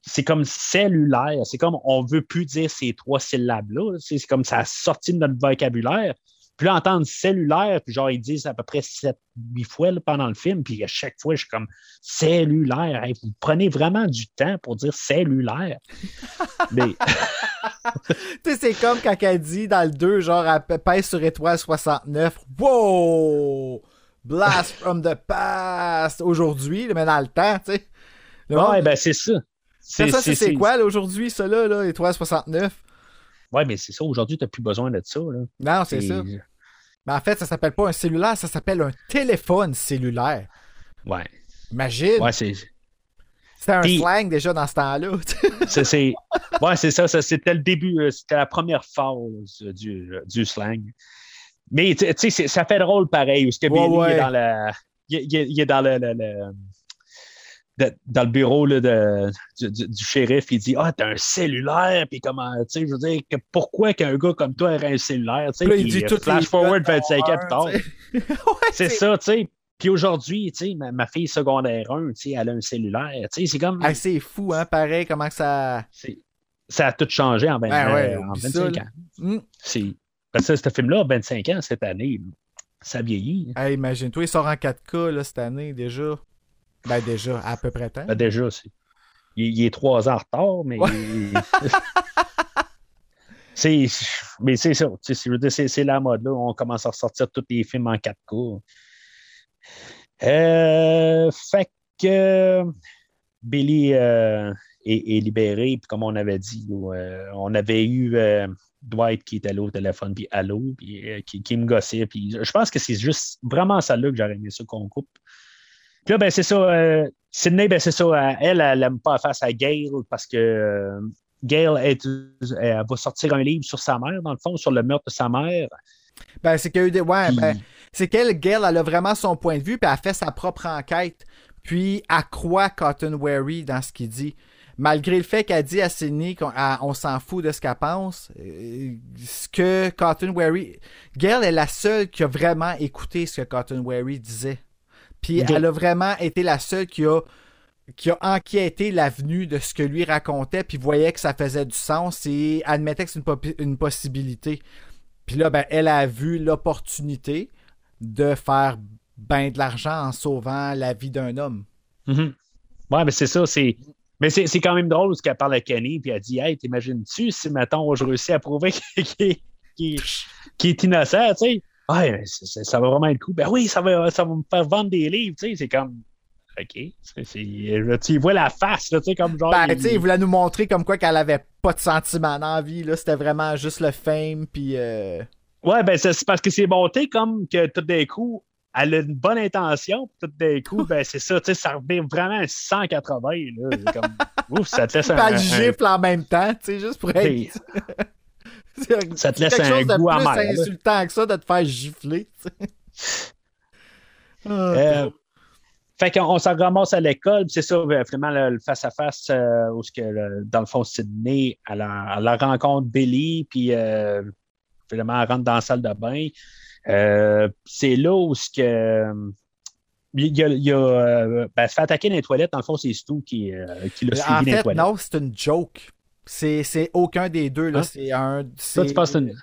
c'est comme cellulaire. C'est comme on veut plus dire ces trois syllabes-là. C'est c'est comme ça a sorti de notre vocabulaire. Puis là, entendre cellulaire, puis genre, ils disent à peu près 7-8 fois là, pendant le film, puis à chaque fois, je suis comme cellulaire. Hey, vous prenez vraiment du temps pour dire cellulaire? [laughs] Mais Tu sais, c'est comme quand elle dit dans le 2, genre, elle pèse sur étoile 69. Wow! Blast from the past! Aujourd'hui, mais dans le temps, tu sais. Monde- ouais, ben c'est ça. ça, ça, c'est c'est quoi, là, aujourd'hui, ça, là, là, étoile 69? Ouais, mais c'est ça. Aujourd'hui, tu n'as plus besoin de ça. Là. Non, c'est ça. Mais en fait, ça s'appelle pas un cellulaire, ça s'appelle un téléphone cellulaire. Ouais. Imagine! Ouais, c'est. C'était un Puis- slang déjà dans ce temps-là. [laughs] c'est- Ouais, c'est ça, ça, C'était le début, euh, c'était la première phase du, du slang. Mais tu sais, ça fait drôle pareil. Parce que Ouais, Billy ouais. est dans la. Il, il est dans le. le- le- de- dans le bureau là, de, du, du- du shérif, il dit Ah, t'as un cellulaire, puis comment, tu sais, je veux dire, que pourquoi qu'un gars comme toi aurait un cellulaire, tu sais, il dit euh, toutes flash forward notes 25 ans plus tard. [laughs] Ouais, C'est ça, tu sais. Puis aujourd'hui, tu sais, ma, ma fille secondaire 1, tu sais, elle a un cellulaire, tu sais, c'est comme. Ah, c'est fou, hein, pareil, comment que ça. ça a tout changé en, 20 Ben ouais, en oublie 25 ça, ans. Hmm. C'est... Parce que ce film-là a 25 ans cette année. Ça vieillit. Hey, imagine-toi, il sort en 4K là, cette année déjà. Ben déjà, à peu près temps. Ben, déjà, c'est... Il, il est trois ans en retard, mais. [laughs] c'est... Mais c'est ça. C'est, la mode. Là. On commence à ressortir tous les films en 4K. Euh, fait que Billy euh, est, est libéré. Puis comme on avait dit, là, euh, on avait eu. euh, Dwight qui était là au téléphone, puis allô, puis qui, qui me gossait. Puis je pense que c'est juste vraiment celle-là que j'aurais aimé ça qu'on coupe. Puis là, ben, c'est ça. euh, Sydney, ben, c'est ça. euh, elle, elle n'aime pas face à Gail parce que euh, Gail est- elle va sortir un livre sur sa mère, dans le fond, sur le meurtre de sa mère. Ben, c'est des. Ouais, ben, c'est qu'elle, Gail, elle a vraiment son point de vue, puis elle fait sa propre enquête. Puis elle croit Cotton Wary dans ce qu'il dit. Malgré le fait qu'elle dit à Sydney qu'on on s'en fout de ce qu'elle pense, euh, ce que Cotton Wary. Gail est la seule qui a vraiment écouté ce que Cotton Wary disait. Puis elle a vraiment été la seule qui a qui a enquêté l'avenue de ce que lui racontait, puis voyait que ça faisait du sens et admettait que c'est une, possibilité. Puis là, ben, elle a vu l'opportunité de faire ben de l'argent en sauvant la vie d'un homme. Mhm. Ouais, mais c'est ça, c'est. Mais c'est quand même drôle ce qu'elle parle à Kenny, puis elle dit Hey, t'imagines-tu si, mettons, je réussis à prouver [laughs] qu'il est, est innocent, tu sais? C'est- c'est- ça va vraiment être cool. Ben oui, ça va, ça va me faire vendre des livres, tu sais. C'est comme. OK. Tu vois la face, là, tu sais, comme genre. Ben, il- tu sais, il voulait nous montrer comme quoi qu'elle avait pas de sentiments dans la vie, là. C'était vraiment juste le fame, puis... euh, Ouais, ben c'est parce que c'est monté comme que tout d'un coup, elle a une bonne intention, puis tout d'un coup, ben c'est ça, tu sais, ça revient vraiment à 180, là. C'est Comme, [laughs] ouf, ça te laisse un. Elle un- gifle en même temps, tu sais, juste pour être... c'est- C'est Ça te c'est laisse un goût amer, là. insultant que ça de te faire gifler. Ah, [laughs] Euh, fait qu'on on s'en ramasse à l'école, c'est ça, euh, vraiment le le face-à-face, euh, où que, le- dans le fond, Sydney, elle, la- rencontre Billy, puis euh, finalement, elle rentre dans la salle de bain. Euh, c'est là où ce que. Il y a, il y a, euh, ben, se fait attaquer dans les toilettes. Dans le fond, c'est Stu qui, qui l'a en suivi dans les fait, toilettes. non, c'est une joke. C'est c'est aucun des deux, là. Hein? C'est un... C'est- tu penses que c'est une,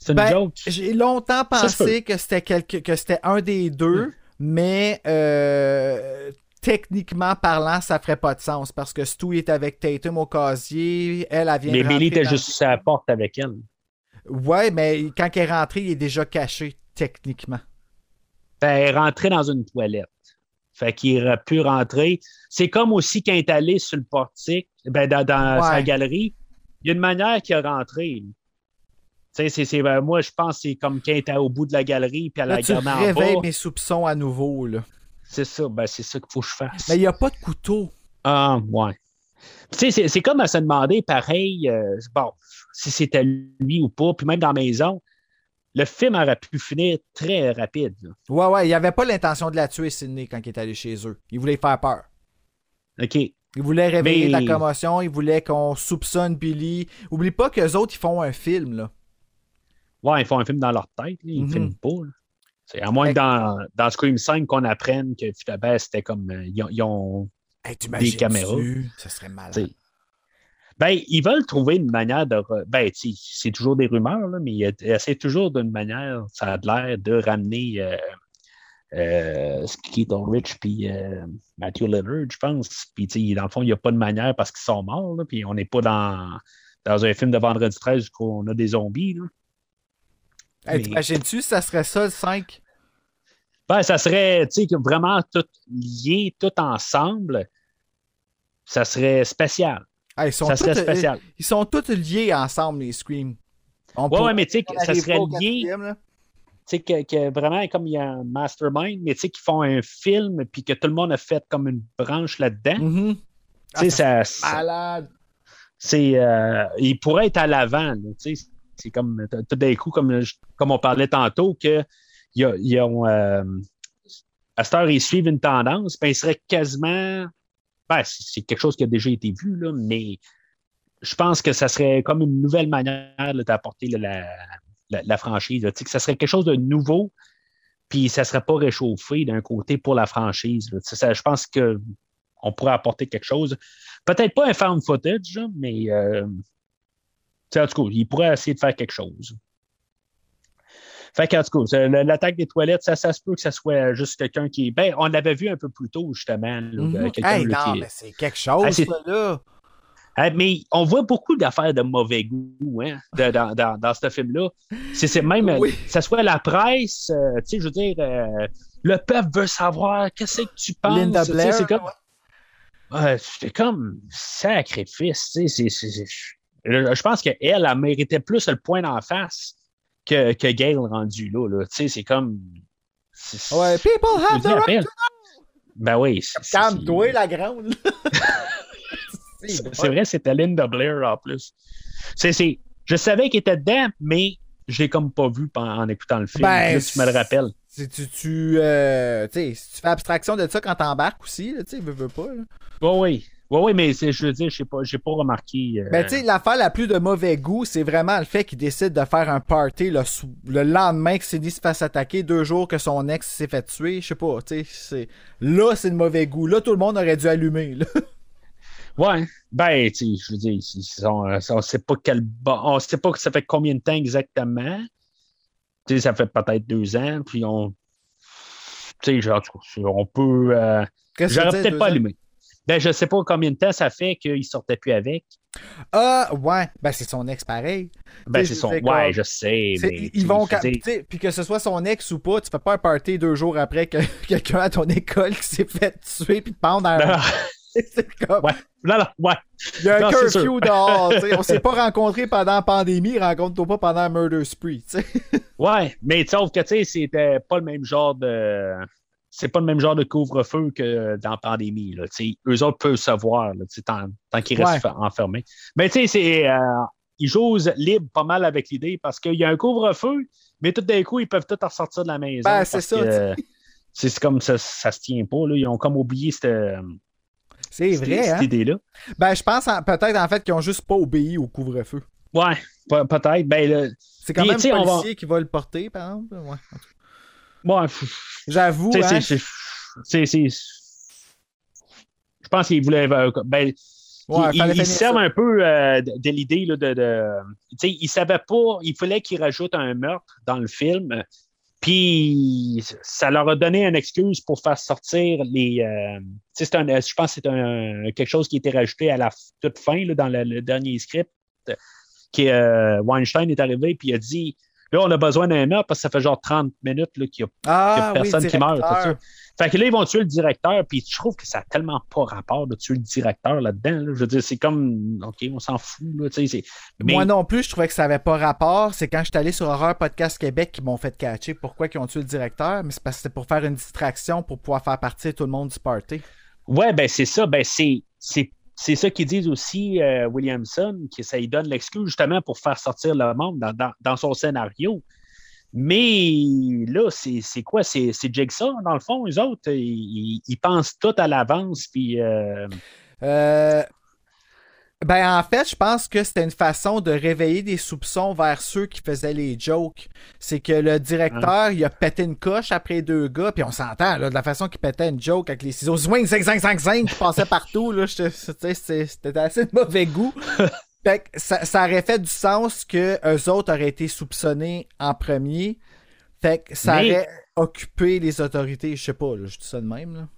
c'est une Ben, joke? J'ai longtemps Ça pensé que c'était quelque... que c'était un des deux, mais euh, techniquement parlant, ça ferait pas de sens parce que Stu est avec Tatum au casier, elle, elle vient Mais Billy était dans- juste à la porte avec elle. Ouais, mais quand elle est rentrée, il est déjà caché, techniquement. Ben, elle est rentrée dans une toilette. Fait qu'il aurait pu rentrer. C'est comme aussi quand il est allé sur le portique, ben, dans, dans Ouais. sa galerie. Il y a une manière qu'il a rentré. Tu sais, c'est, c'est- ben, moi, je pense que c'est comme quand il était au bout de la galerie, puis elle Là, a tu en bas. mes soupçons à nouveau, là. C'est ça, ben, c'est ça qu'il faut que je fasse. Mais il n'y a pas de couteau. Ah, ouais. Sais, c'est, c'est comme à se demander, pareil, euh, bon, si c'était lui ou pas, puis même dans la maison, le film aurait pu finir très rapide. là. Ouais, ouais, il avait pas l'intention de la tuer, Sydney, quand il est allé chez eux. Il voulait faire peur. OK. Il voulait réveiller Mais- la commotion, il voulait qu'on soupçonne Billy. Oublie pas qu'eux autres, ils font un film, là. Ouais, ils font un film dans leur tête, là. ils ne Mhm. filment pas. là. C'est à moins que dans, dans Scream 5 qu'on apprenne que finalement c'était comme euh, ils ont, ils ont- Hey, Des caméras. Ça serait malade. Ben, ils veulent trouver une manière de. Ben, c'est toujours des rumeurs, là, mais ils essaient toujours d'une manière, ça a l'air, de ramener euh, euh, Skeet Ulrich puis euh, Matthew Lillard, je pense. Puis, dans le fond, il n'y a pas de manière parce qu'ils sont morts, là, puis on n'est pas dans, dans un film de vendredi 13 où on a des zombies. Là. Hey, T'imagines-tu, ça serait ça, le 5? Ben, ça serait, vraiment tout lié, tout ensemble. Ça serait spécial. Ils, sont Ça serait tous, spécial. ils sont tous liés ensemble, les Scream. On Ouais, mais tu sais, ça serait lié, tu sais, que, que vraiment comme il y a un mastermind, mais tu sais, qu'ils font un film, puis que tout le monde a fait comme une branche là-dedans. Mhm. Tu Ah, sais, ça ça, Malade. c'est, euh, il pourrait être à l'avant, tu sais. C'est comme, tout d'un coup, comme, comme on parlait tantôt, que ils ont- ils ont, euh, à cette heure, ils suivent une tendance, ben, ils seraient quasiment. Ben, c'est quelque chose qui a déjà été vu, là, mais je pense que ça serait comme une nouvelle manière d'apporter la, la, franchise. là. Ça serait quelque chose de nouveau, puis ça ne serait pas réchauffé d'un côté pour la franchise. je pense qu'on pourrait apporter quelque chose. Peut-être pas un found footage, mais euh, en tout cas, il pourrait essayer de faire quelque chose. Fait qu'en tout cas, l'attaque des toilettes, ça, ça se peut que ça soit juste quelqu'un qui. Ben, on l'avait vu un peu plus tôt, justement. là, Mhm. Hey, là, non, qui- mais c'est quelque chose, Ah, ça, là. Hein, mais on voit beaucoup d'affaires de mauvais goût hein, de- dans, dans, dans ce film-là. C'est même, Oui. euh, que ce soit la presse, euh, tu sais, je veux dire, euh, le peuple veut savoir qu'est-ce que tu penses. Linda Blair, C'est comme, Ouais, c'est comme sacrifice, je pense qu'elle, elle méritait plus le point d'en face que, que Gail rendu là. là. Tu sais, c'est comme. Ouais, people have the right Ben oui. c'est- c'est- Calme-toi, la grande. [laughs] C'est c'est vrai, c'était Linda Blair en plus. C'est, c'est, je savais qu'il était dedans, mais je l'ai comme pas vu en, en écoutant le film. Ben, Là, tu me le rappelles. Si tu, tu, euh, tu sais, si tu fais abstraction de ça quand t'embarques aussi, tu sais, veux, veux pas. là. Oui. Oui, oui, mais je veux dire, je sais pas, j'ai pas remarqué. euh, Ben, tu sais, l'affaire la plus de mauvais goût, c'est vraiment le fait qu'il décide de faire un party le, le lendemain que Cindy se fasse attaquer, deux jours que son ex s'est fait tuer. Je sais pas, tu sais. Là, c'est de mauvais goût. Là, tout le monde aurait dû allumer, là. [laughs] Ouais. Ben, tu sais, je veux dire, c'est- c'est- on, on sait pas quel. On sait pas que ça fait combien de temps exactement. Tu sais, ça fait peut-être deux ans, puis on. Tu sais, genre, on peut. euh, J'aurais peut-être pas ans? allumé. Ben, je sais pas combien de temps ça fait qu'il sortait plus avec. Ah, ouais. Ben, c'est son ex pareil. Ben, c'est son. Ouais, quoi. je sais. C'est- mais, ils vont puis que ce soit son ex ou pas, tu fais pas un party deux jours après que [laughs] quelqu'un à ton école qui s'est fait tuer puis te pendre à Non, [laughs] c'est comme ouais. Non, non, ouais. il y a un Non, c'est curfew dehors on s'est pas [laughs] rencontrés pendant la pandémie rencontre-toi pas pendant un murder spree. Ouais, mais sauf que, tu sais, c'était pas le même genre de. C'est pas le même genre de couvre-feu que dans la pandémie. Là, eux autres peuvent se voir là, tant, tant qu'ils restent Ouais. enfermés. Mais tu sais, c'est, euh, ils jouent libres pas mal avec l'idée parce qu'il y a un couvre-feu, mais tout d'un coup, ils peuvent tout ressortir de la maison. Ben, c'est ça, euh, [laughs] c'est comme ça, ça se tient pas. Là. Ils ont comme oublié cette, c'est cette- vrai cette hein idée-là. ben je pense en- peut-être en fait qu'ils ont juste pas obéi au couvre-feu Ouais, pe- peut-être. Ben, c'est quand même le va- policier qui va le porter par exemple ouais. Ouais, j'avoue hein, Je pense qu'ils voulaient. euh, Ben, Ouais, ils, se servent un peu euh, de, l'idée de. de tu sais, ils savaient pas. Il fallait qu'ils rajoutent un meurtre dans le film. Puis ça leur a donné une excuse pour faire sortir les. euh, un- je pense que c'est un, quelque chose qui a été rajouté à la toute fin là, dans le, le dernier script. Qui euh, Weinstein est arrivé puis il a dit là on a besoin d'un meurtre parce que ça fait genre 30 minutes qu'il y a ah oui personne qui meurt. Fait que là, ils vont tuer le directeur, puis je trouve que ça n'a tellement pas rapport de tuer le directeur là-dedans. là. Je veux dire, c'est comme, OK, on s'en fout. Là, mais, Moi non plus, je trouvais que ça avait pas rapport. C'est quand je suis allé sur Horror Podcast Québec qu'ils m'ont fait catcher pourquoi ils ont tué le directeur, mais c'est parce que c'était pour faire une distraction pour pouvoir faire partir tout le monde du party. Ouais, ben c'est ça. Ben c'est, c'est, ça qu'ils disent aussi, euh, Williamson, que ça lui donne l'excuse justement pour faire sortir le monde dans, dans, son scénario. Mais là, c'est, quoi? C'est, Jigsaw, dans le fond, eux autres. Ils pensent tout à l'avance, puis... euh, Euh, Ben en fait, je pense que c'était une façon de réveiller des soupçons vers ceux qui faisaient les jokes. C'est que le directeur, il a pété une coche après deux gars, puis on s'entend là, de la façon qu'il pétait une joke avec les ciseaux swing 5 5 5 5 qui passaient partout là, c'était assez de mauvais goût. [laughs] Fait que ça, ça aurait fait du sens que eux autres auraient été soupçonnés en premier. Fait que ça Mais- aurait occupé les autorités, je sais pas, là, je dis ça de même là.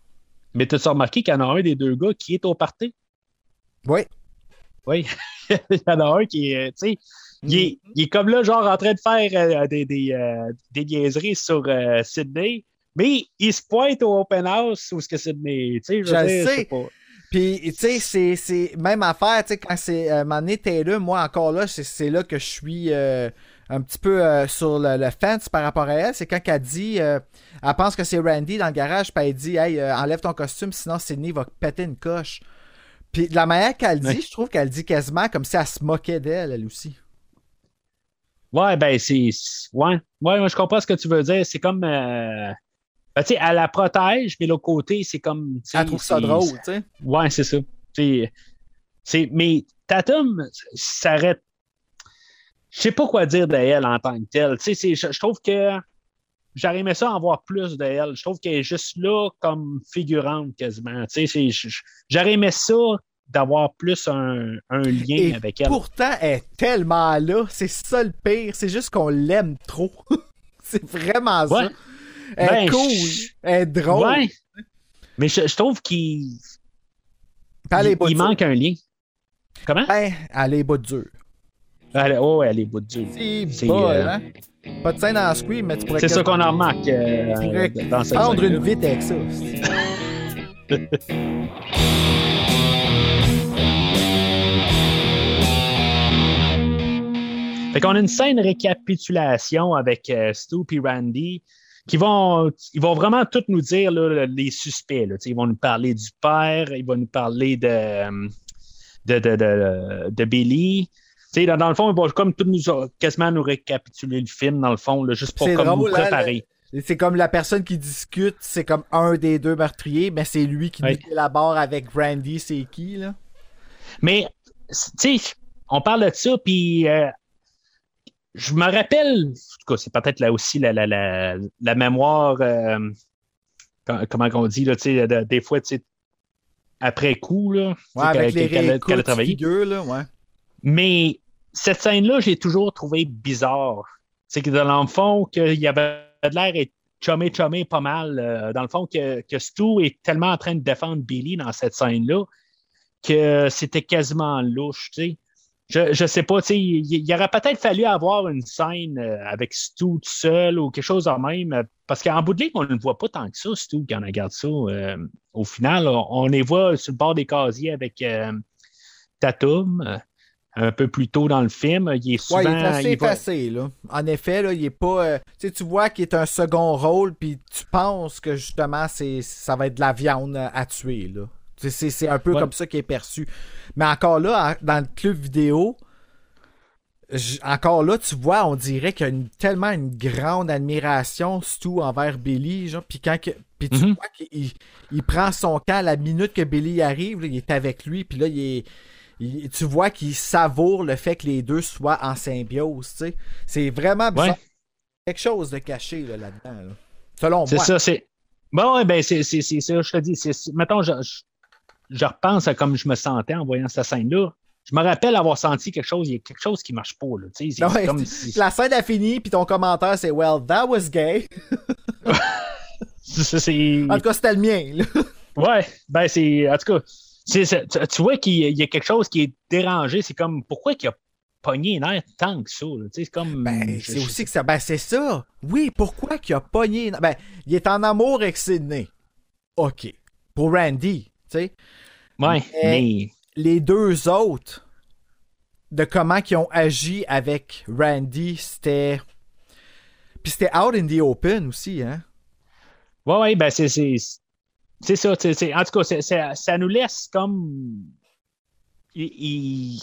Mais t'as-tu remarqué qu'il y en a un des deux gars qui est au party? Oui. Oui. [laughs] il y en a un qui est, tu sais, il, est, il est comme là, genre, en train de faire euh, des, des, euh, des niaiseries sur euh, Sydney, mais il se pointe au open house où ce que Sydney, tu sais, je sais. sais pas. Puis, tu sais, c'est, c'est même affaire, tu sais, quand c'est euh, était là, moi encore là, c'est, c'est là que je suis euh, un petit peu euh, sur le, le fence par rapport à elle. C'est quand elle dit, euh, elle pense que c'est Randy dans le garage, puis elle dit, hey, euh, enlève ton costume, sinon Sydney va péter une coche. Puis, de la manière qu'elle dit, Ouais. je trouve qu'elle dit quasiment comme si elle se moquait d'elle, elle aussi. Ouais, ben, c'est. Ouais, ouais, moi, je comprends ce que tu veux dire. C'est comme. euh, ben, tu sais, elle la protège, mais l'autre côté, c'est comme. Elle trouve ça drôle, tu sais. Ouais, c'est ça. Mais Tatum, ça arrête. Je sais pas quoi dire d'elle en tant que telle. Tu sais, je trouve que j'aurais aimé ça en voir plus d'elle. Je trouve qu'elle est juste là comme figurante quasiment. Tu sais, c'est- je- je- j'aurais aimé ça d'avoir plus un, un lien Et avec elle. pourtant, elle est tellement là. C'est ça le pire. C'est juste qu'on l'aime trop. [laughs] c'est vraiment ça. Elle est Ben, cool. je- Elle est drôle. Ouais. Mais je, je trouve qu'il il, dure. manque un lien. Comment? Ben, elle est pas dure. Elle, oh, elle est bout de Dieu. C'est bol, euh, hein? Pas de scène Scream, mais tu pourrais C'est ça qu'on en remarque euh, tu pourrais dans cette prendre une vite avec ça. [laughs] Fait qu'on a une scène récapitulation avec euh, Stu et Randy qui vont, ils vont vraiment tout nous dire là, les suspects. Là. Ils vont nous parler du père, ils vont nous parler de, de, de, de, de Billy. Sais, Dans, dans le fond, ils vont comme tout nous quasiment nous récapituler le film, dans le fond, là, juste pour comme drôle, nous hein, préparer. C'est comme la personne qui discute, c'est comme un des deux meurtriers, mais c'est lui qui nous élabore avec Randy, c'est qui, là? Mais, tu sais, on parle de ça, puis euh, je me rappelle, en tout cas, c'est peut-être là aussi la, la, la, la mémoire, euh, com- comment on dit, là, tu sais, de- des fois, tu sais, après coup, là, Ouais, avec les a- a réécoutes travaillé. figures, là, ouais. Mais cette scène-là, j'ai toujours trouvé bizarre. C'est que dans le fond, qu'il y avait l'air d'être chumé, chumé pas mal. euh, dans le fond, que, Stu est tellement en train de défendre Billy dans cette scène-là que c'était quasiment louche. Je, je sais pas, il, aurait peut-être fallu avoir une scène euh, avec Stu tout seul ou quelque chose de même, euh, parce qu'en bout de ligne, on ne le voit pas tant que ça, Stu, quand on regarde ça. au final, on, les voit sur le bord des casiers avec Tatum. Un peu plus tôt dans le film. Il est souvent. Ouais, il est assez il va- effacé, là. En effet, là, il est pas. euh, tu vois qu'il est un second rôle, puis tu penses que justement, c'est, ça va être de la viande à tuer, là. C'est, c'est un peu Ouais. comme ça qu'il est perçu. Mais encore là, dans le club vidéo, encore là, tu vois, on dirait qu'il y a une- tellement une grande admiration, surtout envers Billy, genre, puis quand que- puis tu Mhm. vois qu'il il- il prend son camp la minute que Billy arrive, là, il est avec lui, puis là, il est, il- tu vois qu'il savoure le fait que les deux soient en symbiose, tu sais. C'est vraiment bizarre. Ouais. quelque chose de caché là, là-dedans, là. selon C'est moi. ça, c'est. Bon, ben, c'est c'est- c'est ça, je te dis. c'est- c'est- Mettons, je, je, je repense à comme je me sentais en voyant cette scène-là. Je me rappelle avoir senti quelque chose, il y a quelque chose qui marche pas, là. Tu sais, c'est Ouais, comme si- La scène a fini, puis ton commentaire, c'est Well, that was gay. [laughs] c'est- c'est- En tout cas, c'était le mien. là. Ouais, ben, c'est. En tout cas, tu, vois qu'il y a- il quelque chose qui est dérangé. C'est comme, pourquoi qu'il a pogné les nerfs tant que ça, c'est comme. Ben, c'est aussi que ça. Ben, c'est ça. Oui, pourquoi qu'il a pogné. Ben, il est en amour avec Sydney. OK. Pour Randy, tu sais. Ouais, Mais- mais. Les deux autres, de comment ils ont agi avec Randy, c'était. Puis c'était out in the open aussi, hein? Ouais, ouais, ben c'est c'est ça. tu sais, c'est- En tout cas, c'est- c'est- ça nous laisse comme. Il,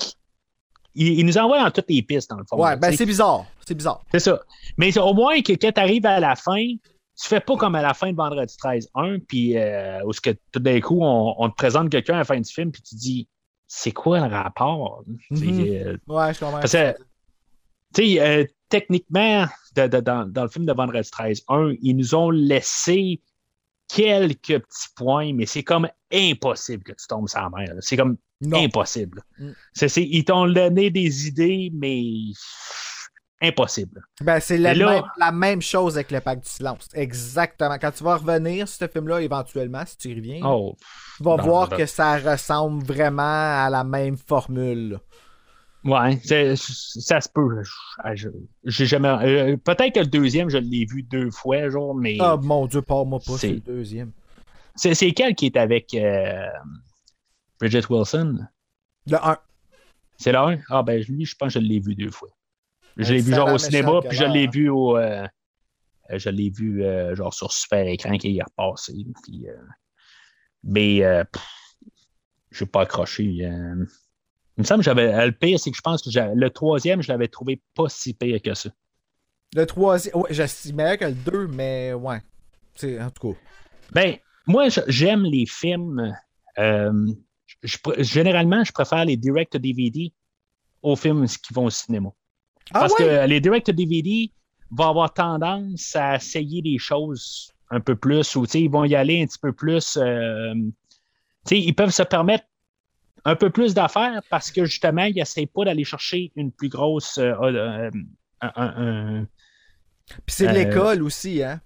il, nous envoie dans toutes les pistes, dans le fond. Ouais, là, ben c'est bizarre. C'est bizarre. C'est ça. Mais au moins que quand tu arrives à la fin, tu fais pas comme à la fin de Vendredi 13-1, puis euh, où que tout d'un coup, on, on te présente quelqu'un à la fin du film, puis tu dis c'est quoi le rapport? Mhm. euh, Ouais, je comprends. parce que, tu sais, euh, techniquement, de- de- dans, dans le film de Vendredi 13-1, ils nous ont laissé quelques petits points, mais c'est comme impossible que tu tombes sans mer. C'est comme Non. impossible. Mm. C'est- ils t'ont donné des idées, mais impossible. Ben, c'est la, là- même, la même chose avec le pacte du silence. Exactement. Quand tu vas revenir sur ce film-là, éventuellement, si tu y reviens, Oh, tu vas non, voir non. que ça ressemble vraiment à la même formule. Ouais, c'est- ça se peut. Je- J'ai jamais. euh, Peut-être que le deuxième, je l'ai vu deux fois, genre, mais Ah, mon Dieu, parle-moi pas, C'est- le deuxième. c'est quel qui est avec euh, Bridget Wilson? Le 1. C'est là un? Ah, ben, lui, je pense que je l'ai vu deux fois. Je l'ai vu genre au cinéma, puis je l'ai vu au. euh, je l'ai vu genre sur super écran qui est repassé. Puis, mais je n'ai pas accroché. Il me semble que j'avais. Le pire, c'est que je pense que le troisième, je l'avais trouvé pas si pire que ça. Le troisième. Ouais, je meilleur que le 2, mais ouais. C'est, en tout cas. Ben, moi, j'aime les films. euh, je généralement, je préfère les direct-to-DVD aux films qui vont au cinéma. Ah Parce que les direct-to-DVD vont avoir tendance à essayer des choses un peu plus, ou ils vont y aller un petit peu plus. euh, ils peuvent se permettre un peu plus d'affaires parce que justement, ils n'essayent pas d'aller chercher une plus grosse. euh, euh, Puis c'est de Euh, l'école aussi, hein.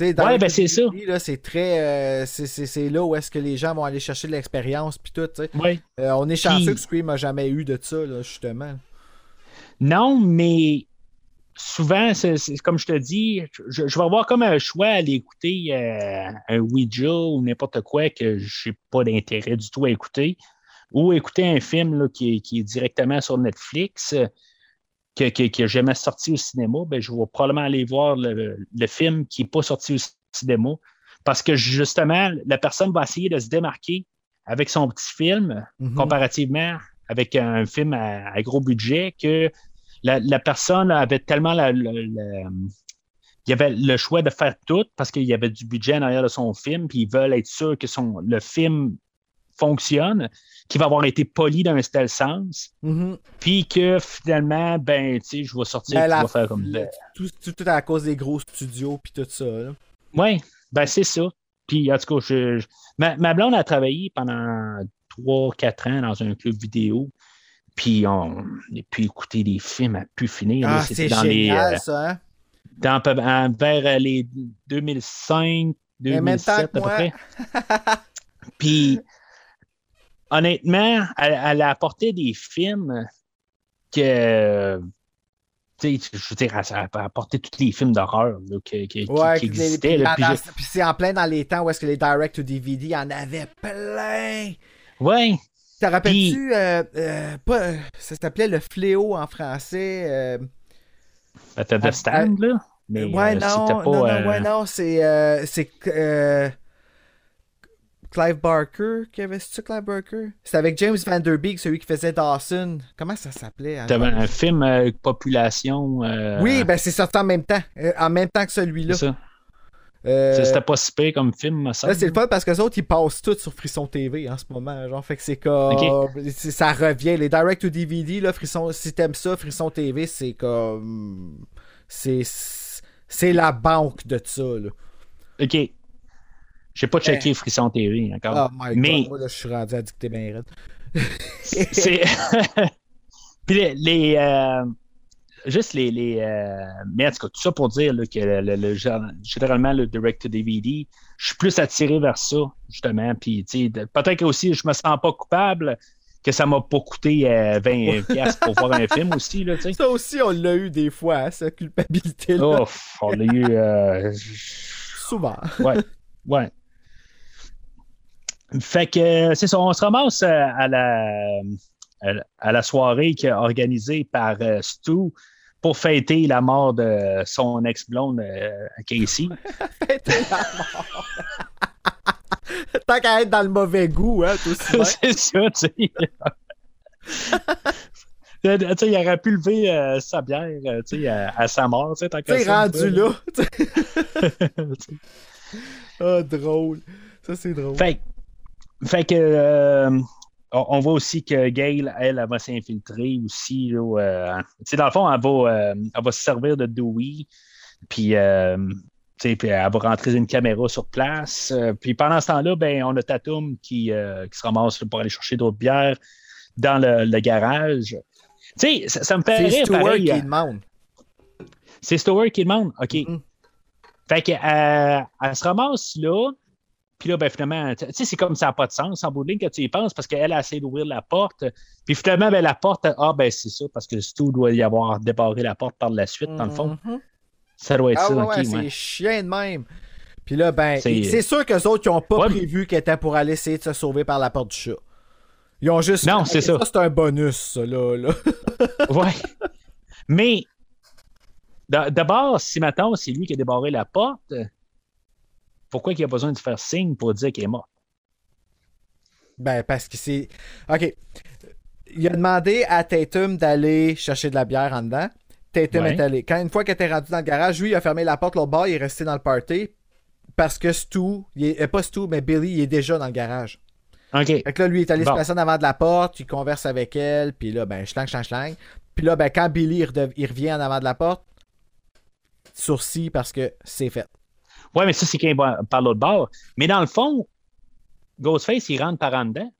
Dans Ouais, les ben, c'est ça. C'est très. c'est, là où est-ce que les gens vont aller chercher de l'expérience, puis tout, tu sais. ouais. On est chanceux que Scream a jamais eu de ça, là, justement. Non, mais souvent, c'est comme je te dis, je, je vais avoir comme un choix à aller écouter euh, un Ouija ou n'importe quoi que j'ai pas d'intérêt du tout à écouter, ou écouter un film là, qui, est, qui est directement sur Netflix. qui est jamais sorti au cinéma, ben, je vais probablement aller voir le, le film qui n'est pas sorti au cinéma. Parce que justement, la personne va essayer de se démarquer avec son petit film, Mhm. comparativement avec un film à, à gros budget, que la, la personne avait tellement la- la- la- il y avait le choix de faire tout parce qu'il y avait du budget en arrière de son film, puis ils veulent être sûrs que son, le film fonctionne, qu'il va avoir été poli d'un tel sens, Mhm. puis que finalement, ben, tu sais, je vais sortir, Ben, la- je vais faire comme le- tout, tout, tout à cause des gros studios puis tout ça. Oui, ben c'est ça. Puis en tout cas, je, je- ma, ma blonde a travaillé pendant 3-4 ans dans un club vidéo. Puis on a pu écouter des films à pu finir. Ah, c'est dans les, génial, euh, ça. Hein? dans, vers euh, les 2005, Mais même temps 2007 à peu près. Puis honnêtement, elle, elle a apporté des films que tu sais, je veux dire, elle a apporté tous les films d'horreur qui, qui- Ouais, qui existaient. puis. Puis c'est en plein dans les temps où est-ce que les direct to DVD, en avait plein. Ouais, Te rappelles-tu, euh, euh, pas, euh, ça s'appelait le fléau en français. euh, t'as The Stand, là? Mais ouais, non, pas. non, non, ouais, non, c'est, c'est, Clive Barker qui avait c'est Clive Barker? C'était avec James Van Der Beek, celui qui faisait Dawson. Comment ça s'appelait? T'avais un film population. Oui, ben c'est sorti en même temps, en même temps que c'est celui-là. ça. Euh, Ça, C'était pas si pire comme film, me Là, c'est le fun parce que les autres, ils passent tout sur Frisson TV en ce moment. Genre, fait que c'est comme. Ça revient. Les direct to DVD, là, Frisson, si t'aimes ça, Frisson TV, c'est comme. C'est. C'est la banque de ça, là. OK. J'ai pas checké Frisson TV encore. Oh my Mais- moi, là, je suis rendu addicté bien raide. c'est. [laughs] Puis les. les, euh, Juste les. les euh, Mais en tout cas, tout ça pour dire là, que le, généralement, le direct DVD, je suis plus attiré vers ça, justement. Puis, peut-être que aussi, je me sens pas coupable que ça m'a pas coûté euh, 20$ piastres pour voir un [laughs] film aussi, là. Ça aussi, on l'a eu des fois, hein, cette culpabilité-là. On l'a eu. euh, Souvent. [laughs] Ouais, ouais. Fait que euh, c'est ça, on se ramasse euh, à la, à la- à la soirée qui est organisée par euh, Stu pour fêter la mort de son ex-blonde euh, Casey. [laughs] Fêter la mort. Tant qu'à être dans le mauvais goût, hein, tout [laughs] c'est ça, [laughs] tu sais. Il aurait pu lever euh, sa bière euh, tu sais, à, à sa mort. T'es rendu là. Ah, drôle. Ça, c'est drôle. Fait, fait que euh, on, on voit aussi que Gail, elle, elle va s'infiltrer aussi. là, euh, dans le fond, elle va, euh, elle va se servir de Dewey. Puis, euh, puis elle va rentrer une caméra sur place. Puis pendant ce temps-là, ben, on a Tatum qui, qui se ramasse pour aller chercher d'autres bières dans le, le garage. Tu sais, ça, ça me fait C'est rire Stewart pareil. qui demande. c'est Stewart qui demande. OK. Mhm. Fait qu'elle elle se ramasse là. Puis là, ben, finalement, tu sais, c'est comme ça n'a pas de sens en bout de ligne que tu y penses parce qu'elle a essayé d'ouvrir la porte. Puis finalement, ben, la porte, ah, ben, c'est ça, parce que Stu doit y avoir débarré la porte par la suite, dans le fond. Mhm. Ça doit être Ah ça, ouais, OK, ouais, ouais. c'est chiant de même. Puis là, ben, C'est- c'est sûr qu'eux autres, ils ont pas Ouais. prévu qu'ils étaient pour aller essayer de se sauver par la porte du chat. Ils ont juste. Non, c'est ça. c'est un bonus, ça, là. là. [laughs] Ouais. Mais, d'a- d'abord, si maintenant c'est lui qui a débarré la porte, pourquoi il a besoin de faire signe pour dire qu'il est mort? Ben, parce que c'est. Ok. Il a demandé à Tatum d'aller chercher de la bière en dedans. Tatum Ouais. est allé. Quand une fois qu'il était rendu dans le garage, lui, il a fermé la porte, l'autre bord, il est resté dans le party. Parce que Stu, il est, euh, pas Stu, mais Billy, il est déjà dans le garage. OK. Fait que là, lui, il est allé Bon. se placer en avant de la porte, il converse avec elle, puis là, ben, schlang, schlang, schlang. Puis là, ben, quand Billy il, redev- il revient en avant de la porte, sourcil parce que c'est fait. Ouais, mais ça, c'est quand va par l'autre bord. Mais dans le fond, Ghostface, il rentre par en dedans.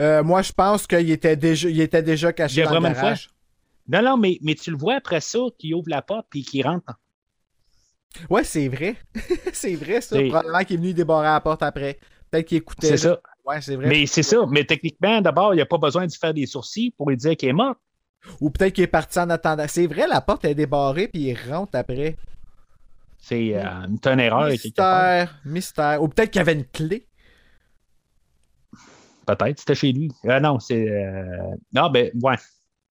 Euh, moi, je pense qu'il était déjà, il était déjà Il caché y a dans le vraiment une garage. Non, non, mais, mais tu le vois après ça, qu'il ouvre la porte puis qu'il rentre. Ouais, c'est vrai. [laughs] c'est vrai, ça. Probablement qu'il est venu débarrer la porte après. Peut-être qu'il écoutait. C'est ça. Ouais, c'est vrai. Mais c'est ça. Mais techniquement, d'abord, il n'y a pas besoin de faire des sourcils pour lui dire qu'il est mort. Ou peut-être qu'il est parti en attendant. C'est vrai, la porte est débarrée, puis il rentre après. C'est euh, une tonne erreur. quelque part. Mystère, mystère. Ou peut-être qu'il y avait une clé. Peut-être, c'était chez lui. Euh, non, c'est. euh, Non, ben, ouais.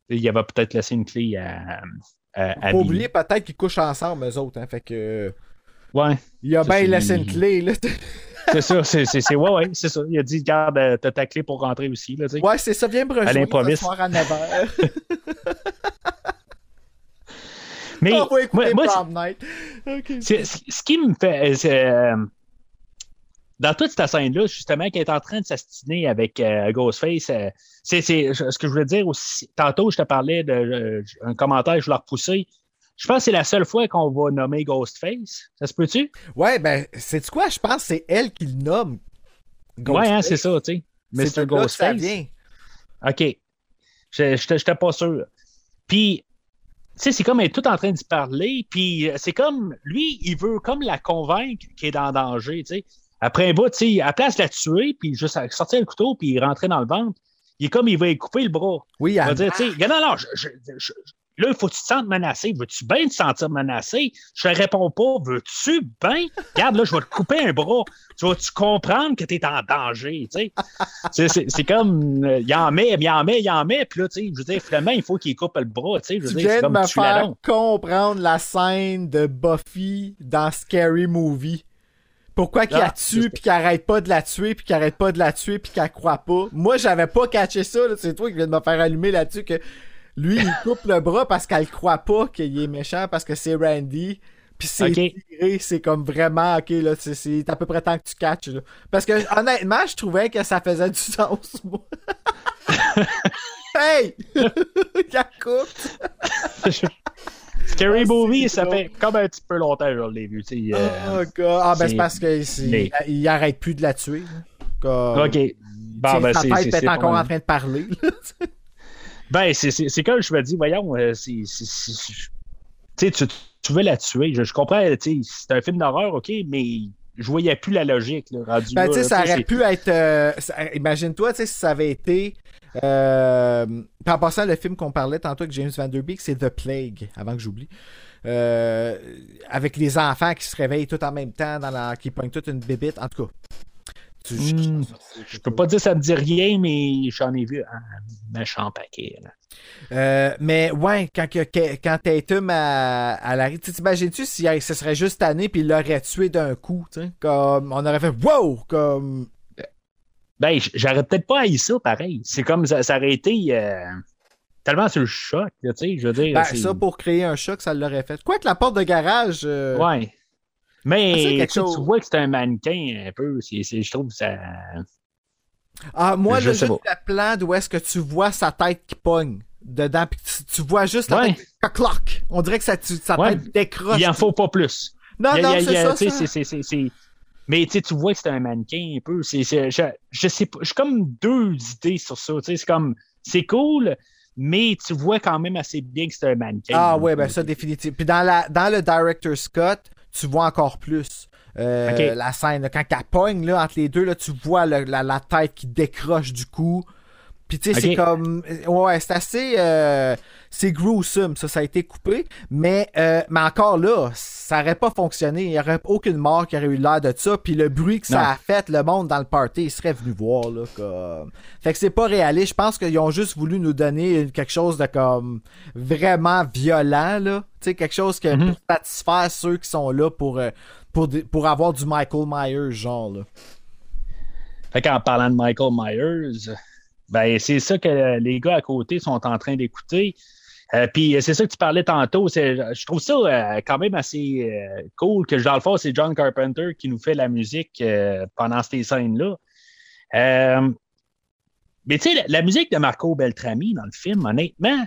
Il y avait peut-être laissé une clé à. à, à oublier peut-être qu'ils couchent ensemble, eux autres. Hein, fait que. Ouais, Il a bien laissé une clé, là. c'est ça. C'est, c'est, ouais, ouais, c'est ça. Il a dit, garde, euh, t'as ta clé pour rentrer aussi. Là. Ouais, c'est ça, viens me rejoindre l'improviste. soir à 9h. [laughs] Mais [laughs] On va écouter moi, Prom Night. Ce qui me fait. euh, c'est, euh, dans toute cette scène-là, justement, qui est en train de s'astiner avec euh, Ghostface, euh, c'est, c'est ce que je voulais dire aussi. Tantôt, je te parlais d'un commentaire, je voulais repousser. Je pense que c'est la seule fois qu'on va nommer Ghostface. Ça se peut-tu? Ouais, ben, c'est quoi? Je pense que c'est elle qui le nomme. Ouais, hein, c'est ça, tu sais. C'est Mr. de là que ça Ghostface. vient. OK. Je n'étais pas sûr. Puis, sais, c'est comme elle est tout en train de se parler, puis euh, c'est comme, lui, il veut comme la convaincre qu'il est en danger, tu sais. Après un bout, tu sais, à la place de la tuer, puis juste sortir le couteau, puis rentrer dans le ventre, il est comme, il va couper le bras. Oui, Il va dire, tu sais, non, non, je- je- je- là, il faut que tu te sentes menacé. Veux-tu bien te sentir menacé? Je te réponds pas. Veux-tu bien? Regarde, là, je vais te couper un bras. Tu vas-tu comprendre que tu es en danger, tu sais? C'est- comme, euh, il en met, il en met, il en met, puis là, tu sais, je veux dire, finalement, il faut qu'il coupe le bras, tu sais. Je veux Tu dire, c'est viens de comme me tu la faire comprendre la scène de Buffy dans Scary Movie. Pourquoi qu'il Ah, la tue, puis qu'il arrête pas de la tuer, puis qu'il arrête pas de la tuer, puis qu'elle croit pas? Moi, j'avais pas catché ça. C'est toi qui viens de me faire allumer là-dessus que lui, il coupe le bras parce qu'elle croit pas qu'il est méchant, parce que c'est Randy. Puis c'est tiré, c'est comme vraiment, ok, là, c'est- c'est à peu près temps que tu catches. là. Parce que honnêtement, je trouvais que ça faisait du sens, [laughs] moi. hey! [laughs] La coupe! [laughs] Scary Ah, Movie, ça drôle. fait comme un petit peu longtemps que je l'ai vu, tu sais. euh, Oh, God. Ah, ben c'est parce que c'est- Mais- il, il arrête plus de la tuer. Comme- OK. Bon, ben, sa tête est encore en train de parler. Ben, c'est- comme je me dis, voyons, euh, c'est. c'est- Tu sais, tu, veux la tuer. Je, je comprends, c'est un film d'horreur, OK, mais je voyais plus la logique, là, rendu Ben, là, là, ça aurait pu être. euh, Imagine-toi, tu sais, si ça avait été. Euh... en passant, le film qu'on parlait tantôt avec James Van Der Beek, c'est The Plague, avant que j'oublie. Euh, avec les enfants qui se réveillent tout en même temps, dans la... qui pognent toute une bébite. En tout cas. Tu- Hmm, Je peux pas dire que ça me dit rien, mais j'en ai vu un méchant paquet. là. Euh, mais ouais, quand, quand Tatum à, à la. T'imagines-tu si elle- ce serait juste année puis il l'aurait tué d'un coup? Comme on aurait fait wow! Comme. Ben, j'aurais peut-être pas haï ça, pareil. C'est comme ça, ça aurait été euh, tellement sur le choc, tu sais, je veux dire. Ben, ça pour créer un choc, ça l'aurait fait. Quoi que la porte de garage. euh, Ouais. Mais chose. tu vois que c'est un mannequin un peu. je trouve que ça. Ah, moi, Je le plan d'où est-ce que tu vois sa tête qui pogne dedans, puis tu, tu vois juste la Ouais. tête qui cloc. On dirait que ça, tu- sa Ouais. tête décroche. Il en faut pas plus. Non, Il non, c'est ça. ça. Mais tu vois que c'est un mannequin un peu. Je, je sais pas. J'ai comme deux idées sur ça. C'est comme. C'est cool, mais tu vois quand même assez bien que c'est un mannequin. Ah ouais, ben ça définitivement. Puis dans, la, dans le Director Scott, tu vois encore plus euh, la scène. Quand elle pogne là, entre les deux, là, tu vois le- la, la tête qui décroche du cou. Puis tu sais, c'est comme... Ouais, c'est assez... euh, c'est gruesome, ça, ça a été coupé. Mais, euh, mais encore là, ça aurait pas fonctionné. Il n'y aurait aucune mort qui aurait eu l'air de ça. Puis le bruit que ça Non. a fait, le monde dans le party, il serait venu voir. Là, comme... Fait que c'est pas réaliste. Je pense qu'ils ont juste voulu nous donner quelque chose de comme vraiment violent, là. Tu sais, quelque chose que Mhm. pour satisfaire ceux qui sont là pour, euh, pour, pour avoir du Michael Myers, genre, là. Fait qu'en parlant de Michael Myers, ben c'est ça que les gars à côté sont en train d'écouter. Euh, Puis c'est ça que tu parlais tantôt. Je trouve ça euh, quand même assez euh, cool que dans le fond, c'est John Carpenter qui nous fait la musique euh, pendant ces scènes-là. Euh, mais tu sais, la, musique de Marco Beltrami dans le film, honnêtement,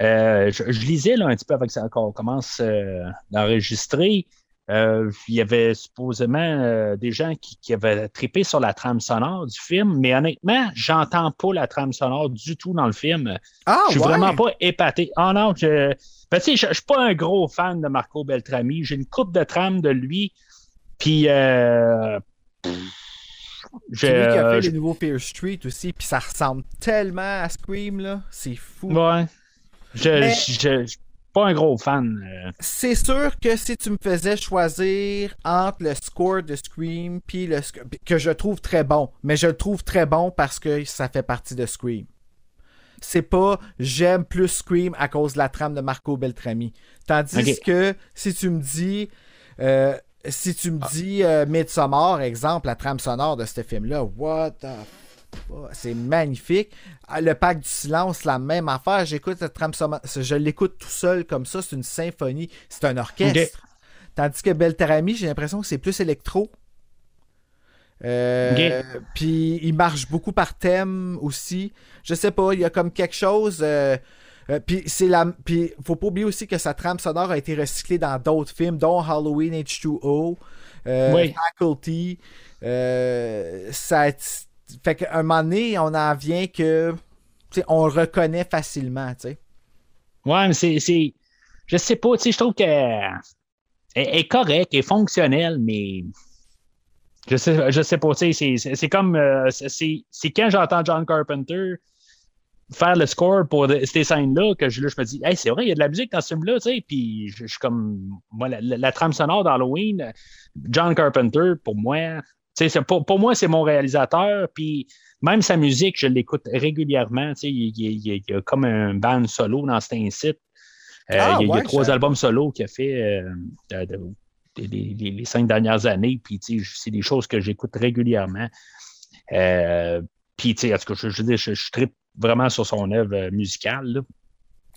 euh, je, lisais un petit peu ça qu'on commence euh, d'enregistrer. Euh, il y avait supposément euh, des gens qui, qui avaient trippé sur la trame sonore du film, mais honnêtement, j'entends pas la trame sonore du tout dans le film. Ah, je suis ouais? vraiment pas épaté. Ah non, je. Ben, je, je suis pas un gros fan de Marco Beltrami. J'ai une coupe de trame de lui. Puis euh, je- C'est lui qui a fait je- les nouveaux Street aussi, puis ça ressemble tellement à Scream, là. C'est fou. ouais. Je, Mais- pas un gros fan. euh. C'est sûr que si tu me faisais choisir entre le score de Scream puis le que je trouve très bon, mais je le trouve très bon parce que ça fait partie de Scream. c'est pas j'aime plus Scream à cause de la trame de Marco Beltrami. Tandis que si tu me dis. euh, si tu me dis euh, Midsommar, exemple, la trame sonore de ce film-là, what the c'est magnifique. Ah, Le Pacte du silence, la même affaire. J'écoute cette trame sonore, je l'écoute tout seul comme ça, c'est une symphonie, c'est un orchestre. Tandis que Beltrami, j'ai l'impression que c'est plus électro. Euh, Puis il marche beaucoup par thème aussi. Je sais pas, il y a comme quelque chose. euh, euh, puis c'est la. Puis faut pas oublier aussi que sa trame sonore a été recyclée dans d'autres films, dont Halloween H2O, euh, Oui. Faculty. Ça. a- Fait qu'à un moment donné, on en vient que. on reconnaît facilement, tu sais. Ouais, mais c'est. Je sais pas, tu sais, je trouve qu'elle elle est correcte, est fonctionnelle, mais. Je sais, je sais pas, tu sais, c'est- comme. euh, c'est- quand j'entends John Carpenter faire le score pour ces scènes-là que je, je me dis, hey, c'est vrai, il y a de la musique dans ce film-là, tu sais, puis je, je suis comme. Moi, la, trame sonore d'Halloween, John Carpenter, pour moi, pour, pour moi, c'est mon réalisateur, puis même sa musique, je l'écoute régulièrement. Il, il- a comme un band solo dans cet incite. Euh, Ah, il y a, y trois albums solo qu'il a fait euh, de- de- de- les, cinq dernières années. Puis, c'est des choses que j'écoute régulièrement. Euh, puis, tu sais, en tout cas, je, je, je, je tripe vraiment sur son œuvre musicale. là.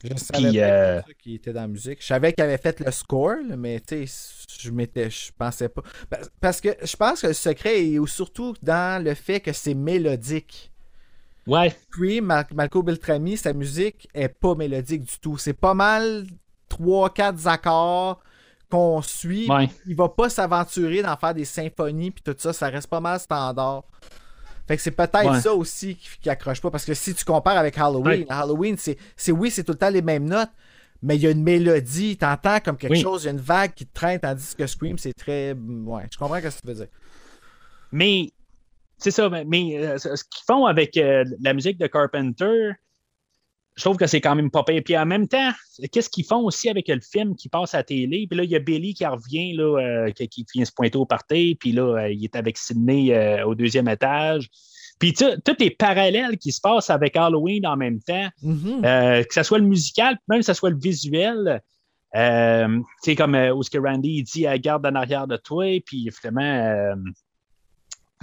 Je savais Puis, pas euh, qu'il était dans la musique. Je savais qu'il avait fait le score, là, mais tu sais, je m'étais, je pensais pas. Pa- Parce que je pense que le secret est surtout dans le fait que c'est mélodique. Ouais, Scream, Mar- Marco Beltrami, sa musique est pas mélodique du tout. C'est pas mal 3-4 accords qu'on suit. ouais. Il va pas s'aventurer d'en faire des symphonies puis tout ça. Ça reste pas mal standard. Fait que c'est peut-être Ouais. ça aussi qui, qui accroche pas. Parce que si tu compares avec Halloween, Ouais. Halloween, c'est, c'est oui, c'est tout le temps les mêmes notes, mais il y a une mélodie, t'entends comme quelque Oui. chose, il y a une vague qui te traîne, tandis que Scream, c'est très. Ouais, je comprends ce que tu veux dire. Mais c'est ça, mais, mais, euh, ce ce qu'ils font avec euh, la musique de Carpenter, je trouve que c'est quand même pas pire. Puis en même temps, qu'est-ce qu'ils font aussi avec le film qui passe à la télé? Puis là, il y a Billy qui revient, là, euh, qui, qui vient se pointer au party, puis là, euh, il est avec Sidney euh, au deuxième étage. Puis tu- tous les parallèles qui se passent avec Halloween en même temps, Mhm. euh, que ce soit le musical, même que ce soit le visuel. Tu sais, comme où ce que Randy il dit, euh, garde en arrière de toi, puis finalement,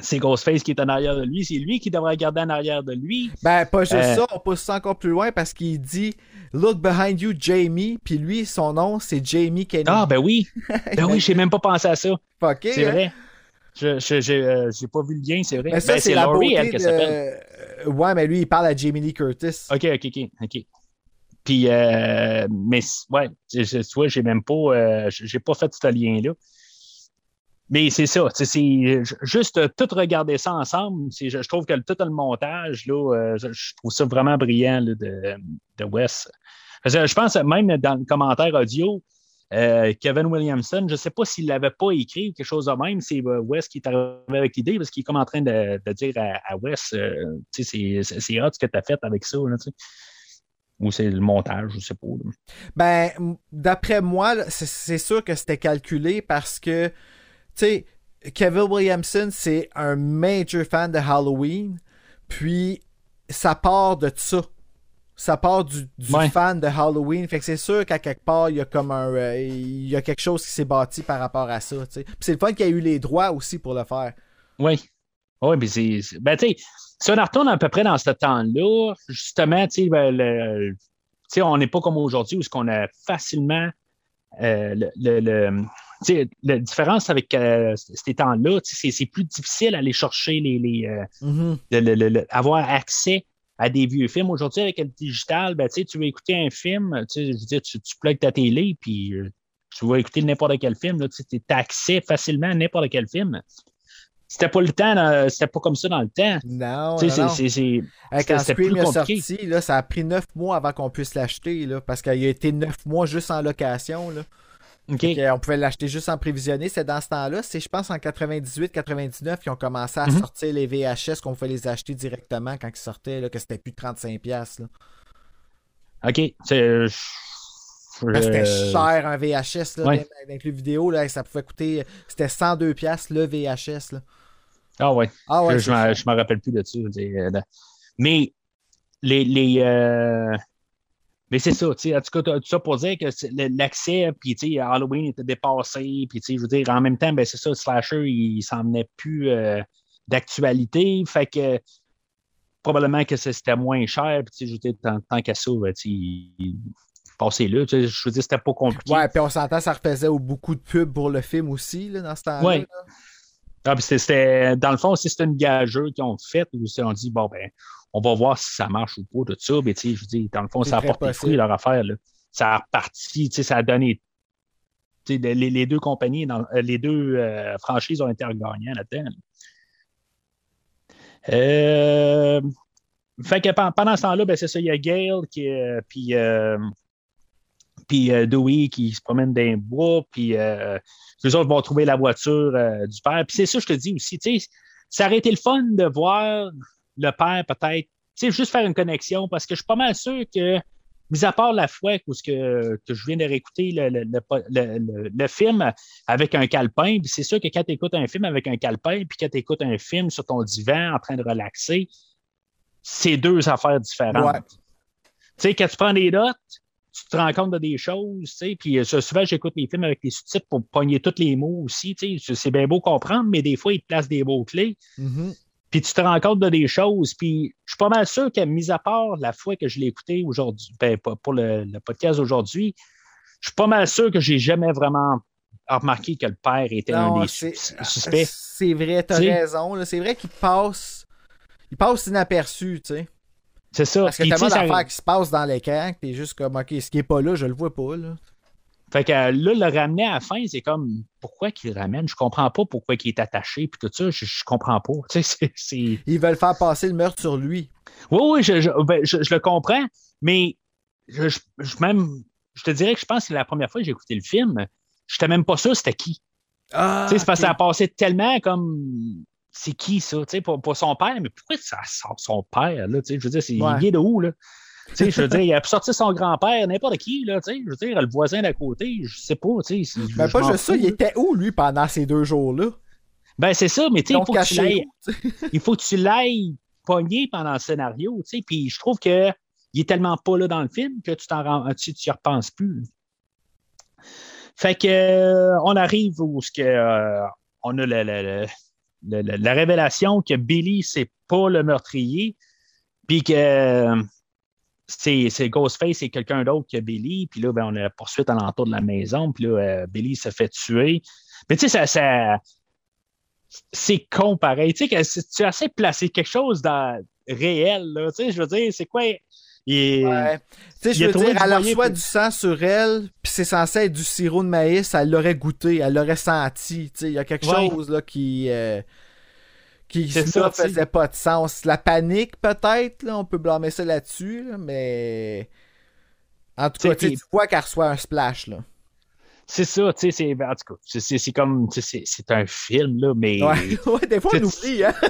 c'est Ghostface qui est en arrière de lui, c'est lui qui devrait garder en arrière de lui. Ben, pas juste Euh, ça, on pousse ça encore plus loin parce qu'il dit Look behind you, Jamie. Puis lui, son nom, c'est Jamie Kennedy. Ah, ben oui, [laughs] ben oui, j'ai même pas pensé à ça. C'est hein? vrai. Je j'ai euh, j'ai pas vu le lien, c'est vrai. Mais ça, Ben, c'est la Laurie, beauté elle, qu'elle s'appelle. de... Ouais, mais lui, il parle à Jamie Lee Curtis. OK, OK, OK, OK. Puis, euh, mais ouais, tu vois, j'ai même pas, j'ai pas fait ce lien-là. Mais c'est ça, c'est juste euh, tout regarder ça ensemble. Je, je trouve que tout le montage, là, euh, je, trouve ça vraiment brillant de, de Wes. Je pense même dans le commentaire audio, euh, Kevin Williamson, je ne sais pas s'il ne l'avait pas écrit ou quelque chose de même, c'est euh, Wes qui est arrivé avec l'idée parce qu'il est comme en train de, dire à, à Wes, euh, c'est- hot ce que tu as fait avec ça. Là. Ou c'est le montage, je ne sais pas. Ben, d'après moi, c'est sûr que c'était calculé parce que, tu sais, Kevin Williamson, c'est un major fan de Halloween. Puis, ça part de ça. Ça part du, du Ouais. fan de Halloween. Fait que c'est sûr qu'à quelque part, il y a comme un. euh, il y a quelque chose qui s'est bâti par rapport à ça. tu sais. Puis c'est le fun qu'il y a eu les droits aussi pour le faire. Oui. Oui, mais c'est. Ben, tu sais, si on retourne à peu près dans ce temps-là, justement, tu sais, ben, le- on n'est pas comme aujourd'hui où ce qu'on a facilement euh, le. le- la différence avec euh, ces temps-là, c'est plus difficile d'aller chercher les. les euh, Mhm. le- le- le- le- avoir accès à des vieux films. Aujourd'hui, avec le digital, ben, tu veux écouter un film, je veux dire, tu, tu plugues ta télé, puis euh, tu vas écouter n'importe quel film, tu as accès facilement à n'importe quel film. C'était pas le temps, dans- c'était pas comme ça dans le temps. Non, Tu sais, non, c'est- quand Scream est sorti, là, ça a pris neuf mois avant qu'on puisse l'acheter, là, parce qu'il a été neuf mois juste en location. Là. Que, on pouvait l'acheter juste en prévisionné. C'est dans ce temps-là. C'est, je pense, en 98-99 qu'ils ont commencé à Mhm. sortir les VHS qu'on pouvait les acheter directement quand ils sortaient, là, que c'était plus de 35$. Là. OK. C'est- Ben, c'était euh, cher un VHS, là, ouais. avec- le vidéo, là, ça pouvait coûter. C'était 102$ le VHS. Là. Ah ouais. Ah ouais, je je me rappelle plus de ça. euh, Mais les. les euh, Mais c'est ça, tu sais, en tout cas, tout ça pour dire que l'accès, puis tu sais, Halloween était dépassé, puis tu sais, je veux dire, en même temps, ben c'est ça, le slasher, il s'en venait plus euh, d'actualité, fait que probablement que c'était moins cher, puis tu sais, je veux dire, tant, tant qu'à ça, ben, tu sais, passez là, tu sais, je veux dire, c'était pas compliqué. Ouais, puis on s'entend, ça refaisait beaucoup de pubs pour le film aussi, là, dans ce temps-là. Ouais. Ah, c'était- dans le fond, si c'était une gageuse qu'ils ont faite, ou si on dit, bon, ben, on va voir si ça marche ou pas, tout ça, mais tu sais, je dire, dans le fond, ça a porté fruit leur affaire, là. Ça a reparti, tu sais, ça a donné. tu sais, Les, les deux compagnies, dans- euh, les deux euh, franchises ont été gagnants là-dedans. là. Euh, fait que pen- pendant ce temps-là, ben, c'est ça, il y a Gale qui. Puis, euh, puis euh, Dewey qui se promène dans les bois, puis les autres vont trouver la voiture du père. Puis c'est ça, je te dis aussi, tu sais, ça aurait été le fun de voir le père peut-être, tu sais, juste faire une connexion, parce que je suis pas mal sûr que, mis à part la fois où ce que, que je viens de réécouter le, le, le- le- film avec un calepin, c'est sûr que quand tu écoutes un film avec un calepin, puis quand tu écoutes un film sur ton divan en train de relaxer, c'est deux affaires différentes. Ouais. Tu sais, quand tu prends des notes, tu te rends compte de des choses, tu sais, puis euh, souvent, j'écoute les films avec les sous-titres pour pogner tous les mots aussi, tu sais, c'est bien beau comprendre, mais des fois, ils te placent des mots-clés, Mhm. Puis tu te rends compte de des choses, puis je suis pas mal sûr que, mis à part la fois que je l'ai écouté aujourd'hui, ben, pas- pour le, le podcast aujourd'hui, je suis pas mal sûr que j'ai jamais vraiment remarqué que le père était un des suspects. C'est vrai, t'as raison. C'est vrai qu'il passe. Il passe inaperçu, tu sais. C'est ça. Parce que sais, ça- d'affaires qui se passent dans l'écran que t'es juste comme, OK, ce qui est pas là, je le vois pas, là. Fait que euh, là, le ramener à la fin, c'est comme pourquoi qu'il le ramène? Je comprends pas pourquoi il est attaché, puis tout ça, je, je comprends pas. [laughs] Tu sais, c'est. Ils veulent faire passer le meurtre sur lui. Oui, oui, je, je, ben, je- le comprends, mais je, même, je te dirais que je pense que la première fois que j'ai écouté le film, je n'étais même pas sûr c'était qui. Ah, Tu sais, c'est parce que ça a passé tellement comme. C'est qui ça? Tu sais, pour, pour son père, mais pourquoi ça sort son père, là? Tu sais, je veux dire, c'est, Ouais. il de où, là? Sais, je veux dire, il a pu sortir son grand-père, n'importe qui, là, tu sais, je veux dire, le voisin d'à côté, je sais pas, tu sais. Ben, je pas juste ça, il était où, lui, pendant ces deux jours-là? Ben, c'est ça, mais tu sais, il faut que tu l'ailles, [laughs] il faut que tu l'ailles pogné pendant le scénario, tu sais, puis je trouve que il est tellement pas là dans le film que tu t'en rends, tu, tu y repenses plus. Fait que euh, on arrive où ce que euh, on a la, la- la- la- la- la révélation que Billy c'est pas le meurtrier, puis que euh, c'est Ghostface c'est quelqu'un d'autre que Billy, puis là ben, on a la poursuite alentour de la maison, puis là euh, Billy se fait tuer. Mais tu sais ça, ça c'est con pareil. Tu sais, tu essaies de placer quelque chose dans réel, là, tu sais, je veux dire, c'est quoi? Il- Ouais. Tu sais, je veux dire, elle reçoit du sang sur elle, puis c'est censé être du sirop de maïs, elle l'aurait goûté, elle l'aurait senti. Tu sais, il y a quelque Ouais. chose là qui. euh, qui ça, faisait pas de sens. La panique, peut-être, là, on peut blâmer ça là-dessus, là, mais. En tout cas, tu vois qu'elle reçoit un splash, là. C'est ça, tu sais, c'est, en tout cas, c'est, comme, c'est, c'est un film, là, mais. Ouais, [laughs] ouais des fois, on oublie, hein. [laughs]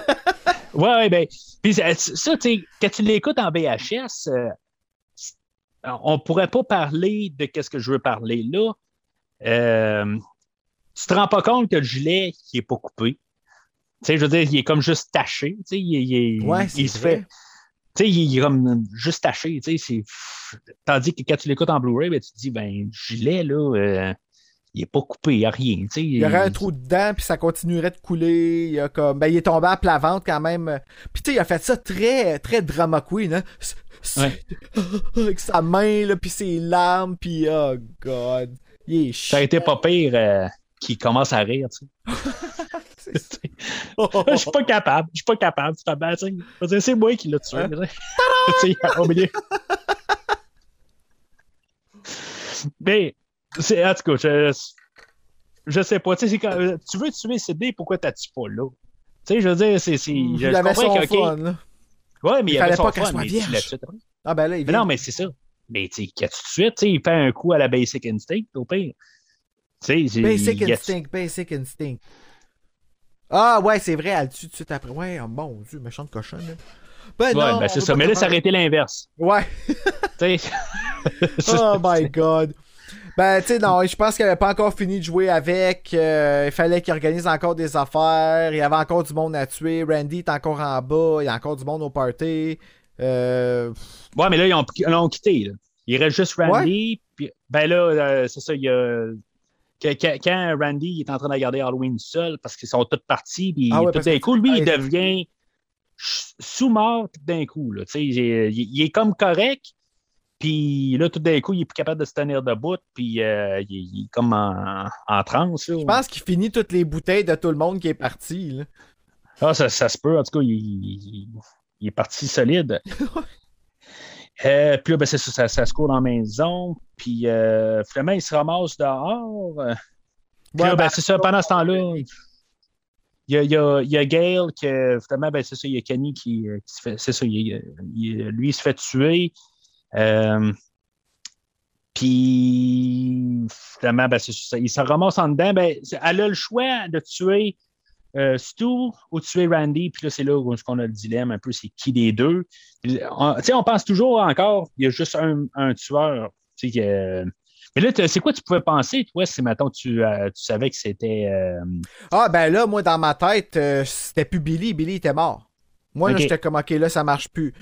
Ouais, ouais, ben, puis ça, tu sais, quand tu l'écoutes en VHS, euh, on pourrait pas parler de qu'est-ce que je veux parler là. Euh, tu te rends pas compte que le gilet, il est pas coupé. Tu sais, je veux dire, il est comme juste taché. Tu sais, il, il, il- Ouais, il c'est se fait. Tu sais, il est comme juste taché. Tu sais, c'est. Tandis que quand tu l'écoutes en Blu-ray, ben, tu te dis, ben, le gilet, là, euh, il est pas coupé, il n'y a rien. Tu sais, Il y aurait un trou dedans, puis ça continuerait de couler. Il, a comme... ben, il est tombé à plat ventre quand même. Puis tu sais, il a fait ça très, très drama queen, hein. Ouais. [laughs] Avec sa main, là, puis ses larmes, puis oh god. Il est Ça a chiant. été pas pire euh, qu'il commence à rire, tu sais. [laughs] [laughs] Je suis pas capable, je suis pas capable, c'est moi qui l'ai tué. Hein? au milieu. [laughs] Mais, c'est, en tout cas, je, je sais pas, c'est quand- tu veux tuer Sidney, pourquoi t'as tué pas là? Tu sais, je veux dire, c'est, c'est, il je avait comprends son fun, là. ouais, mais il, Il avait son pas fun, mais tu l'as tué, après. Ah ben là, il Mais non, mais c'est ça. Mais tu sais, tout de suite, tu sais, il fait un coup à la Basic Instinct, au pire. Basic il Instinct, Basic Instinct. Ah ouais, c'est vrai, elle le tue tout de suite après. Ouais, oh, mon dieu, méchante cochonne. Là. Ben Ouais, non, ben c'est ça. Mais là, ça aurait été l'inverse. Ouais. [laughs] [laughs] Oh my god. Ben, tu sais, non, je pense qu'il avait pas encore fini de jouer avec. euh, il fallait qu'il organise encore des affaires. Il y avait encore du monde à tuer. Randy est encore en bas. Il y a encore du monde au party. Euh, Ouais, mais là, ils ont, ils l'ont quitté. Là. Il reste juste Randy. Ben là, euh, c'est ça, il y a. que- que- Quand Randy est en train de regarder Halloween seul, parce qu'ils sont tous partis, puis Ah ouais, tout d'un coup, lui, il Ah, devient sous-mort tout d'un coup. Là. Il, il est comme correct, puis là, tout d'un coup, il est plus capable de se tenir debout, puis euh, il, il est comme en, en transe. je pense qu'il finit toutes les bouteilles de tout le monde qui est parti. là. Ah, ça, ça se peut. En tout cas, il, il- il est parti solide. [laughs] Euh, puis là, ben, c'est ça, ça, ça se court dans la maison. Puis euh, finalement, il se ramasse dehors. Euh, Ouais, ben, ben, c'est ça, pendant ce temps-là, il y a, il y a, il y a Gail que finalement, ben, c'est ça, il y a Kenny qui, qui se fait. C'est ça, il- lui, il se fait tuer. Euh, puis finalement, ben, c'est ça, il se ramasse en dedans. Ben, elle a le choix de tuer euh, Stu ou tuer Randy. Puis là, c'est là où on a le dilemme un peu, c'est qui des deux? Tu sais, on pense toujours encore, il y a juste un, un tueur. Tu sais, que- mais là, c'est quoi tu pouvais penser, toi, si maintenant tu, euh, tu savais que c'était. euh, Ah, ben là, moi, dans ma tête, euh, c'était plus Billy. Billy était mort. Moi, là, Ok. j'étais comme, OK, là, ça marche plus.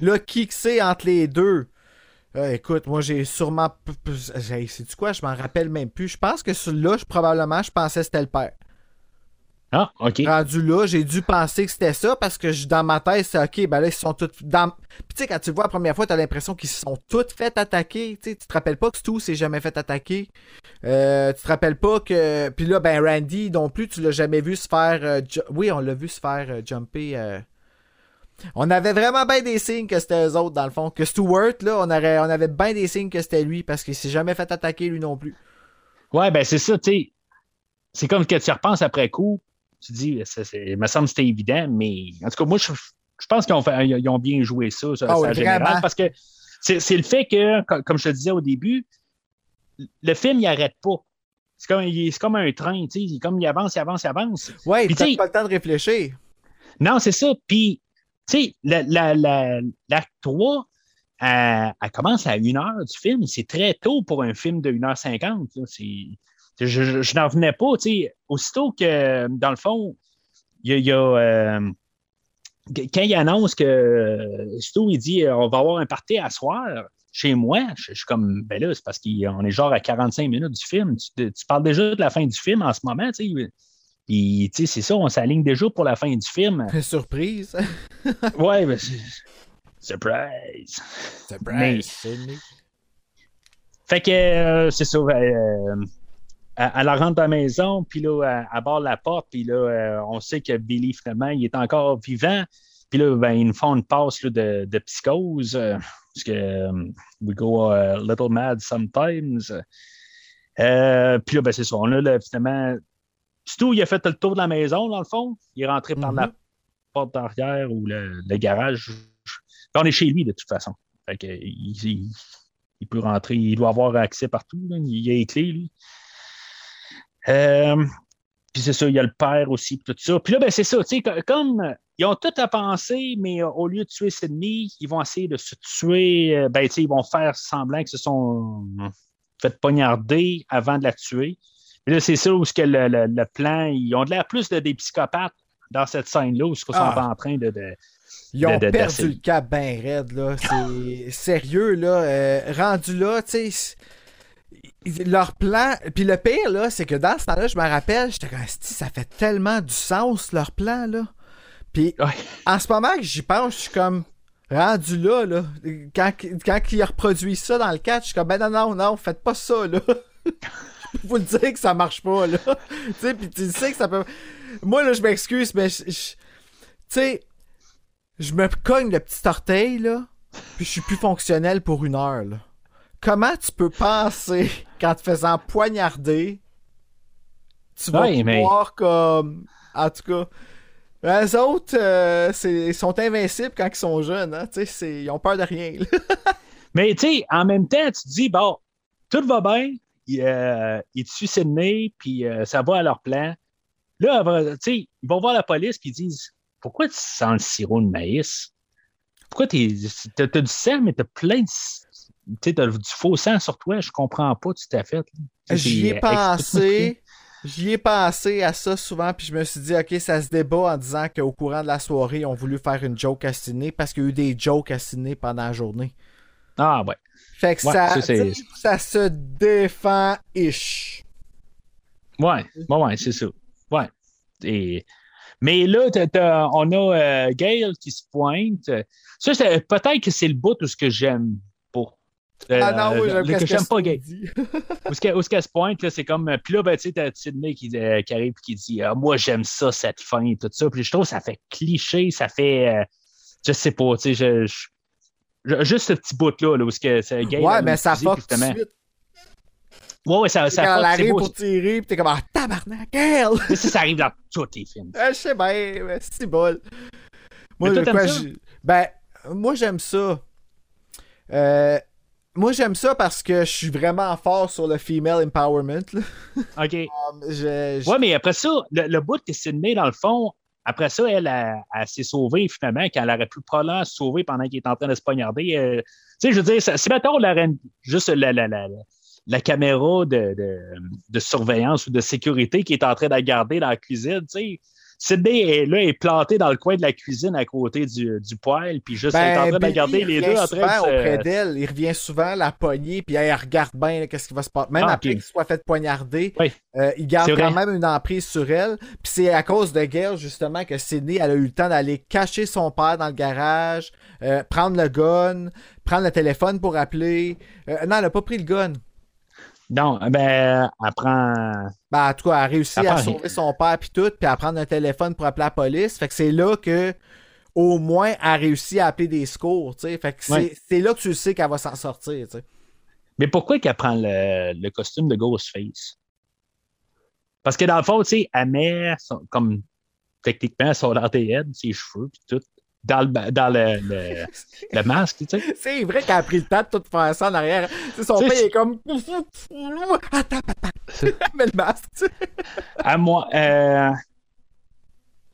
Là, qui que c'est entre les deux? Euh, écoute, moi, j'ai sûrement. hey, C'est-tu quoi? Je m'en rappelle même plus. Je pense que là, je- probablement, je pensais que c'était le père. Ah, OK. Rendu là, j'ai dû penser que c'était ça parce que je- dans ma tête, c'est OK, ben là, ils sont tous. Dans... Puis tu sais, quand tu le vois la première fois, t'as l'impression qu'ils se sont tous fait attaquer. Tu te rappelles pas que Stu s'est jamais fait attaquer. Euh, tu te rappelles pas que. Puis là, ben Randy non plus, tu l'as jamais vu se faire. euh, ju- Oui, on l'a vu se faire euh, jumper. On avait vraiment bien des signes que c'était eux autres, dans le fond. Que Stewart, là, on, aurait... on avait bien des signes que c'était lui parce qu'il s'est jamais fait attaquer lui non plus. Ouais, ben c'est ça, tu sais. C'est comme que tu repenses après coup, tu dis, ça, c'est- il me semble que c'était évident, mais en tout cas, moi, je, je pense qu'ils ont, fait- ils ont bien joué ça, ça, ça, ouais, en général, vraiment. parce que c'est c'est le fait que, co- comme je te disais au début, le film, il arrête pas. C'est comme, il est- c'est comme un train, tu sais, il- comme il avance, il avance, il avance. T'as tu sais- pas le temps de réfléchir. Non, c'est ça. Puis, tu sais, l'acte la, la, l'acte 3, elle, elle commence à une heure du film. C'est très tôt pour un film de 1h50. Je, je, je n'en revenais pas. tu sais. Aussitôt que, dans le fond, il y a. euh, quand il annonce que euh, Stu, il dit euh, on va avoir un party à soir chez moi, je, je suis comme ben là, c'est parce qu'on est genre à 45 minutes du film. Tu, tu parles déjà de la fin du film en ce moment, tu sais. Puis, tu sais, c'est ça, on s'aligne déjà pour la fin du film. [laughs] Surprise. [laughs] Ouais, mais c'est- surprise. Mais- Surprise. Fait que euh, c'est ça. euh, elle, rentre dans la maison, puis là, elle, barre la porte, puis là, euh, on sait que Billy, finalement, il est encore vivant. Puis là, ben, ils nous font une passe là, de, de psychose, euh, parce que euh, we go a little mad sometimes. Euh, puis là, ben, c'est ça. On a là, finalement. Stu, il a fait le tour de la maison, dans le fond. Il est rentré par la porte d'arrière ou le, le garage. Puis on est chez lui, de toute façon. Fait que, il, il- il peut rentrer, il doit avoir accès partout. là. Il a les clés, lui. Euh, puis c'est ça, il y a le père aussi, tout ça. Puis là, ben, c'est ça, tu sais, co- comme euh, ils ont tout à penser, mais euh, au lieu de tuer Sidney, ils vont essayer de se tuer. ben, tu sais, ils vont faire semblant qu'ils se sont fait poignarder avant de la tuer. Puis là, c'est ça où que le, le- le plan, ils ont de l'air plus de des psychopathes dans cette scène-là, où ils sont Ah. en train de. de- Ils ont de- de- perdu le cap bien raide, là. C'est sérieux, là. euh, rendu là, tu sais. Leur plan. Puis le pire, là, c'est que dans ce temps-là, je me rappelle, j'étais comme, ça fait tellement du sens, leur plan, là. Puis Ouais. en ce moment que j'y pense, je suis comme. Rendu là, là. Quand, quand ils reproduisent ça dans le catch, je suis comme, ben non, non, non, faites pas ça, là. [laughs] Je peux vous le dire que ça marche pas, là. [laughs] tu sais, puis tu sais que ça peut. Moi, là, je m'excuse, mais je. je- Tu sais, je me cogne le petit orteil, là, puis je suis plus fonctionnel pour une heure, là. Comment tu peux penser [laughs] qu'en te faisant poignarder, tu vas Ouais, mais- pouvoir comme. En tout cas. Les autres, euh, ils sont invincibles quand ils sont jeunes, hein. Tu ils ont peur de rien. [laughs] Mais tu sais, en même temps, tu te dis, bon, tout va bien, il, euh, ils tuent Sydney, puis euh, ça va à leur plan. Là, tu sais, ils vont voir la police, puis ils disent, pourquoi tu sens le sirop de maïs? Pourquoi t'es- t'as t'as du sang, mais t'as plein de. Tu sais, t'as du faux sang sur toi, je comprends pas tout à fait. sais, J'y ai euh, pensé. J'y ai pensé à ça souvent, puis je me suis dit, ok, ça se débat en disant qu'au courant de la soirée, ils ont voulu faire une joke à Sydney parce qu'il y a eu des jokes à Sydney pendant la journée. Ah, ouais. Fait que Ouais, ça, ça, se défend-ish. Ouais, ouais, ouais, c'est ça. Ouais. Et- Mais là, on a euh, Gail qui se pointe. Ça, peut-être que c'est le bout où ce que j'aime. Euh, ah non, oui, j'aime que j'aime pas dis. [laughs] Où ce qu'elle se pointe, là, c'est comme. Puis là, ben, tu sais, t'as Sydney qui, euh, qui arrive et qui dit Ah, Moi, j'aime ça, cette fin et tout ça. Puis je trouve que ça fait cliché, ça fait. euh, je sais pas, tu sais, je, je- je- juste ce petit bout-là, là, où ce que c'est Gail. Ouais, mais ça fuck tout de justement- suite. Ouais, ouais, ça, Quand ça elle fuck, c'est arrive pour tirer, pis t'es comme, ah, tabarnak, elle! Mais ça, ça arrive dans tous les films. Ah, je sais bien, mais c'est bol. Moi, Mais toi, quoi ça? Ben, moi, j'aime ça. Euh, moi, j'aime ça parce que je suis vraiment fort sur le female empowerment. là. [laughs] OK. Um, je- je- Ouais, mais après ça, le, le bout que Sydney, dans le fond, après ça, elle, elle, elle s'est sauvée finalement, quand elle aurait pu probablement se sauver pendant qu'il est en train de se poignarder. euh, tu sais, je veux dire, si mettons la reine- juste la, la, la, la- la caméra de, de, de surveillance ou de sécurité qui est en train de la garder dans la cuisine, tu sais. Sydney est là, est plantée dans le coin de la cuisine à côté du, du poêle, puis juste elle est en train de la Billy, garder il les deux en train de auprès d'elle. Il revient souvent la poignée, puis elle regarde bien qu'est-ce qui va se passer. Même Ah, après qu'il soit fait poignarder, Oui. euh, il garde quand vrai. même une emprise sur elle. Puis c'est à cause de Gail, justement, que Sydney, elle a eu le temps d'aller cacher son père dans le garage, euh, prendre le gun, prendre le téléphone pour appeler. Euh, non, elle a pas pris le gun. Non, ben, elle prend... Ben, en tout cas, elle a réussi Elle à sauver rien. son père puis tout, puis à prendre un téléphone pour appeler la police. Fait que c'est là que, au moins, elle a réussi à appeler des secours, tu sais. Fait que c'est Ouais. c'est là que tu sais qu'elle va s'en sortir, tu sais. Mais pourquoi qu'elle prend le, le costume de Ghostface? Parce que dans le fond, tu sais, elle met son- comme techniquement son antéhead, ses cheveux, puis tout, dans le, dans le, le, [laughs] le masque, tu sais. C'est vrai qu'elle a pris le temps de tout faire ça en arrière. Tu sais, son père est comme. Attends, papa. [laughs] Mets le masque, tu sais. À moi, euh,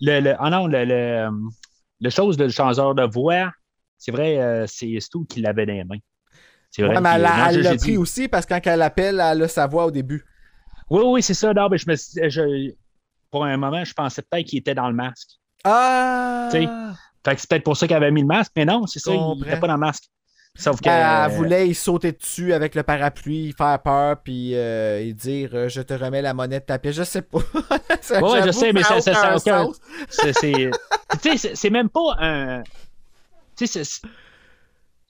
le, le, ah non, le, le, le chose de changeur de voix, c'est vrai, euh, c'est Stu qui l'avait dans les mains. C'est vrai. Ouais, mais elle l'a- pris dit- aussi parce que quand elle appelle, elle a sa voix au début. Oui, oui, c'est ça. Non, mais je me je- pour un moment, je pensais peut-être qu'il était dans le masque. Ah! Fait que c'est peut-être pour ça qu'elle avait mis le masque, mais non, c'est ça, il n'était pas dans le masque. Sauf que. Ben, Elle voulait y sauter dessus avec le parapluie, faire peur, puis euh, et dire euh, Je te remets la monnaie de ta pièce. Je sais pas. [laughs] Ça, Ouais, je sais, mais ça- a ça- ça a aucun c'est- c'est- [laughs] Tu sais, c'est- c'est même pas un. Tu sais,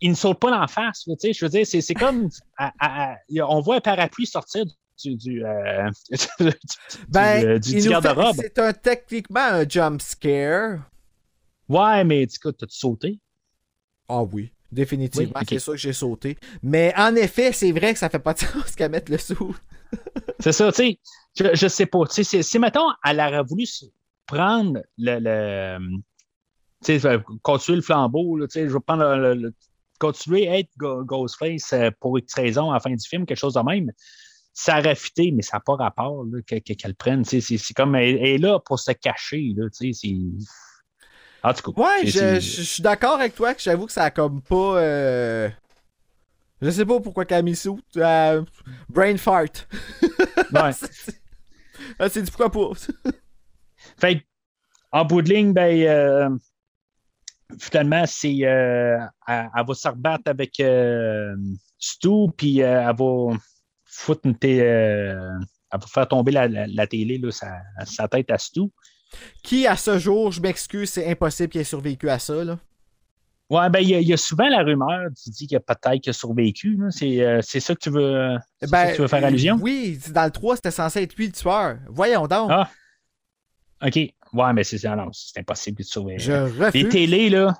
il ne saute pas dans la face, là, tu sais. Je veux dire, c'est comme. à- à- on voit un parapluie sortir du. du, [laughs] euh, du, Ben, euh, du- fait- garde-robe. C'est un, techniquement un jump scare. Ouais, mais coup, t'as-tu sauté? Ah oui, définitivement, Oui, c'est sûr que j'ai sauté. Mais en effet, c'est vrai que ça fait pas de [laughs] sens qu'à mettre le sou. C'est ça, tu sais. Je, je sais pas. Tu sais, si, mettons, elle aurait voulu prendre le. le tu sais, euh, continuer le flambeau, là, tu sais, je vais prendre le, le- continuer à être Ghostface euh, pour X raison à la fin du film, quelque chose de même. Ça aurait fité, mais ça n'a pas rapport qu'elle prenne. tu sais, C'est comme elle, elle est là pour se cacher. Là, tu sais, en tout cas. Ouais, je, je- suis d'accord avec toi que j'avoue que ça a comme pas. euh, Je sais pas pourquoi sous. euh, Brain fart. [laughs] ouais. Ah, c'est du pourquoi pas. [laughs] Fait en bout de ligne, ben, euh, finalement, c'est, euh, elle, elle va se rebattre avec Stu, puis elle va foutre une elle va faire tomber la, la- la télé, là, sa, sa tête à Stu. Qui, à ce jour, je m'excuse, c'est impossible qu'il ait survécu à ça. Là. Ouais, ben, il y, a- il y a souvent la rumeur qui dit qu'il a peut-être qu'il a survécu. C'est, euh, c'est ça que tu veux, ça que tu veux faire allusion? Ben, Oui, dans le 3, c'était censé être lui le tueur. Voyons donc. Ah. OK. Ouais, mais c'est, non, c'est impossible tu survives. je Les refuse. télés, là,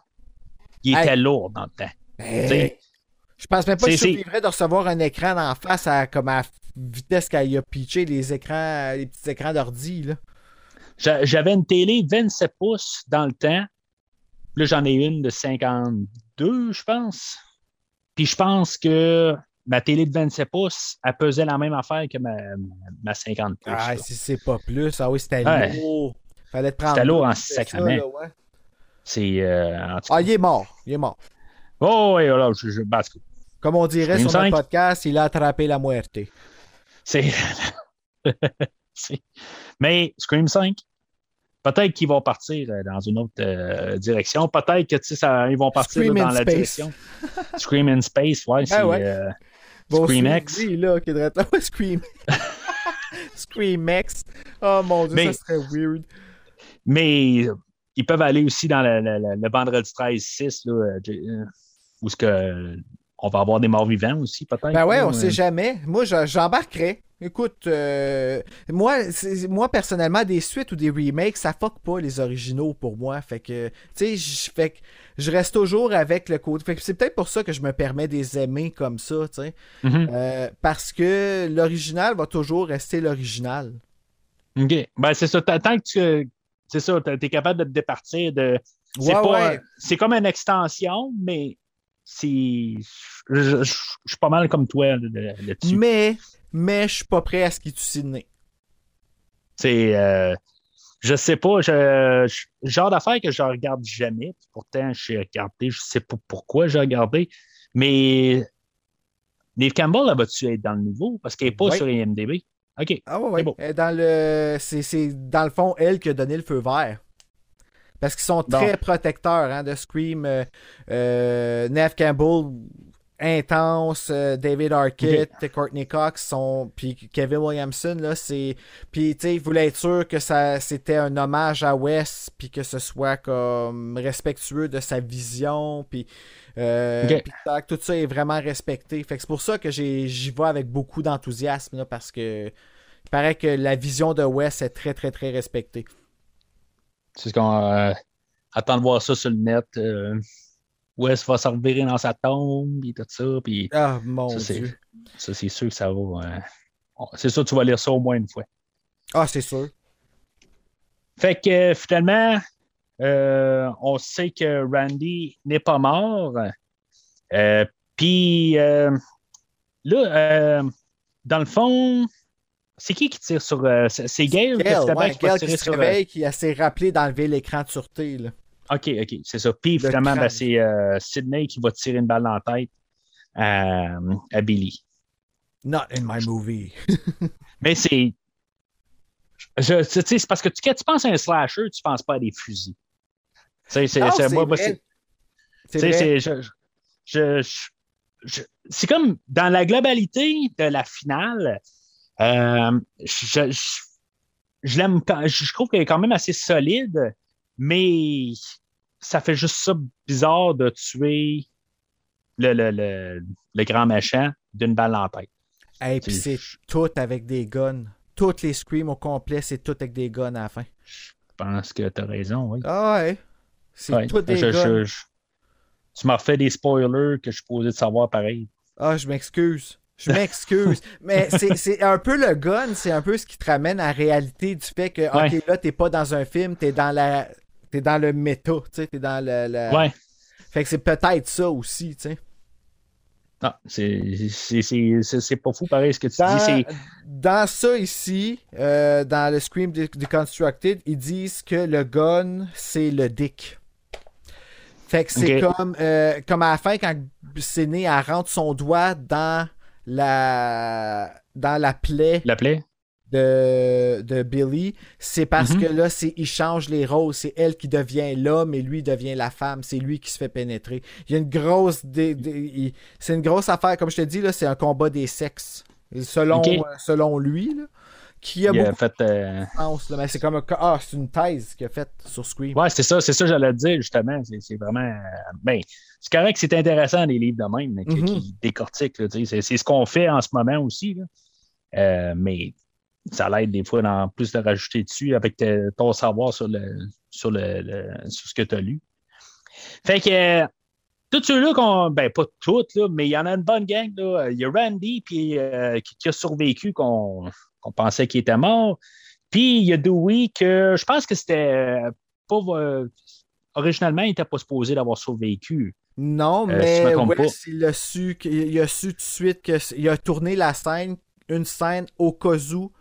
ils étaient Hey. lourds dans le temps. Ben, je pense même pas que je survivrais de recevoir un écran en face à comme à vitesse qu'elle a pitché les écrans, les petits écrans d'ordi. Là. J'a- J'avais une télé 27 pouces dans le temps. Là, j'en ai une de 52, je pense. Puis je pense que ma télé de 27 pouces, elle pesait la même affaire que ma, ma 50 pouces. Ah, là. si c'est pas plus. Ah oui, c'était Ouais. lourd. Fallait te prendre. C'était lourd en là, ouais. C'est. euh. Ah, il est mort. Il est mort. Oh, oui, voilà, je, je, ben, Comme on dirait sur notre 5. podcast, il a attrapé la muerte. C'est- [laughs] Mais Scream 5, peut-être qu'ils vont partir euh, dans une autre euh, direction. Peut-être que ça, ils vont partir là, dans la space. direction. Scream in Space, ouais, c'est ouais. euh, Bon, Scream X. là. [laughs] Ouais, Scream. [laughs] Scream X. Oh mon dieu, Mais- ça serait weird. Mais ils peuvent aller aussi dans le, vendredi 13-6, là, euh, où ce que, on va avoir des morts vivants aussi, peut-être. Ben ouais, on euh, sait jamais. Moi, je- j'embarquerais. Écoute, euh, moi, moi, personnellement, des suites ou des remakes, ça fuck pas les originaux pour moi. Fait que, tu sais, je- fait que je reste toujours avec le côté. Fait que c'est peut-être pour ça que je me permets des aimer comme ça, tu sais. mhm. Euh, parce que l'original va toujours rester l'original. OK. Ben, c'est ça. Tant que tu. C'est ça, tu es capable de te départir de. C'est Ouais, pas- ouais. c'est comme une extension, mais c'est. Je, suis pas mal comme toi là, là- là-dessus. Mais, mais je suis pas prêt à ce qui tue Sydney. C'est. euh, je sais pas, je, je- genre d'affaire que je regarde jamais. Pourtant, j'ai regardé, je sais pas pourquoi j'ai regardé. Mais Dave Campbell, elle va-tu être dans le nouveau? Parce qu'elle n'est pas sur IMDB. OK. Ah ouais, ouais. Euh, Dans le, c'est, c'est dans le fond elle qui a donné le feu vert. Parce qu'ils sont très protecteurs hein, de Scream. Euh, euh, Neve Campbell, intense. euh, David Arquette, Courtney Cox, sont, puis Kevin Williamson, là, c'est. Puis, tu sais, ils voulaient être sûr que ça, c'était un hommage à Wes, puis que ce soit comme respectueux de sa vision, puis. euh, tout ça est vraiment respecté. Fait que c'est pour ça que j'y vais avec beaucoup d'enthousiasme, là, parce que il paraît que la vision de Wes est très, très, très respectée. C'est ce qu'on euh, attend de voir ça sur le net. Euh, Wes va se revirer dans sa tombe, et tout ça. Puis Ah, mon ça, c'est, Dieu. ça, c'est sûr que ça va. euh, c'est sûr que tu vas lire ça au moins une fois. Ah, c'est sûr. Fait que euh, finalement, euh, on sait que Randy n'est pas mort. Euh, Puis euh, là, dans le fond, c'est qui qui tire sur. euh, c'est, c'est Gail, que ouais, qui qui se sur. euh, réveille, qui s'est rappelé d'enlever l'écran de sûreté. Là. OK, OK, c'est ça. Puis Le finalement, ben, c'est euh, Sydney qui va tirer une balle dans la tête à, à Billy. Not in my movie. [laughs] Mais c'est. je- tu sais, c'est parce que tu, quand tu penses à un slasher, tu penses pas à des fusils. Tu sais, c'est, moi, c'est comme dans la globalité de la finale, euh, je, je, je l'aime quand- je trouve qu'elle est quand même assez solide, mais ça fait juste ça bizarre de tuer le, le, le, le grand méchant d'une balle en tête. Et puis c'est- tout avec des guns. Toutes les screams au complet, c'est tout avec des guns à la fin. Je pense que tu as raison, oui. Ah ouais. C'est Ouais, tout des je- guns. je- je- tu m'as refait des spoilers que je suis posé de savoir pareil. Ah, je m'excuse. Je m'excuse. [laughs] Mais c'est c'est un peu le gun, c'est un peu ce qui te ramène à la réalité du fait que, Ouais. ok, là, t'es pas dans un film, t'es dans la. T'es dans le méta, tu sais, t'es dans le. le- Ouais. Fait que c'est peut-être ça aussi, tu sais. Non, c'est c'est- c'est- c'est- c'est pas fou pareil ce que tu Dans, dis. C'est dans ça ici, euh, dans le Scream De- Deconstructed, ils disent que le gun, c'est le dick. Fait que c'est comme, euh, comme à la fin, quand Sidney elle rentre son doigt dans la, dans la plaie la plaie? de, de Billy, c'est parce Mhm. que là, c'est, il change les rôles. C'est elle qui devient l'homme et lui devient la femme. C'est lui qui se fait pénétrer. Il y a une grosse. c'est une grosse affaire. Comme je te dis, là, c'est un combat des sexes. Selon, euh, selon lui, là, qui a Il a beaucoup fait. euh, de sens. là, mais c'est comme un, ah, c'est une thèse qu'il a faite sur Scream. Ouais, c'est ça, c'est ça, que j'allais dire, justement. C'est vraiment. euh, Ben, c'est correct, c'est intéressant, les livres de même, mais Mhm. qui décortiquent. C'est ce qu'on fait en ce moment aussi. là. Euh, mais ça l'aide des fois en plus de rajouter dessus avec te- ton savoir sur le sur le, le- sur ce que tu as lu. Fait que euh, tous ceux-là qu'on. Ben, pas toutes, là, mais il y en a une bonne gang. Là. Il y a Randy puis, qui, qui a survécu qu'on qu'on pensait qu'il était mort. Puis il y a Dewey que je pense que c'était euh, pas. euh, originalement, il n'était pas supposé d'avoir survécu. Non, Euh, si mais me trompe Wes, il a su, il a su tout de suite qu'il a tourné la scène, une scène au cas où.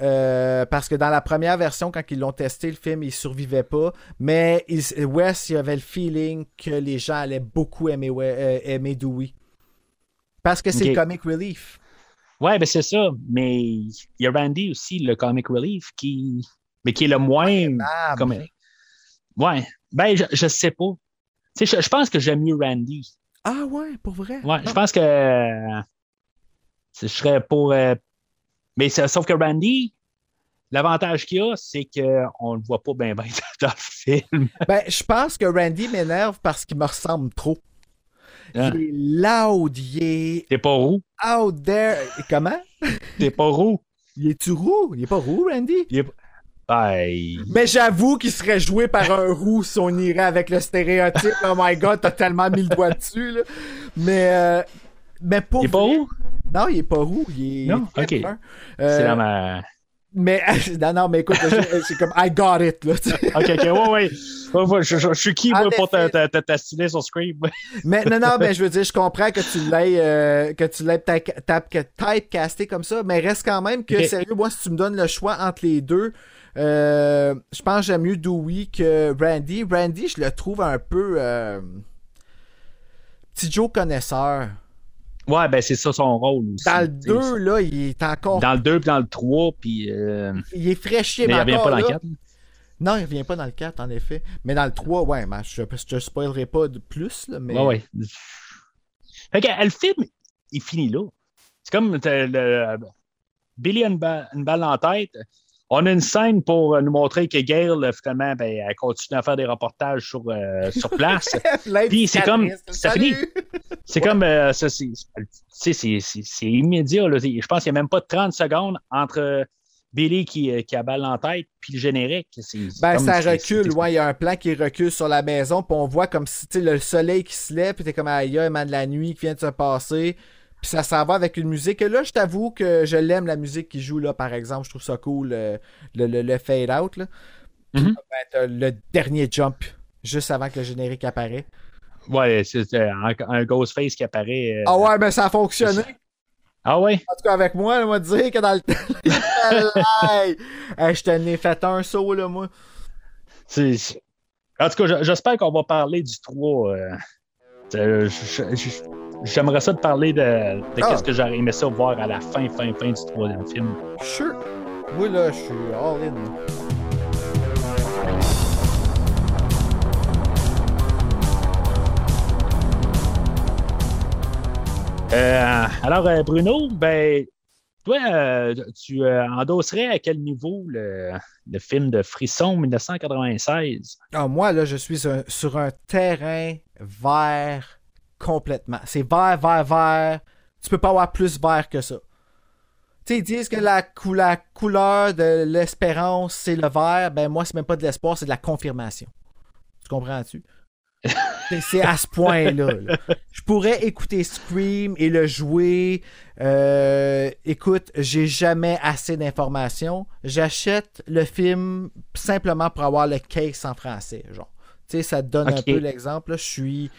euh, parce que dans la première version, quand ils l'ont testé, le film, il survivait pas. Mais il- Wes, il avait le feeling que les gens allaient beaucoup aimer, We- euh, aimer Dewey. Parce que c'est le comic relief. Ouais, ben c'est ça. Mais il y a Randy aussi, le comic relief, qui. Mais qui est le moins. Ah, comme... Ouais. Ben, je, je sais pas. Tu sais, je, je pense que j'aime mieux Randy. Ah ouais, pour vrai? Ouais, je pense que. euh, Je serais pour. euh, Mais sauf que Randy, l'avantage qu'il a, c'est qu'on le voit pas bien ben [laughs] dans le film. Ben, je pense que Randy m'énerve parce qu'il me ressemble trop. Ah. Il est loud, il est T'es pas roux. out there. Et Comment? T'es pas roux. Il est-tu roux? Il est pas roux, Randy? Il est... Il- Mais j'avoue qu'il serait joué par un roux si on irait avec le stéréotype. Oh my god, t'as tellement mis le doigt dessus, là. Mais, euh, mais pour il est pas roux? Non, il est pas roux. Il est Non? Ok. Euh, C'est dans ma. Mais, [laughs] non, non, mais écoute, c'est comme I got it, là. Ok, ok, ouais, ouais. Ouais, je, je- je suis qui, moi, pour effet. ta- ta- ta- t'astiler sur Scream? [laughs] Mais non, non, mais je veux dire, je comprends que tu l'aies, euh, que tu l'aies typecasté comme ça, mais reste quand même que, sérieux, moi, si tu me donnes le choix entre les deux, euh, je pense que j'aime mieux Dewey que Randy. Randy, je le trouve un peu euh, petit Joe connaisseur. Ouais, ben, c'est ça son rôle aussi. Dans le tu sais. 2, là, il est encore. Dans le 2 puis dans le 3, puis. euh, Il est fraîchier, Mais mais, il revient encore, pas dans le là- 4. Non, il revient pas dans le 4, en effet. Mais dans le 3, ouais, mais je, te spoilerai pas de plus, là, mais. Ouais, ouais. Fait que, euh, le film, il finit là. C'est comme t'as le, Billy a une, ba- une balle en tête. On a une scène pour euh, nous montrer que Gail, euh, finalement, ben, elle continue à faire des reportages sur, euh, sur place. [laughs] Puis c'est comme- ça finit. [laughs] C'est comme. euh, c'est, immédiat. là. Je pense qu'il n'y a même pas 30 secondes entre euh, Billy qui, euh, qui a balle en tête puis le générique. Ben, ça recule, ouais, il y a un plan qui recule sur la maison, puis on voit comme si, tu sais, le soleil qui se lève, puis t'es comme, aïe, aïe, man, de la nuit qui vient de se passer, puis ça s'en va avec une musique, et là, je t'avoue que je l'aime, la musique qui joue, là, par exemple, je trouve ça cool, le, le, le- le fade-out, là. Puis, Mhm. ben, le dernier jump, juste avant que le générique apparaît. Ouais, c'est euh, un, un Ghostface qui apparaît. euh, Ah ouais, mais ça a fonctionné, Ah ouais? en tout cas avec moi, va te dire que dans le [laughs] hey, je t'en ai fait un saut, là, moi. En tout cas, je- j'espère qu'on va parler du 3. euh, J'aimerais ça de parler de, de Ah. qu'est-ce que j'aurais aimé ça voir à la fin, fin, fin du troisième film. Sure. Moi, là, je suis all in. Euh, alors, euh, Bruno, ben, toi, euh, tu endosserais à quel niveau le, film de Frisson 1996? Ah, moi, là, je suis sur un terrain vert complètement. C'est vert, vert, vert. Tu peux pas avoir plus vert que ça. Tu ils disent que la, la couleur de l'espérance, c'est le vert. Ben, moi, c'est même pas de l'espoir, c'est de la confirmation. Tu comprends-tu? C'est- à ce point-là. là. Je pourrais écouter Scream et le jouer. Euh, écoute, j'ai jamais assez d'informations. J'achète le film simplement pour avoir le case en français. Genre. Tu sais, ça te donne un peu l'exemple. Je suis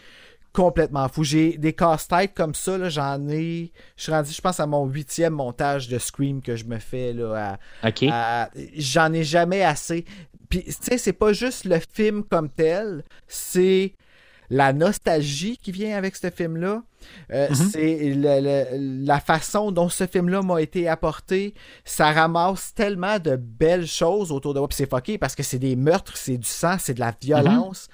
complètement fou. J'ai des casse-têtes comme ça. J'en ai. Je suis rendu, je pense, à mon huitième montage de Scream que je me fais là, à, OK. à- J'en ai jamais assez. Puis, tu sais, c'est pas juste le film comme tel, c'est la nostalgie qui vient avec ce film-là. Euh, C'est le- le- la façon dont ce film-là m'a été apporté. Ça ramasse tellement de belles choses autour de moi. Puis c'est fucké parce que c'est des meurtres, c'est du sang, c'est de la violence.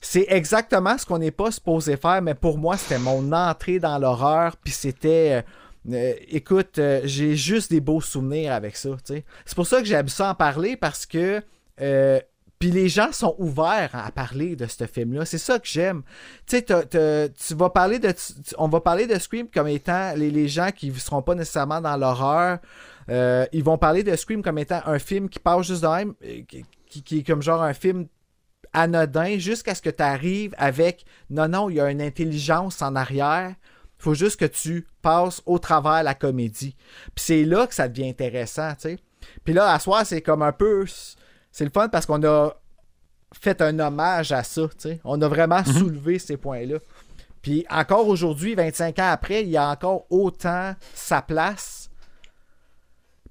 C'est exactement ce qu'on n'est pas supposé faire, mais pour moi, c'était mon entrée dans l'horreur. Puis c'était. euh, euh, écoute, euh, j'ai juste des beaux souvenirs avec ça. C'est pour ça que j'aime ça en parler parce que. Euh, puis les gens sont ouverts à parler de ce film-là. C'est ça que j'aime. Tu sais, tu vas parler de. On va parler de Scream comme étant les, les gens qui ne seront pas nécessairement dans l'horreur. euh, ils vont parler de Scream comme étant un film qui passe juste de même, euh, qui, est comme genre un film anodin jusqu'à ce que tu arrives avec non, non, il y a une intelligence en arrière. Faut juste que tu passes au travers la comédie. Puis c'est là que ça devient intéressant, tu sais. Puis là, à soir, c'est comme un peu. C'est le fun parce qu'on a fait un hommage à ça. On a vraiment soulevé ces points-là. Puis encore aujourd'hui, 25 ans après, il y a encore autant sa place.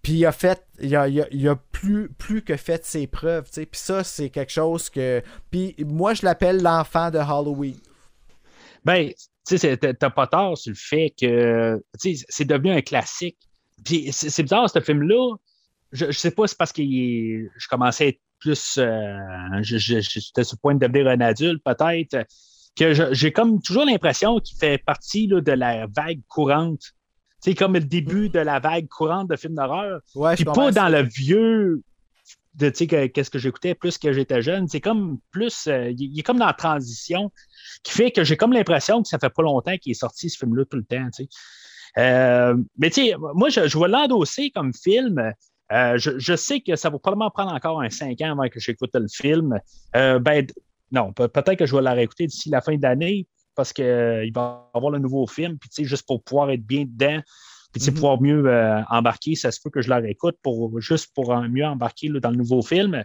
Puis il a fait, il a, il a- il a plus, plus que fait ses preuves, tu sais. Puis ça, c'est quelque chose que. Puis moi, je l'appelle l'enfant de Halloween. Ben, tu sais, t'as pas tort sur le fait que c'est devenu un classique. Puis c'est bizarre, ce film-là. Je, je sais pas, c'est parce que je commençais à être plus. euh, J'étais sur le point de devenir un adulte, peut-être. Que j'ai comme toujours l'impression qu'il fait partie là, de la vague courante. C'est comme le début de la vague courante de films d'horreur. Ouais, Puis pas dans le vieux de tu sais que- qu'est-ce que j'écoutais plus que j'étais jeune. C'est comme plus euh, il il est comme dans la transition qui fait que j'ai comme l'impression que ça fait pas longtemps qu'il est sorti ce film-là tout le temps. tu sais. Euh, mais tu sais, moi, je, je vais l'endosser comme film. Euh, je, je sais que ça va probablement prendre encore un cinq ans avant que j'écoute le film. Euh, ben, non, pe- peut-être que je vais la réécouter d'ici la fin d'année parce qu'il va y avoir le nouveau film, puis tu sais, juste pour pouvoir être bien dedans, puis tu sais, Mhm. pouvoir mieux euh, embarquer, ça se peut que je la réécoute pour, juste pour euh, mieux embarquer là, dans le nouveau film.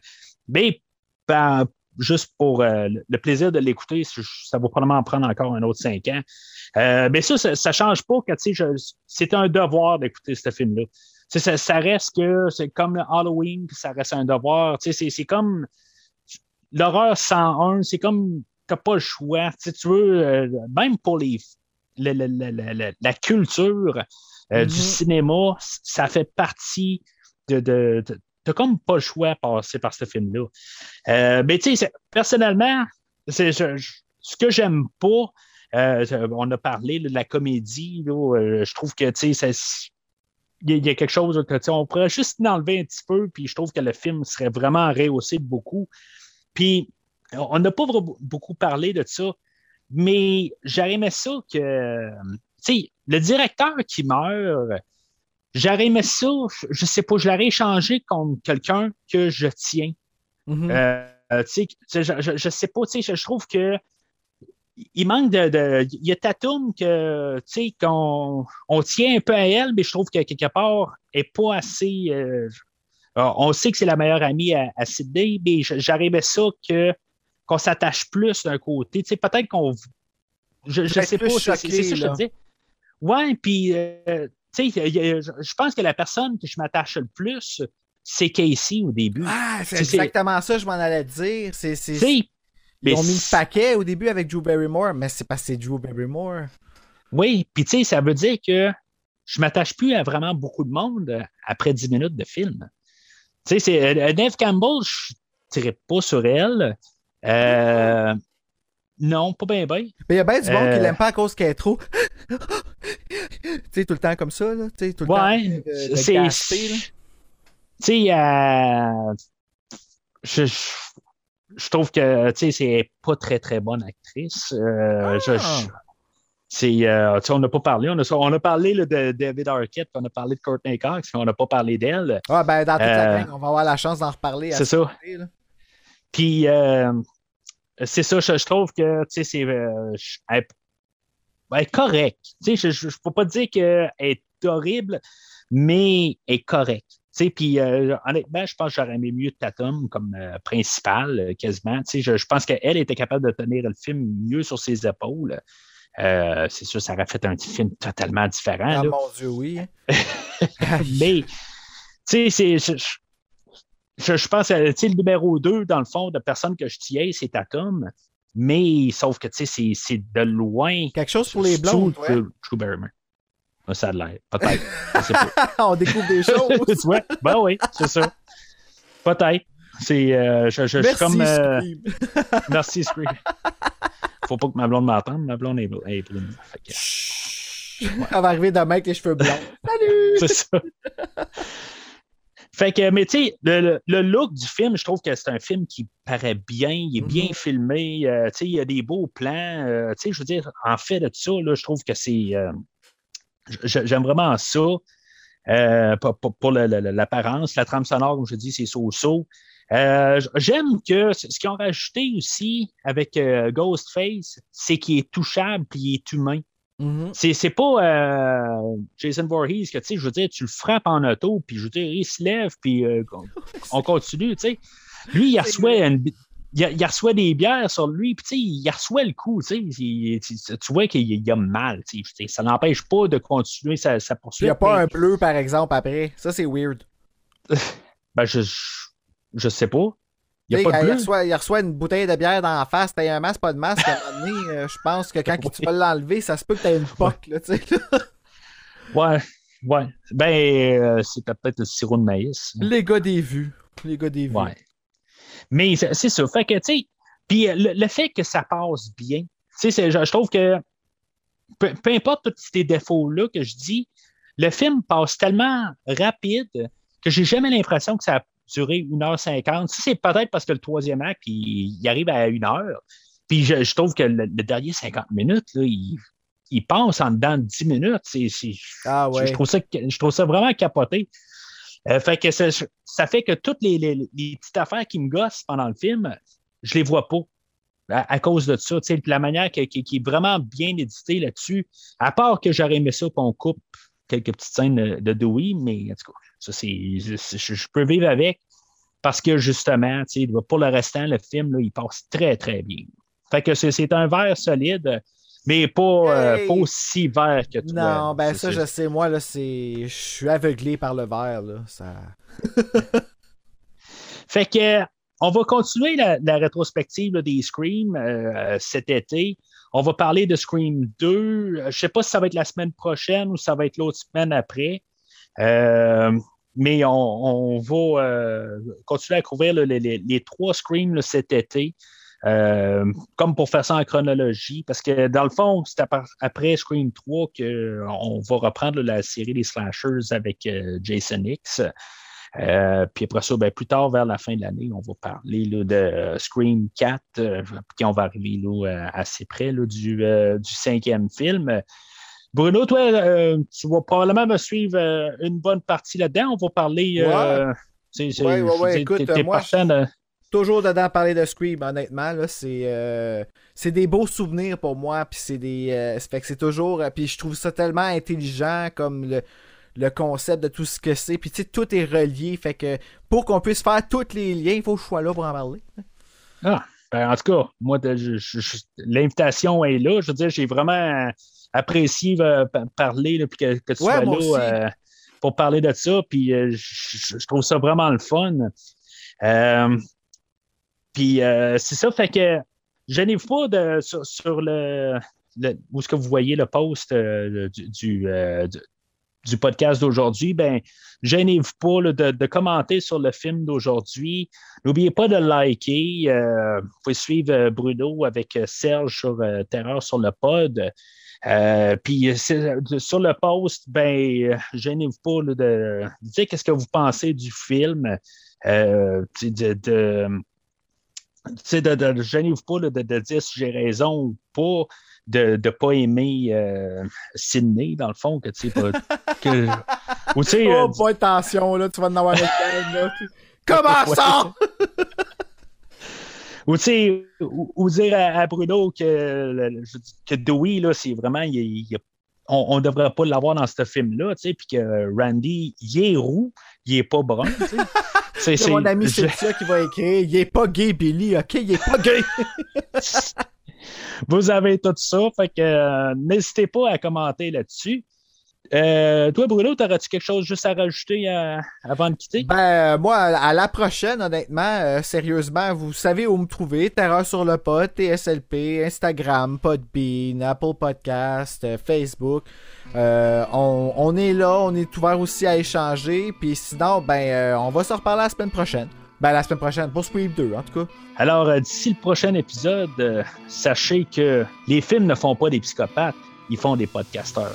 Mais ben, juste pour euh, le- plaisir de l'écouter, ça va probablement en prendre encore un autre cinq ans. Euh, mais ça, ça, ça change pas que tu sais, c'est un devoir d'écouter ce film-là. Ça, ça reste que c'est comme Halloween, puis ça reste un devoir. C'est comme l'horreur 101, c'est comme t'as pas le choix. Tu veux, euh, même pour les le- le- le- le- le- la culture euh, Mhm. du cinéma, c- ça fait partie de. de, de- T'as comme pas le choix de passer par ce film-là. Euh, mais tu sais, personnellement, c'est ce que j'aime pas. on a parlé là, de la comédie. là, je trouve que tu sais, il y, a- quelque chose que on pourrait juste l'enlever un petit peu, puis je trouve que le film serait vraiment rehaussé de beaucoup. Puis on n'a pas beaucoup parlé de ça, mais j'aurais aimé ça que, tu sais, le directeur qui meurt, j'aurais aimé ça, je- sais pas, je l'aurais échangé contre quelqu'un que je tiens. Euh, sais, je, je, je sais pas, tu sais, je, je trouve que il manque de, de- il y a Tatum que, tu sais, qu'on on tient un peu à elle, mais je trouve que quelque part, elle est pas assez. euh, on sait que c'est la meilleure amie à, à Sydney, mais j'arrivais ça que qu'on s'attache plus d'un côté. Tu sais, peut-être qu'on. Je, Peut-être sais pas, c'est ça que je te dis. Ouais, puis, euh, tu sais, je pense que la personne que je m'attache le plus, c'est Casey au début. Ah, c'est exactement ça, je m'en allais dire. C'est, ils mais ont mis le paquet au début avec Drew Barrymore, mais c'est parce que c'est Drew Barrymore. Oui, puis tu sais, ça veut dire que je m'attache plus à vraiment beaucoup de monde après 10 minutes de film. Tu sais, c'est euh, Neve Campbell, je tirais pas sur elle. Euh, non, pas bien, bien. Mais il y a bien du monde qui Euh. l'aime pas à cause qu'elle est trop. tu sais, tout le temps comme ça, là. Tu sais, tout le Ouais, temps. de c'est. Tu sais, euh, je, je, je trouve que, tu sais, c'est pas très, très bonne actrice. Euh, Ah. je- c'est, euh, on n'a pas parlé. On a, on a parlé là, de David Arquette, puis on a parlé de Courtney Cox, on n'a pas parlé d'elle. Ah, ben, dans toute la Euh, gang, on va avoir la chance d'en reparler. C'est ce ça. Puis, c'est ça, je, je trouve que, tu sais, c'est. elle, elle est correcte. Je ne peux pas dire qu'elle est horrible, mais elle est correcte. Puis euh, honnêtement, je pense que j'aurais aimé mieux Tatum comme euh, principal, euh, quasiment. Tu sais, je, je pense qu'elle était capable de tenir le film mieux sur ses épaules. Euh, c'est sûr, ça aurait fait un film totalement différent. Ah, là. mon Dieu, oui. [laughs] Mais, tu sais, c'est. Je, je- je, pense, tu sais, le numéro 2, dans le fond, de personne que je tiens, c'est Tatum. Mais, sauf que, tu sais, c'est- c'est de loin. Quelque chose pour les blondes, ouais. Drew Barrymore. Ça a l'air. Peut-être. [laughs] On découvre des choses. [laughs] tu vois? Ben oui, c'est ça. Peut-être. C'est. euh, je, je- je suis Merci, comme. euh, Scream. [laughs] merci, Scream. Faut pas que ma blonde m'entende. Ma blonde est, est brune. Fait que- Elle va arriver demain avec les cheveux blancs. Salut! c'est ça. Fait que, mais tu sais, le, le- le look du film, je trouve que c'est un film qui paraît bien, il est Mhm. bien filmé, euh, tu sais, il y a des beaux plans, euh, tu sais, je veux dire, en fait de ça, là, je trouve que c'est, j'aime vraiment ça, euh, pour, pour- pour l'apparence, la trame sonore, comme je dis, c'est so-so. Euh, j'aime que ce qu'ils ont rajouté aussi avec euh, Ghostface, c'est qu'il est touchable puis il est humain. Mhm. C'est, c'est pas Jason Voorhees que, tu sais, je veux dire, tu le frappes en auto, puis je veux dire, il se lève, puis on, [laughs] on continue, tu sais. Lui, il reçoit, une il, il reçoit des bières sur lui, puis il reçoit le coup, tu. Il- vois qu'il il a mal, Ça n'empêche pas de continuer sa, sa Il poursuite. n'y a pas mais- un bleu, par exemple, après. Ça, c'est weird. [laughs] Ben, je, je, je sais pas. Il a pas de bleu. reçoit, il reçoit une bouteille de bière dans la face, t'as un masque, pas de masque. À un moment donné, euh, je pense que quand tu vas l'enlever, ça se peut que t'aies une poque, là, tu sais. Ouais, ouais. Ben, euh, c'était peut-être le sirop de maïs. Les gars des vues. Les gars des vues. Ouais. Mais c'est ça. Fait que, tu sais, puis euh, le, le fait que ça passe bien, tu sais, je, je trouve que peu, peu importe tous ces défauts-là que je dis, le film passe tellement rapide que j'ai jamais l'impression que ça a duré 1h50. Ça, c'est peut-être parce que le troisième acte, il, il arrive à une heure. Puis je, je trouve que le, le dernier 50 minutes, là, il, il passe en dedans de 10 minutes. Ah je, trouve ça, je trouve ça vraiment capoté. Euh, fait que ça, fait que toutes les, petites affaires qui me gossent pendant le film, je les vois pas. À, cause de ça, la manière qui, est vraiment bien éditée là-dessus, à part que j'aurais aimé ça qu'on coupe quelques petites scènes de, de Dewey, mais en tout cas, ça c'est, je, peux vivre avec parce que justement, pour le restant, le film, là, il passe très, très bien. Fait que c'est un verre solide, mais pas, euh, pas aussi vert que toi. Non, ben ça, je sais, moi, là, c'est. Je suis aveuglé par le verre, là. Ça... [laughs] Fait que on va continuer la, la rétrospective là, des Scream euh, cet été. On va parler de Scream 2. Euh, Je sais pas si ça va être la semaine prochaine ou ça va être l'autre semaine après. Euh, mais on, on va euh, continuer à couvrir là, les, les- les trois Scream là, cet été. Euh, comme pour faire ça en chronologie, parce que dans le fond, c'est après Scream 3 qu'on va reprendre la série des slashers avec euh, Jason X. Euh, puis après ça, ben, plus tard, vers la fin de l'année, on va parler là, de Scream 4, euh, puis on va arriver là, assez près là, du, euh, du cinquième film. Bruno, toi, tu vas probablement me suivre une bonne partie là-dedans. On va parler. c'est- c'est- Ouais, ouais, écoute, moi, de- Toujours dedans parler de Scream, honnêtement, c'est. euh, C'est des beaux souvenirs pour moi, puis c'est des. euh, fait que c'est toujours. euh, Puis je trouve ça tellement intelligent comme le, le concept de tout ce que c'est. Puis tu sais, tout est relié. Fait que pour qu'on puisse faire tous les liens, il faut que je sois là pour en parler. Ah, ben, en tout cas, moi, l'invitation est là. Je veux dire, j'ai vraiment apprécié pa- parler, là, puis que, que tu Ouais, sois là pour parler de ça. Puis je, je- je trouve ça vraiment le fun. Euh, puis euh, c'est ça, fait que gênez-vous pas de, sur, le, où est-ce que vous voyez le post euh, euh, du- du podcast d'aujourd'hui, ben gênez-vous pas de, commenter sur le film d'aujourd'hui. N'oubliez pas de liker. vous pouvez suivre Bruno avec Serge sur Terreur sur le pod. Puis sur le post, ben gênez-vous pas de dire qu'est-ce que vous pensez du film. De, sais, de, de- gênez-vous pas là, de, de dire si j'ai raison ou pas, de ne pas aimer euh, Sydney, dans le fond, que tu sais, pas- que, ou tu sais, [laughs] euh, Oh, pas attention, là, tu vas en avoir là. Comment [laughs] ça? [laughs] Ou, ou, ou dire à, à Bruno que, je que Dewey, là, c'est vraiment. il- il- on ne devrait pas l'avoir dans ce film-là, tu sais, puis que Randy, il est roux, il est pas brun, tu sais. C'est- mon ami je- Cynthia qui va écrire. Il est pas gay, Billy, ok? Il est pas gay. [laughs] Vous avez tout ça, fait que euh, n'hésitez pas à commenter là-dessus. Euh, toi, Bruno, t'aurais-tu quelque chose juste à rajouter euh, avant de quitter? Ben, euh, moi, à la prochaine, honnêtement, euh, sérieusement, vous savez où me trouver. Terreur sur le pod, TSLP, Instagram, Podbean, Apple Podcast, euh, Facebook. On, on est là, on est ouvert aussi à échanger. Puis sinon, ben, on va se reparler la semaine prochaine. Ben, la semaine prochaine, pour Scream 2, en tout cas. Alors, d'ici le prochain épisode, sachez que les films ne font pas des psychopathes, ils font des podcasteurs.